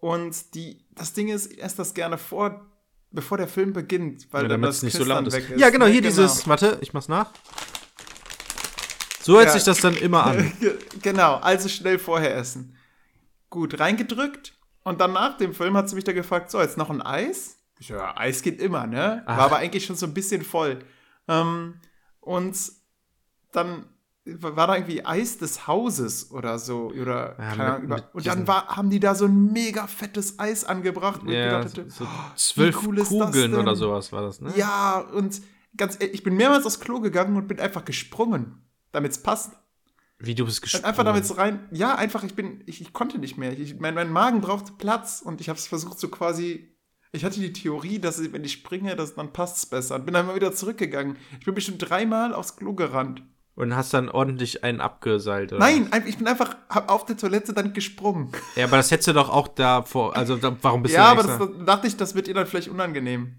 und die, das Ding ist, ich esse das gerne vor, bevor der Film beginnt, weil Ja, dann damit das es nicht so Knistern laut ist. weg ist. Ja, genau, hier dieses, warte, ich mach's nach. So hört Ja. sich das dann immer an. Ge- <laughs> Genau, also schnell vorher essen. Gut, reingedrückt und dann nach dem Film hat sie mich da gefragt, so, jetzt noch ein Eis? Ich so, ja, Eis geht immer, ne? Ach. War aber eigentlich schon so ein bisschen voll. Ähm, und dann war da irgendwie Eis des Hauses oder so. Oder, Ja, keine Ahnung, mit und dann war, haben die da so ein mega fettes Eis angebracht. ich Ja, gedacht hätte, so "Oh, zwölf cool Kugeln denn?" oder sowas war das, ne? Ja, und ganz ehrlich, ich bin mehrmals aufs Klo gegangen und bin einfach gesprungen, damit es passt. Wie du bist Und gesprungen. einfach damit so rein. Ja, einfach, ich bin, ich, ich konnte nicht mehr. Ich, mein, mein Magen brauchte Platz und ich habe es versucht, so quasi. Ich hatte die Theorie, dass ich, wenn ich springe, dass, dann passt es besser. Und bin dann mal wieder zurückgegangen. Ich bin bestimmt dreimal aufs Klo gerannt. Und hast dann ordentlich einen abgeseilt, oder? Nein, ein- ich bin einfach auf der Toilette dann gesprungen. Ja, aber das hättest du doch auch da vor, also da, warum bist ja, du aber denn das, dachte ich, das wird ihr dann vielleicht unangenehm.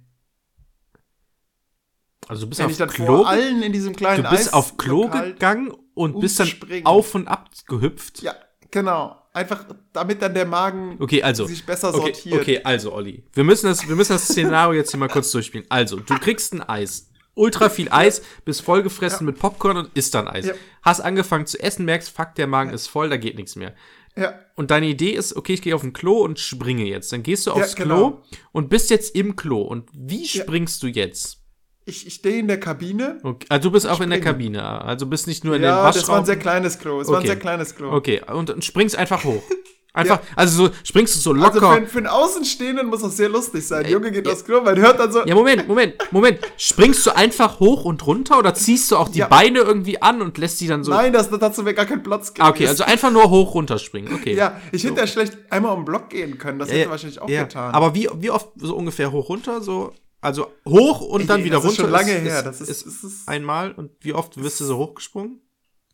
Also du bist Wenn auf ich dann Klo, vor allen in diesem kleinen du bist auf Klo gegangen und bist dann auf und ab gehüpft. Ja, genau. Einfach, damit dann der Magen Okay, also. sich besser okay, sortiert. okay, also Olli, wir müssen das, wir müssen das Szenario jetzt hier mal kurz durchspielen. Also, du kriegst ein Eis, ultra viel Eis, bist vollgefressen mit Popcorn und isst dann Eis. Ja. Hast angefangen zu essen, merkst, fuck, der Magen ist voll, da geht nichts mehr. Ja, Und deine Idee ist, okay, ich gehe auf ein Klo und springe jetzt. Dann gehst du aufs Ja, genau. Klo und bist jetzt im Klo. Und wie Ja. springst du jetzt? Ich, ich stehe in der Kabine. Okay, also du bist auch in der springe. Kabine. Also bist nicht nur in dem Ja, das war Waschraum. ein sehr kleines Klo. Es war ein Okay. sehr kleines Klo. okay, und, springst einfach hoch. <laughs> Einfach, also so springst du so Also locker. für, für einen Außenstehenden muss das sehr lustig sein. Der Junge geht aufs Klo, man hört dann so. Ja, Moment, Moment, Moment. Springst du einfach hoch und runter oder ziehst du auch die Ja. Beine irgendwie an und lässt die dann so. Nein, das, dazu wäre gar kein Platz gewesen. Ah, okay, also einfach nur hoch runter springen. Okay. Ja, ich hätte ja schlecht einmal um den Block gehen können. Das hätte wahrscheinlich auch ja. getan. Aber wie, wie oft so ungefähr hoch runter? So, also hoch und dann Ey, wieder das ist runter. schon lange her. Das ist- ist, ist- ist- einmal. Und wie oft bist du so hochgesprungen?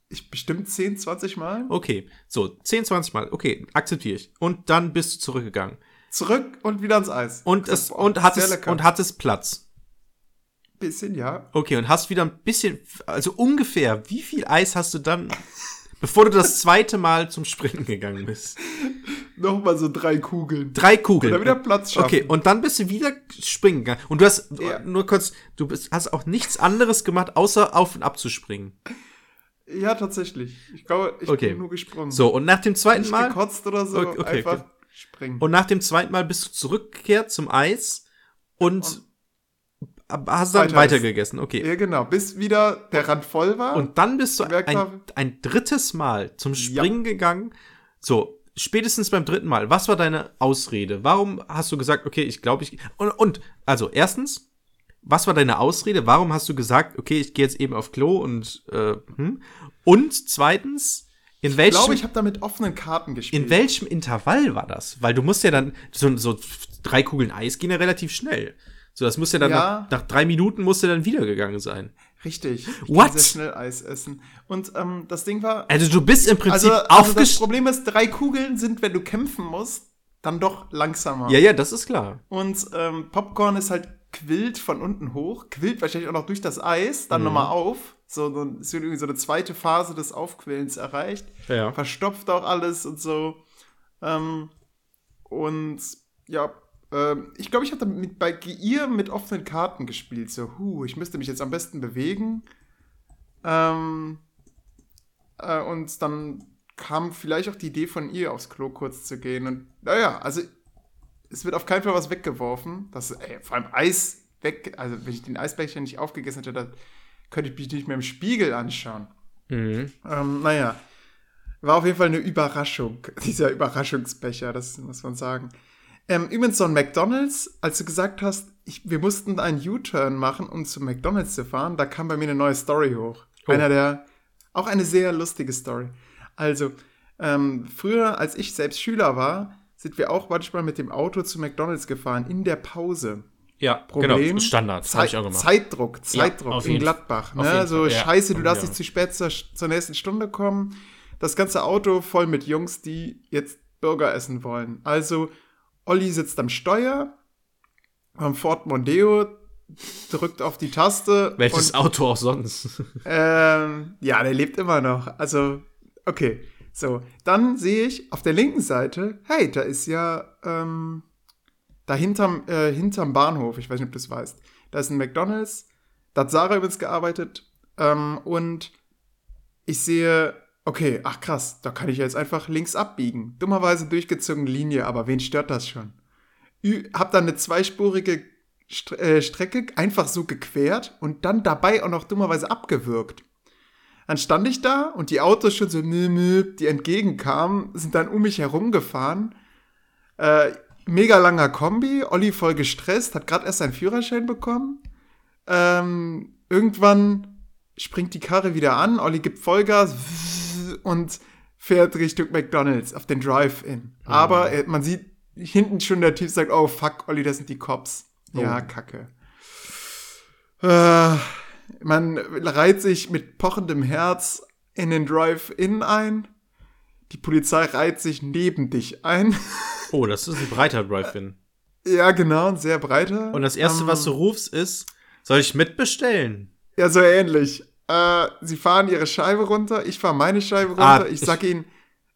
ich bestimmt 10, 20 Mal. Okay, so 10, 20 Mal. Okay, akzeptiere ich. Und dann bist du zurückgegangen. zurück und wieder ans Eis. Und, es, Boah, und, hat es, lecker. und hat es Platz. bisschen, ja. Okay, und hast wieder ein bisschen, also ungefähr, wie viel Eis hast du dann, bevor du das zweite Mal zum Springen gegangen bist? Nochmal so drei Kugeln. Drei Kugeln. Oder wieder Platz schaffen. Okay, und dann bist du wieder springen gegangen. Und du hast, Ja. nur kurz, du bist, hast auch nichts anderes gemacht, außer auf und ab zu springen. Ja, tatsächlich. Ich glaube, ich Okay. bin nur gesprungen. So, und nach dem zweiten Nicht Mal, gekotzt oder so, Okay, okay, einfach okay. springen. und nach dem zweiten Mal bist du zurückgekehrt zum Eis und, ab- hast dann Weiter gegessen. Okay. ja, genau. Bis wieder der Rand voll war. Und dann bist du ein, habe- ein drittes Mal zum Springen gegangen. So, spätestens beim dritten Mal. Was war deine Ausrede? Warum hast du gesagt, okay, ich glaube, ich. Und, und, also, erstens, was war deine Ausrede? Warum hast du gesagt, okay, ich gehe jetzt eben auf Klo und, äh, hm? Und zweitens, in ich welchem, glaube, ich habe da mit offenen Karten gespielt. in welchem Intervall war das? Weil du musst ja dann, so, so drei Kugeln Eis gehen ja relativ schnell. So, das muss ja dann Ja. nach, nach drei Minuten musst du dann wieder gegangen sein. Richtig. Ich What? sehr schnell Eis essen. Und ähm, das Ding war, Also du bist im Prinzip also, also das. Problem ist, drei Kugeln sind, wenn du kämpfen musst, dann doch langsamer. Ja, ja, das ist klar. Und ähm, Popcorn ist halt quillt von unten hoch, quillt wahrscheinlich auch noch durch das Eis, Mhm. dann nochmal auf. So, dann ist irgendwie so eine zweite Phase des Aufquillens erreicht. Ja. Verstopft auch alles und so. Ähm, und ja, ähm, ich glaube, ich hatte mit, bei ihr mit offenen Karten gespielt. So, hu, ich müsste mich jetzt am besten bewegen. Ähm, äh, und dann kam vielleicht auch die Idee von ihr, aufs Klo kurz zu gehen. Und naja, also es wird auf keinen Fall was weggeworfen. Das, ey, vor allem Eis weg. Also, wenn ich den Eisbecher nicht aufgegessen hätte, dann könnte ich mich nicht mehr im Spiegel anschauen. Mhm. Ähm, naja, war auf jeden Fall eine Überraschung, <laughs> dieser Überraschungsbecher, das muss man sagen. Ähm, übrigens, so ein McDonalds, als du gesagt hast, ich, wir mussten einen U-Turn machen, um zu McDonalds zu fahren, da kam bei mir eine neue Story hoch. Oh. Einer der, auch eine sehr lustige Story. Also, ähm, früher, als ich selbst Schüler war, sind wir auch manchmal mit dem Auto zu McDonalds gefahren, in der Pause. Ja, Problem. genau. Standard. Habe ich auch gemacht. Zeitdruck, Zeitdruck auf in Gladbach. Ne? jeden So Fall, ja. scheiße, du darfst Ja. nicht zu spät zur, zur nächsten Stunde kommen. Das ganze Auto voll mit Jungs, die jetzt Burger essen wollen. Also, Olli sitzt am Steuer, am Ford Mondeo, drückt auf die Taste. Welches und, Auto auch sonst? <laughs> ähm, ja, der lebt immer noch. Also, okay. So, dann sehe ich auf der linken Seite, hey, da ist ja, ähm, da hinterm, äh, hinterm Bahnhof, ich weiß nicht, ob du es weißt, da ist ein McDonalds, da hat Sarah übrigens gearbeitet, ähm, und ich sehe, okay, ach krass, da kann ich jetzt einfach links abbiegen. Dummerweise durchgezogene Linie, aber wen stört das schon? Ü hab dann eine zweispurige St äh, Strecke einfach so gequert und dann dabei auch noch dummerweise abgewürgt. Dann stand ich da und die Autos schon so, die entgegenkamen, sind dann um mich herumgefahren. Äh, mega langer Kombi, Olli voll gestresst, hat gerade erst seinen Führerschein bekommen. Ähm, irgendwann springt die Karre wieder an, Olli gibt Vollgas und fährt Richtung McDonalds auf den Drive-In. Aber äh, man sieht hinten schon der Typ sagt, oh fuck, Olli, das sind die Cops. Ja, Oh. kacke. Äh, man reiht sich mit pochendem Herz in den Drive-In ein. Die Polizei reiht sich neben dich ein. <laughs> Oh, das ist ein breiter Drive-In. ja, genau, ein sehr breiter. Und das erste, Ähm, was du rufst, ist, soll ich mitbestellen? Ja, so ähnlich. Äh, sie fahren ihre Scheibe runter, ich fahre meine Scheibe Ah, runter. ich sag ihnen,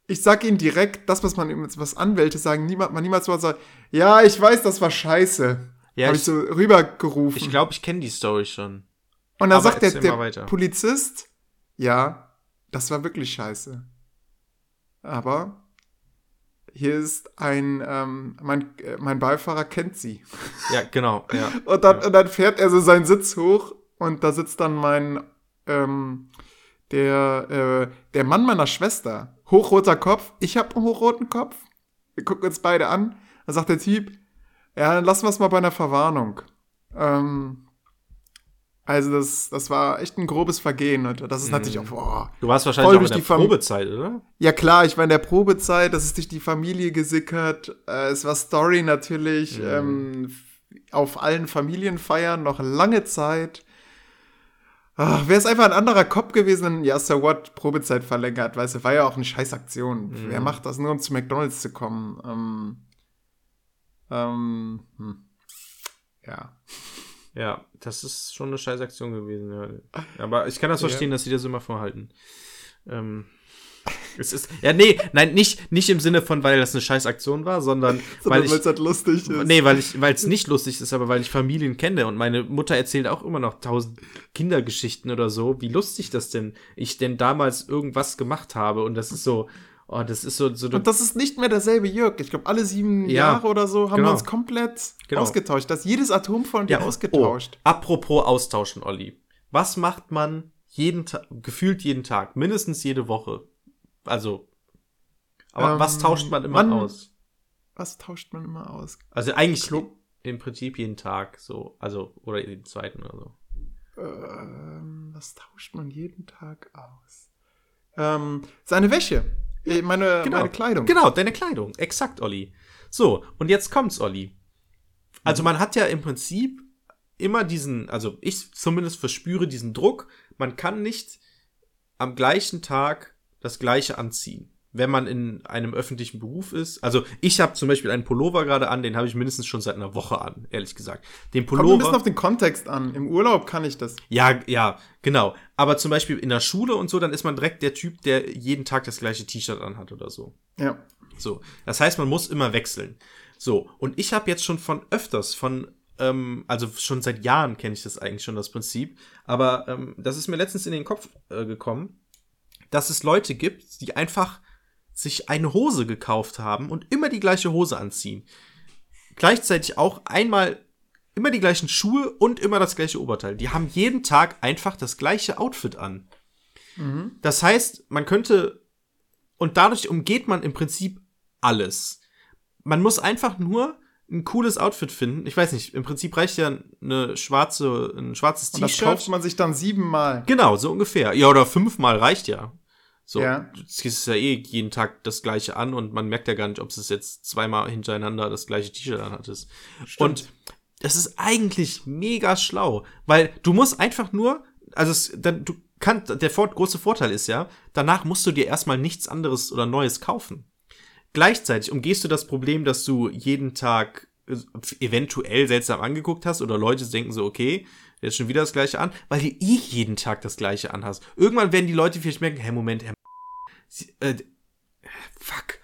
ich sag ihnen direkt, das, was man was Anwälte sagen, niemand, man niemals so sagt, ja, ich weiß, das war scheiße. Ja, Hab ich- ich so rübergerufen. Ich glaube, ich kenne die Story schon. Und dann aber sagt der, der. Polizist, ja, das war wirklich scheiße. Aber hier ist ein, ähm, mein, äh, mein Beifahrer kennt sie. Ja, genau. Ja. <laughs> Und dann, und dann fährt er so seinen Sitz hoch und da sitzt dann mein, ähm, der, äh, der Mann meiner Schwester. Hochroter Kopf. Ich habe einen hochroten Kopf. Wir gucken uns beide an. Dann sagt der Typ, ja, dann lassen wir es mal bei einer Verwarnung. Ähm, also das, das war echt ein grobes Vergehen. Und das ist natürlich auch, boah. Du warst wahrscheinlich auch in der Probezeit, oder? Ja klar, ich war in der Probezeit, das ist durch die Familie gesickert. Äh, es war Story natürlich ähm, f- auf allen Familienfeiern noch lange Zeit. Wäre es einfach ein anderer Cop gewesen, dann, ja, so what, Probezeit verlängert, weißt du, war ja auch eine Scheißaktion. Wer macht das nur, um zu McDonalds zu kommen? Ähm, Ähm, hm. Ja. Ja, das ist schon eine scheiß Aktion gewesen. Ja. Aber ich kann das verstehen, Ja. dass sie das immer vorhalten. Ähm, <laughs> es ist, ja, nee, nein, nicht, nicht im Sinne von, weil das eine scheiß Aktion war, sondern <laughs> weil ich, es halt lustig ist. nee, weil ich, weil es nicht lustig ist, aber weil ich Familien kenne und meine Mutter erzählt auch immer noch tausend Kindergeschichten oder so, wie lustig das denn, ich denn damals irgendwas gemacht habe und das ist so, oh, das ist so, so, Und das ist nicht mehr derselbe Jörg. Ich glaube, alle sieben Ja, Jahre oder so haben genau. wir uns komplett Genau. ausgetauscht. Das jedes Atom von dir Ja, ausgetauscht. Oh, apropos austauschen, Olli. Was macht man jeden Tag, gefühlt jeden Tag, mindestens jede Woche? Also, aber Ähm, was tauscht man immer wann- aus? Was tauscht man immer aus? Also eigentlich Klo- im Prinzip jeden Tag so, also, oder jeden zweiten oder so. Ähm, was tauscht man jeden Tag aus? Ähm, seine Wäsche. Äh, Meine, meine Kleidung. Genau, deine Kleidung. Exakt, Olli. So, und jetzt kommt's, Olli. Also man hat ja im Prinzip immer diesen, also ich zumindest verspüre diesen Druck, man kann nicht am gleichen Tag das gleiche anziehen. Wenn man in einem öffentlichen Beruf ist. Also ich habe zum Beispiel einen Pullover gerade an, den habe ich mindestens schon seit einer Woche an, ehrlich gesagt. Den Kommt ein bisschen Pullover. auf den Kontext an. Im Urlaub kann ich das. Ja, ja, genau. Aber zum Beispiel in der Schule und so, dann ist man direkt der Typ, der jeden Tag das gleiche T-Shirt anhat oder so. Ja. So, das heißt, man muss immer wechseln. So, und ich habe jetzt schon von öfters, von, ähm, also schon seit Jahren kenne ich das eigentlich schon, das Prinzip, aber ähm, das ist mir letztens in den Kopf äh, gekommen, dass es Leute gibt, die einfach sich eine Hose gekauft haben und immer die gleiche Hose anziehen. Gleichzeitig auch einmal immer die gleichen Schuhe und immer das gleiche Oberteil. Die haben jeden Tag einfach das gleiche Outfit an. Das heißt, man könnte und dadurch umgeht man im Prinzip alles. Man muss einfach nur ein cooles Outfit finden. Ich weiß nicht, im Prinzip reicht ja eine schwarze, ein schwarzes Und das kauft T-Shirt. man sich dann siebenmal. Genau, so ungefähr. Ja, oder fünfmal reicht ja. So, Ja. es ist ja eh jeden Tag das gleiche an und man merkt ja gar nicht, ob es jetzt zweimal hintereinander das gleiche T-Shirt anhattest. Und das ist eigentlich mega schlau, weil du musst einfach nur, also es, dann, du kannst, der große Vorteil ist ja, danach musst du dir erstmal nichts anderes oder Neues kaufen. Gleichzeitig umgehst du das Problem, dass du jeden Tag äh, eventuell seltsam angeguckt hast oder Leute denken so, okay, jetzt schon wieder das gleiche an, weil du eh jeden Tag das gleiche anhast. Irgendwann werden die Leute vielleicht merken, hey, Moment, Herr äh, fuck,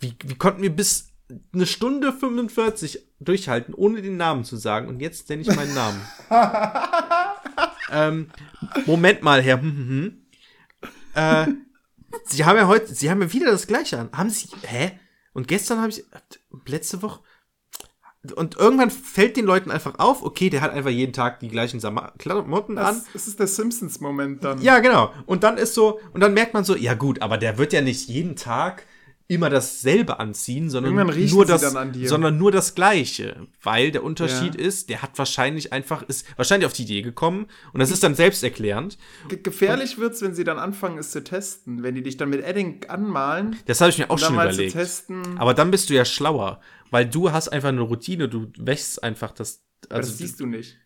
wie, wie konnten wir bis eine Stunde 45 durchhalten, ohne den Namen zu sagen und jetzt nenne ich meinen Namen. <laughs> ähm, Moment mal, Herr, hm, hm, hm. Äh, Sie haben ja heute, Sie haben ja wieder das Gleiche an. Haben Sie, hä? Und gestern habe ich, letzte Woche, und irgendwann fällt den Leuten einfach auf, okay, der hat einfach jeden Tag die gleichen Sama Klamotten an. Das ist der Simpsons-Moment dann. Ja, genau. Und dann ist so, und dann merkt man so, ja gut, aber der wird ja nicht jeden Tag immer dasselbe anziehen, sondern nur das, sondern nur das Gleiche, weil der Unterschied Ja. ist, der hat wahrscheinlich einfach ist wahrscheinlich auf die Idee gekommen und das ist dann selbsterklärend. Ge gefährlich wird's, wenn sie dann anfangen, es zu testen. Wenn die dich dann mit Edding anmalen, Das habe ich mir auch und schon überlegt. zu testen. Aber dann bist du ja schlauer, weil du hast einfach eine Routine, du wäschst einfach das, also das siehst du nicht.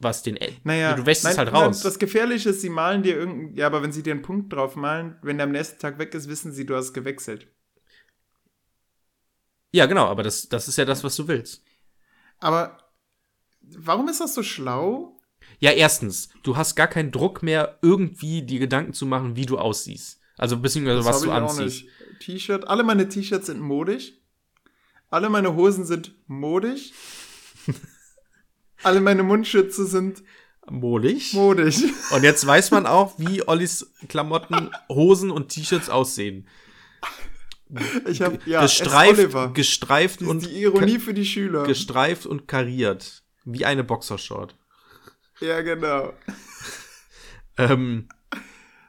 Was den, Naja, du wäschst es nein, halt nein, raus. Das Gefährliche ist, sie malen dir irgendeinen, ja, aber wenn sie dir einen Punkt drauf malen, wenn der am nächsten Tag weg ist, wissen sie, du hast gewechselt. ja, genau, aber das, das ist ja das, was du willst. Aber warum ist das so schlau? Ja, erstens, du hast gar keinen Druck mehr, irgendwie die Gedanken zu machen, wie du aussiehst. Also beziehungsweise was hab du anziehst. T-Shirt, alle meine T-Shirts sind modisch. Alle meine Hosen sind modisch. <laughs> alle meine Mundschütze sind Molig. modisch. Und jetzt weiß man auch, wie Ollis Klamotten, Hosen und T-Shirts aussehen. Ich habe ja gestreift, gestreift Das und die Ironie für die Schüler. gestreift und kariert. Wie eine Boxershort. Ja, genau. Ähm,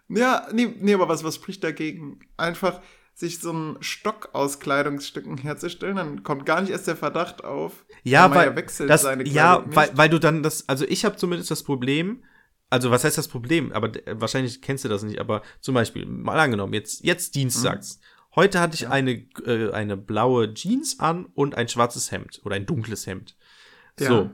Ja, nee, nee, aber was, was spricht dagegen? Einfach sich so einen Stock aus Kleidungsstücken herzustellen, dann kommt gar nicht erst der Verdacht auf. ja, weil, ja wechselt das, seine ja, Kleidung weil, nicht. weil du dann das, also ich habe zumindest das Problem, also was heißt das Problem? Aber äh, wahrscheinlich kennst du das nicht, aber zum Beispiel, mal angenommen, jetzt, jetzt dienstags. Mhm. Heute hatte ich eine, äh, eine blaue Jeans an und ein schwarzes Hemd oder ein dunkles Hemd. Ja. So.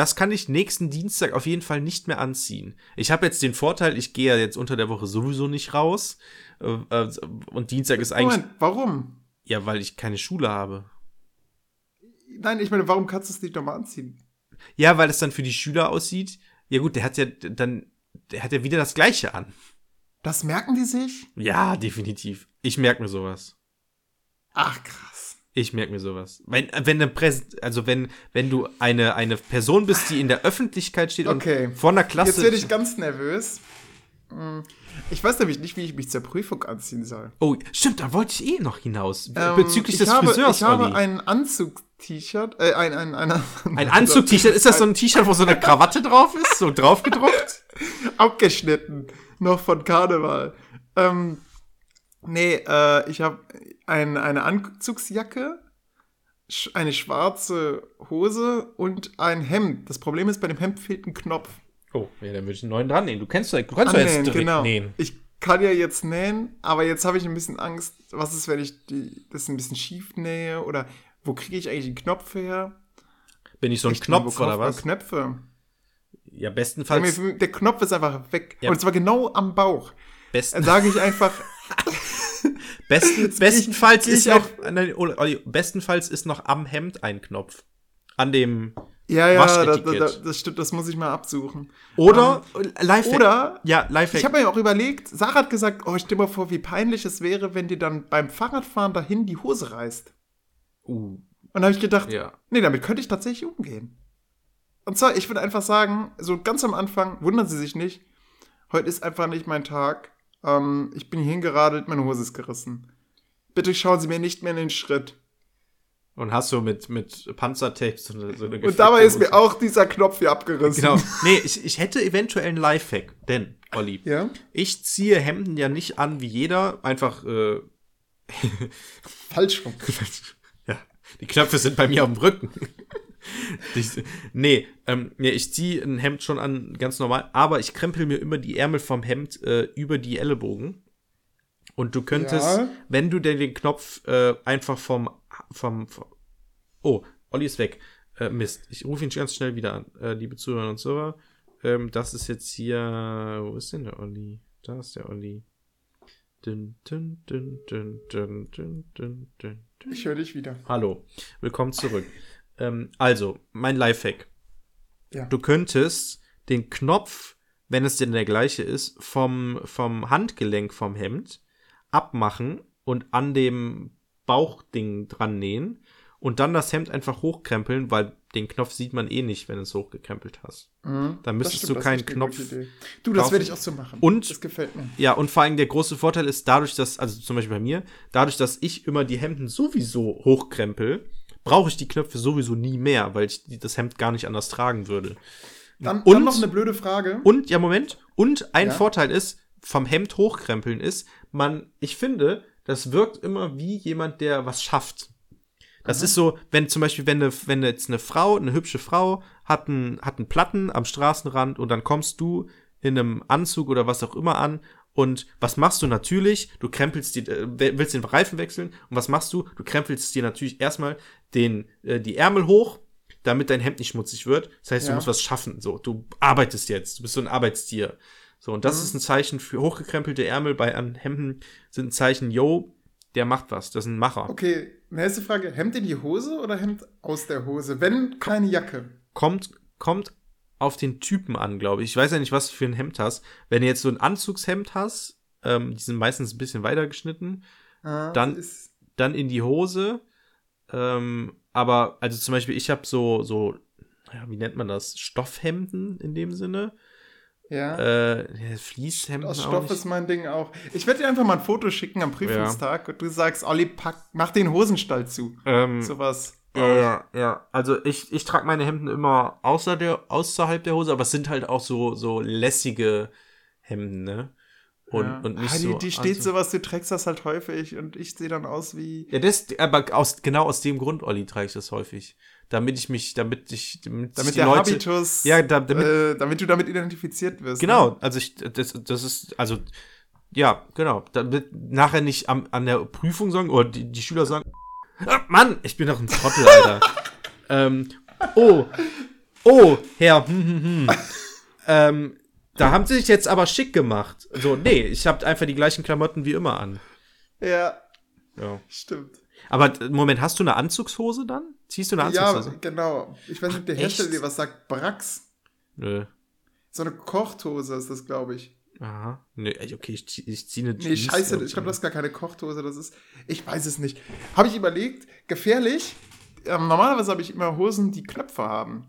Das kann ich nächsten Dienstag auf jeden Fall nicht mehr anziehen. Ich habe jetzt den Vorteil, ich gehe ja jetzt unter der Woche sowieso nicht raus. Äh, äh, und Dienstag ist eigentlich. Moment, warum? Ja, weil ich keine Schule habe. Nein, ich meine, warum kannst du es nicht nochmal anziehen? Ja, weil es dann für die Schüler aussieht. Ja gut, der hat ja dann, der hat ja wieder das Gleiche an. Das merken die sich? Ja, definitiv. Ich merke mir sowas. Ach, krass. Ich merke mir sowas. Wenn, wenn eine Präs also wenn, wenn du eine, eine Person bist, die in der Öffentlichkeit steht Okay. und vor einer Klasse. Jetzt werde ich ganz nervös. Hm, Ich weiß nämlich nicht, wie ich mich zur Prüfung anziehen soll. oh, stimmt, da wollte ich eh noch hinaus. Ähm, Bezüglich ich des habe, Friseurs, Ich habe Olli. ein Anzug-T-Shirt, äh, ein, ein, ein, <laughs> Ein Anzug-T-Shirt, ist das so ein T-Shirt, wo so eine Krawatte drauf ist? So draufgedruckt? <laughs> abgeschnitten, noch von Karneval. Ähm, nee, äh, ich habe ein, eine Anzugsjacke, eine schwarze Hose und ein Hemd. Das Problem ist, bei dem Hemd fehlt ein Knopf. Oh, ja, dann würde ich einen neuen dran nähen. Du kennst doch, du kannst doch jetzt Annähen, direkt genau. nähen. Ich kann ja jetzt nähen, aber jetzt habe ich ein bisschen Angst, was ist, wenn ich die, das ein bisschen schief nähe oder wo kriege ich eigentlich den Knopf her? Bin ich so ein wo Knopf oder was? Knöpfe. Ja, bestenfalls. der Knopf ist einfach weg. Ja. Und zwar genau am Bauch. Besten, Dann sage ich einfach, <laughs> <laughs> besten, bestenfalls ist ich noch, nein, Olli, bestenfalls ist noch am Hemd ein Knopf. An dem, ja, ja, da, da, das stimmt, das muss ich mal absuchen. oder, Lifehack. Oder, ja, Lifehack. ich habe mir auch überlegt, Sarah hat gesagt, oh, stell dir mal vor, wie peinlich es wäre, wenn dir dann beim Fahrradfahren dahin die Hose reißt. uh, Und da habe ich gedacht, ja. nee, damit könnte ich tatsächlich umgehen. Und zwar, ich würde einfach sagen, so ganz am Anfang, wundern Sie sich nicht, heute ist einfach nicht mein Tag. Ähm, ich bin hier hingeradelt, meine Hose ist gerissen. Bitte schauen Sie mir nicht mehr in den Schritt. Und hast du mit, mit Panzertape so eine, so eine Und dabei ist mir auch dieser Knopf hier abgerissen. Genau. Nee, ich, ich hätte eventuell einen Lifehack. Denn, Olli, Ja? ich ziehe Hemden ja nicht an wie jeder. Einfach, äh, Falsch rum. <laughs> ja, die Knöpfe sind bei mir auf dem Rücken. <laughs> <laughs> nee, ähm, nee, ich ziehe ein Hemd schon an, ganz normal, aber ich krempel mir immer die Ärmel vom Hemd äh, über die Ellenbogen. Und du könntest, ja. wenn du denn den Knopf äh, einfach vom, vom, vom, Oh, Olli ist weg. Äh, Mist. Ich rufe ihn ganz schnell wieder an, äh, liebe Zuhörer und Zuhörer. Ähm, das ist jetzt hier. Wo ist denn der Olli? Da ist der Olli. Dun, dun, dun, dun, dun, dun, dun, dun. Ich höre dich wieder. Hallo, willkommen zurück ähm, also, mein Lifehack. Ja. Du könntest den Knopf, wenn es denn der gleiche ist, vom, vom Handgelenk vom Hemd abmachen und an dem Bauchding dran nähen und dann das Hemd einfach hochkrempeln, weil den Knopf sieht man eh nicht, wenn du es hochgekrempelt hast. Mhm. Dann müsstest stimmt, du keinen Knopf. Du, das werde ich auch so machen. Und- Das gefällt mir. Ja, und vor allem der große Vorteil ist dadurch, dass, also zum Beispiel bei mir, dadurch, dass ich immer die Hemden sowieso hochkrempel, brauche ich die Knöpfe sowieso nie mehr, weil ich das Hemd gar nicht anders tragen würde. Dann, Und- dann noch eine blöde Frage. Und, ja, Moment, und ein Ja. Vorteil ist, vom Hemd hochkrempeln ist, man, ich finde, das wirkt immer wie jemand, der was schafft. Das ist so, wenn zum Beispiel, wenn, eine, wenn jetzt eine Frau, eine hübsche Frau, hat einen, hat einen Platten am Straßenrand und dann kommst du in einem Anzug oder was auch immer an und was machst du natürlich? Du krempelst die, äh, willst den Reifen wechseln und was machst du? Du krempelst dir natürlich erstmal den, äh, die Ärmel hoch, damit dein Hemd nicht schmutzig wird. Das heißt, du Ja. musst was schaffen. So, du arbeitest jetzt, du bist so ein Arbeitstier. So, und das Mhm. ist ein Zeichen für hochgekrempelte Ärmel bei an Hemden sind ein Zeichen, yo, der macht was, das ist ein Macher. Okay, nächste Frage. Hemd in die Hose oder Hemd aus der Hose? Wenn keine Jacke. kommt, kommt auf den Typen an, glaube ich. Ich weiß ja nicht, was du für ein Hemd hast. Wenn du jetzt so ein Anzugshemd hast, ähm, die sind meistens ein bisschen weiter geschnitten, Ah, Dann- dann in die Hose. Ähm, aber, also zum Beispiel, ich habe so, so, ja, wie nennt man das? Stoffhemden in dem Sinne. ja. Äh, ja, Fließhemden. aus Stoff nicht. ist mein Ding auch. Ich werde dir einfach mal ein Foto schicken am Prüfungstag und du sagst, Olli, pack, mach den Hosenstall zu. Ähm, Sowas. Ja, ja, ja. Also ich, ich trage meine Hemden immer außer der, außerhalb der Hose, aber es sind halt auch so, so lässige Hemden, ne? Und, ja. und nicht ah, die, so. die steht Anzug- sowas, du trägst das halt häufig und ich sehe dann aus wie. Ja, das, aber aus, genau aus dem Grund, Olli, trage ich das häufig. Damit ich mich, damit ich, damit, Damit der Leute, Habitus, Ja, da- damit- äh, damit du damit identifiziert wirst. Genau, Ne? also ich, das, das ist, also, ja, genau. Damit nachher nicht am, an der Prüfung sagen, oder die, die Schüler sagen, ah, Mann, ich bin doch ein Trottel, Alter. <laughs> ähm, oh, oh, Herr, hm, hm, hm. ähm, da haben sie sich jetzt aber schick gemacht. So, nee, ich habe einfach die gleichen Klamotten wie immer an. Ja, Ja. stimmt. Aber äh, Moment, hast du eine Anzugshose dann? Ziehst du eine Ja, Anzugshose? genau. Ich weiß nicht, ob der Hersteller dir was sagt. Brax. Nö. So eine Kochhose ist das, glaube ich. Aha. Nö, ey, okay, ich, zieh- ich ziehe eine Nee, scheiße, ich glaube, das ist gar keine Kochhose, das ist. Ich weiß es nicht. Habe ich überlegt, gefährlich. Ähm, normalerweise habe ich immer Hosen, die Knöpfe haben.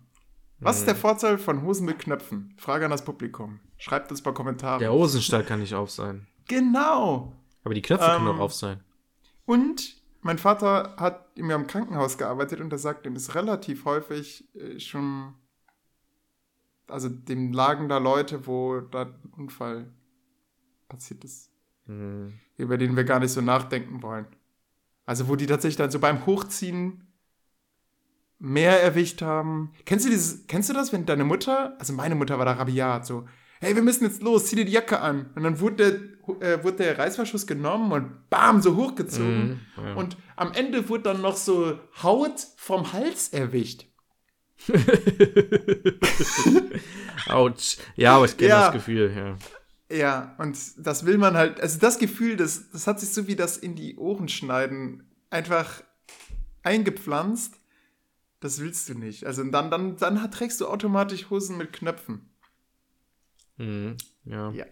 Was ist der Vorteil von Hosen mit Knöpfen? Frage an das Publikum. Schreibt es bei Kommentaren. Der Hosenstall kann nicht auf sein. Genau. Aber die Knöpfe können Ähm, doch auf sein. Und mein Vater hat in im Krankenhaus gearbeitet und er sagt, ihm ist relativ häufig äh, schon. Also dem lagen da Leute, wo da ein Unfall passiert ist. Hm. über den wir gar nicht so nachdenken wollen. Also wo die tatsächlich dann so beim Hochziehen mehr erwischt haben. Kennst du dieses, kennst du das, wenn deine Mutter, also meine Mutter war da rabiat, so, hey, wir müssen jetzt los, zieh dir die Jacke an. Und dann wurde der, äh, wurde der Reißverschluss genommen und bam, so hochgezogen. Mhm, ja. Und am Ende wurde dann noch so Haut vom Hals erwischt. <laughs> Autsch. Ja, aber ich kenne Ja. das Gefühl, ja. Ja, und das will man halt, also das Gefühl, das, das hat sich so wie das in die Ohren schneiden einfach eingepflanzt. Das willst du nicht. Also dann, dann, dann trägst du automatisch Hosen mit Knöpfen. Mhm. Ja. Ja.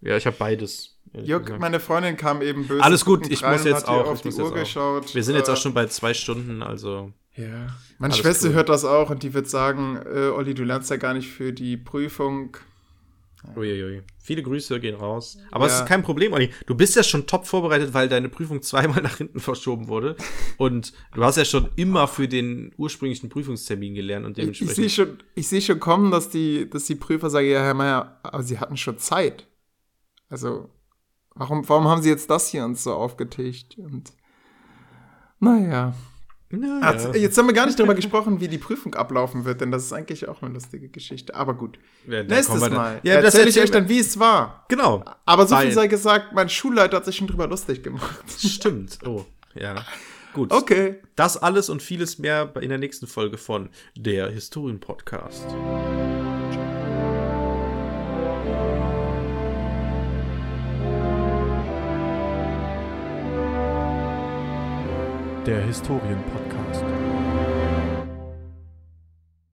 Ja, ich habe beides. Jörg, gesagt. meine Freundin kam eben böse. Alles gut, ich muss jetzt auch, auf ich die Uhr geschaut. Wir sind jetzt Äh, auch schon bei zwei Stunden, also. Ja. Meine Schwester cool. hört das auch und die wird sagen, äh, Olli, du lernst ja gar nicht für die Prüfung. Uiuiui. Viele Grüße gehen raus. Aber es Ja. ist kein Problem, Olli. Du bist ja schon top vorbereitet, weil deine Prüfung zweimal <laughs> nach hinten verschoben wurde. Und du hast ja schon immer für den ursprünglichen Prüfungstermin gelernt und Ich, ich dementsprechend. sehe schon, ich seh schon kommen, dass die, dass die Prüfer sagen, ja, Herr Meier, aber Sie hatten schon Zeit. Also, warum, warum haben Sie jetzt das hier uns so aufgetischt? Und naja. Ja, Also, ja. Jetzt haben wir gar nicht darüber gesprochen, wie die Prüfung ablaufen wird, denn das ist eigentlich auch eine lustige Geschichte. Aber gut. Ja, Nächstes Mal. Ja, das erzähle ich euch dann, wie es war. Genau. Aber so viel sei gesagt, mein Schulleiter hat sich schon drüber lustig gemacht. <laughs> Stimmt. Oh, ja. Gut. Okay. Das alles und vieles mehr in der nächsten Folge von der Historien-Podcast. Der Historien-Podcast.